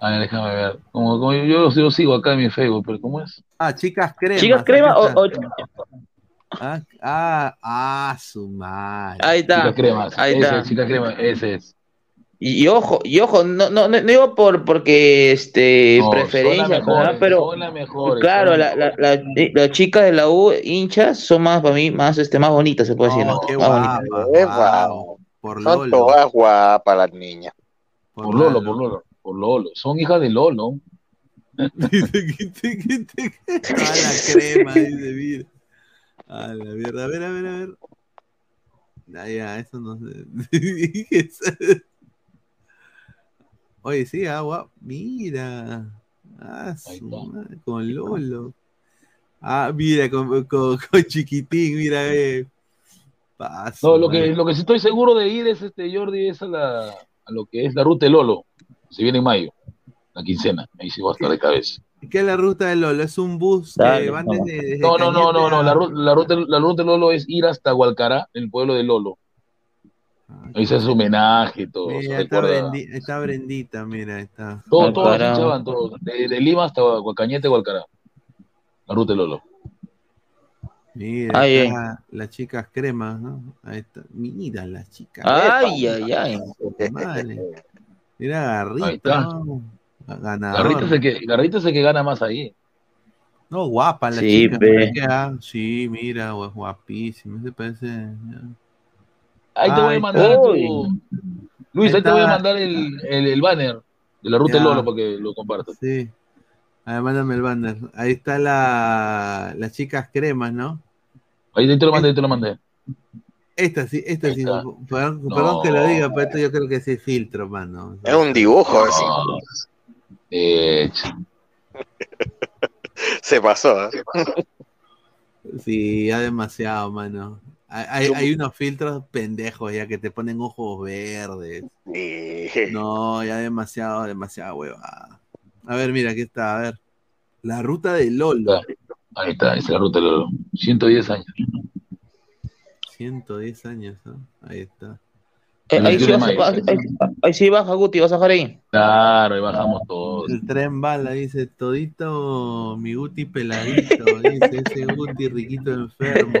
A ver, déjame ver. Como, como yo, yo, yo sigo acá en mi Facebook, pero ¿cómo es? Ah, chicas cremas. Chicas cremas o, o-. Ah, ah, ah, su madre. Ahí está. Chicas cremas. Ahí ese está. es, chicas cremas, ese es. Y, y ojo, y ojo, no, no, no no digo por porque este No, son preferencia, las mejores, pero son las mejores, claro, son la, las la, la- las chicas de la U hinchas son más para mí más este más bonitas se puede decir, ¿no? Oh, qué guapa. Eh, guau, Por Son Lolo. todas guapas las niñas. Por Lolo, por Lolo, por Lolo. Son hijas de Lolo. Ah, la crema, dice, mira. A la mierda, a ver, a ver, a ver. Ah, ya, eso no sé. Oye, sí, agua. Mira. Ah, su madre, con Lolo. Ah, mira, con, con, con chiquitín, mira, eh. Paso, No, lo que, lo que sí estoy seguro de ir es este Jordi, es a, la, a lo que es la ruta de Lolo. Se viene en mayo, la quincena. Ahí sí va a estar de cabeza. ¿Qué es la ruta de Lolo? ¿Es un bus que Dale, van no. desde, desde No, no, no, no, no. La, ru- la ruta, la ruta de Lolo es ir hasta Hualcará, el pueblo de Lolo. Ahí se hace homenaje y todo. Mira, está. Brendi- está Brendita, mira, está. Todo, todos van, todos. De, de Lima hasta Huacañete, Hualcará. La ruta de Lolo. Mira, está las chicas cremas, ¿no? Ahí está. Mira las chicas. Ay, ay, ay. Madre. Mira, Garrita. ¿no? Garrita es el que, Garrita es el que gana más ahí. No, guapa la Sí, chica. pe. ¿para qué, ah? Sí, mira, gua- guapísima. Se parece. ya. Ahí te voy a mandar tu- Luis, Ahí ahí te voy a mandar el, el, el banner de la ruta Ya. del Lolo para que lo compartas. Sí. A ver, mándame el banner. Ahí está la, las chicas cremas, ¿no? Ahí te lo mandé, ahí te lo mandé. Esta sí, esta sí. Perdón, No. perdón que lo diga, pero esto yo creo que es filtro, mano. Es un dibujo así. Eh, Se pasó. ¿eh? Sí, ya demasiado, mano. Hay, hay, unos filtros pendejos ya que te ponen ojos verdes. No, ya demasiado, demasiado huevada. A ver, mira, aquí está, a ver. La ruta de Lolo. Ahí está, esa es la ruta del Lolo. 110 años. 110 años, ¿no? Ahí está. Eh, ahí, sí de vas- mayo. vas- ahí- ahí sí baja, Guti, vas a bajar ahí. Claro, ahí bajamos todos. El tren bala, dice, todito mi Guti peladito, dice, ese Guti riquito enfermo.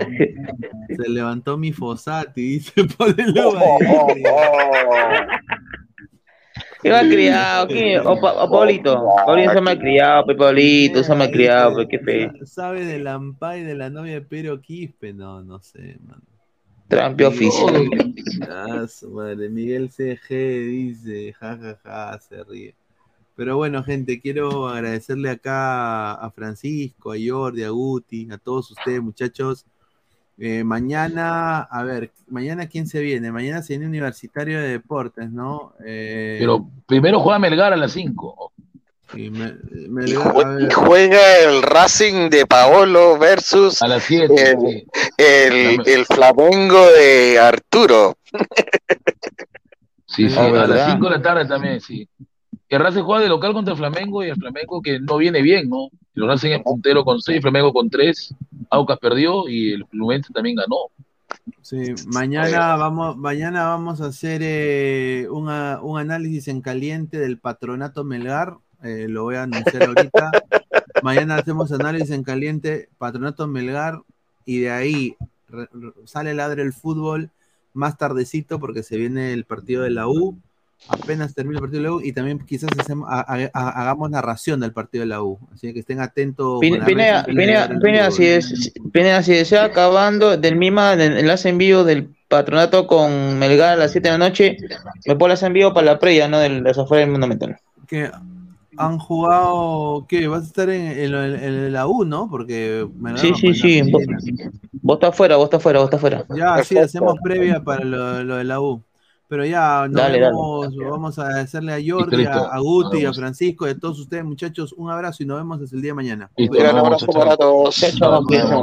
Se levantó mi Fosati, dice, ponelo ahí. ¿Qué me ha criado? ¿Qué? O, Pa- o Pablito. Pablito se me ha criado, pe Pablito, se me ha criado, pe, qué feo. ¿Sabe del Ampay de la novia de Pero Quispe? No, no sé, man. Trampio oficial. Ah, su madre. Miguel CG dice, jajaja, se ríe. Pero bueno, gente, quiero agradecerle acá a Francisco, a Jordi, a Guti, a todos ustedes, muchachos. Eh, mañana, a ver, mañana quién se viene? Mañana se viene Universitario de Deportes, ¿no? Eh, Pero primero juega Melgar a las 5. Sí, me- me- Y, jue- juega el Racing de Paolo versus A las 7. el, el, el Flamengo de Arturo. Sí, sí, Ah, a las ¿verdad? 5 de la tarde también, sí. El Racing juega de local contra el Flamengo y el Flamengo que no viene bien, ¿no? El Racing es puntero con 6, Flamengo con 3, Aucas perdió y el Fluminense también ganó. Sí, mañana vamos, mañana vamos a hacer eh, un análisis en caliente del patronato Melgar. Eh, lo voy a anunciar ahorita. mañana hacemos análisis en caliente, patronato Melgar, y de ahí re- re- sale ladre el fútbol más tardecito porque se viene el partido de la U. Apenas termina el partido de la U y también quizás hacemos- ha- ha- ha- hagamos narración del partido de la U. Así que estén atentos. Pineda, si, es- si desea acabando del misma del enlace en vivo del patronato con Melgar a las 7 de la noche, me pones en vivo para la previa, ¿no? De las afuera del Monumental. que han jugado, ¿qué? Vas a estar en, en la U, ¿no? Porque me Sí, sí, sí. Vos, vos estás fuera, vos estás fuera, vos estás fuera. Ya, sí, hacemos previa para lo, lo de la U. Pero ya, nos Dale, dale. vemos, vamos a hacerle a Jordi, a, Guti, a. Francisco y a todos ustedes, muchachos, un abrazo y nos vemos hasta el día de mañana. Listo, Gran abrazo para todos. Chao, chao,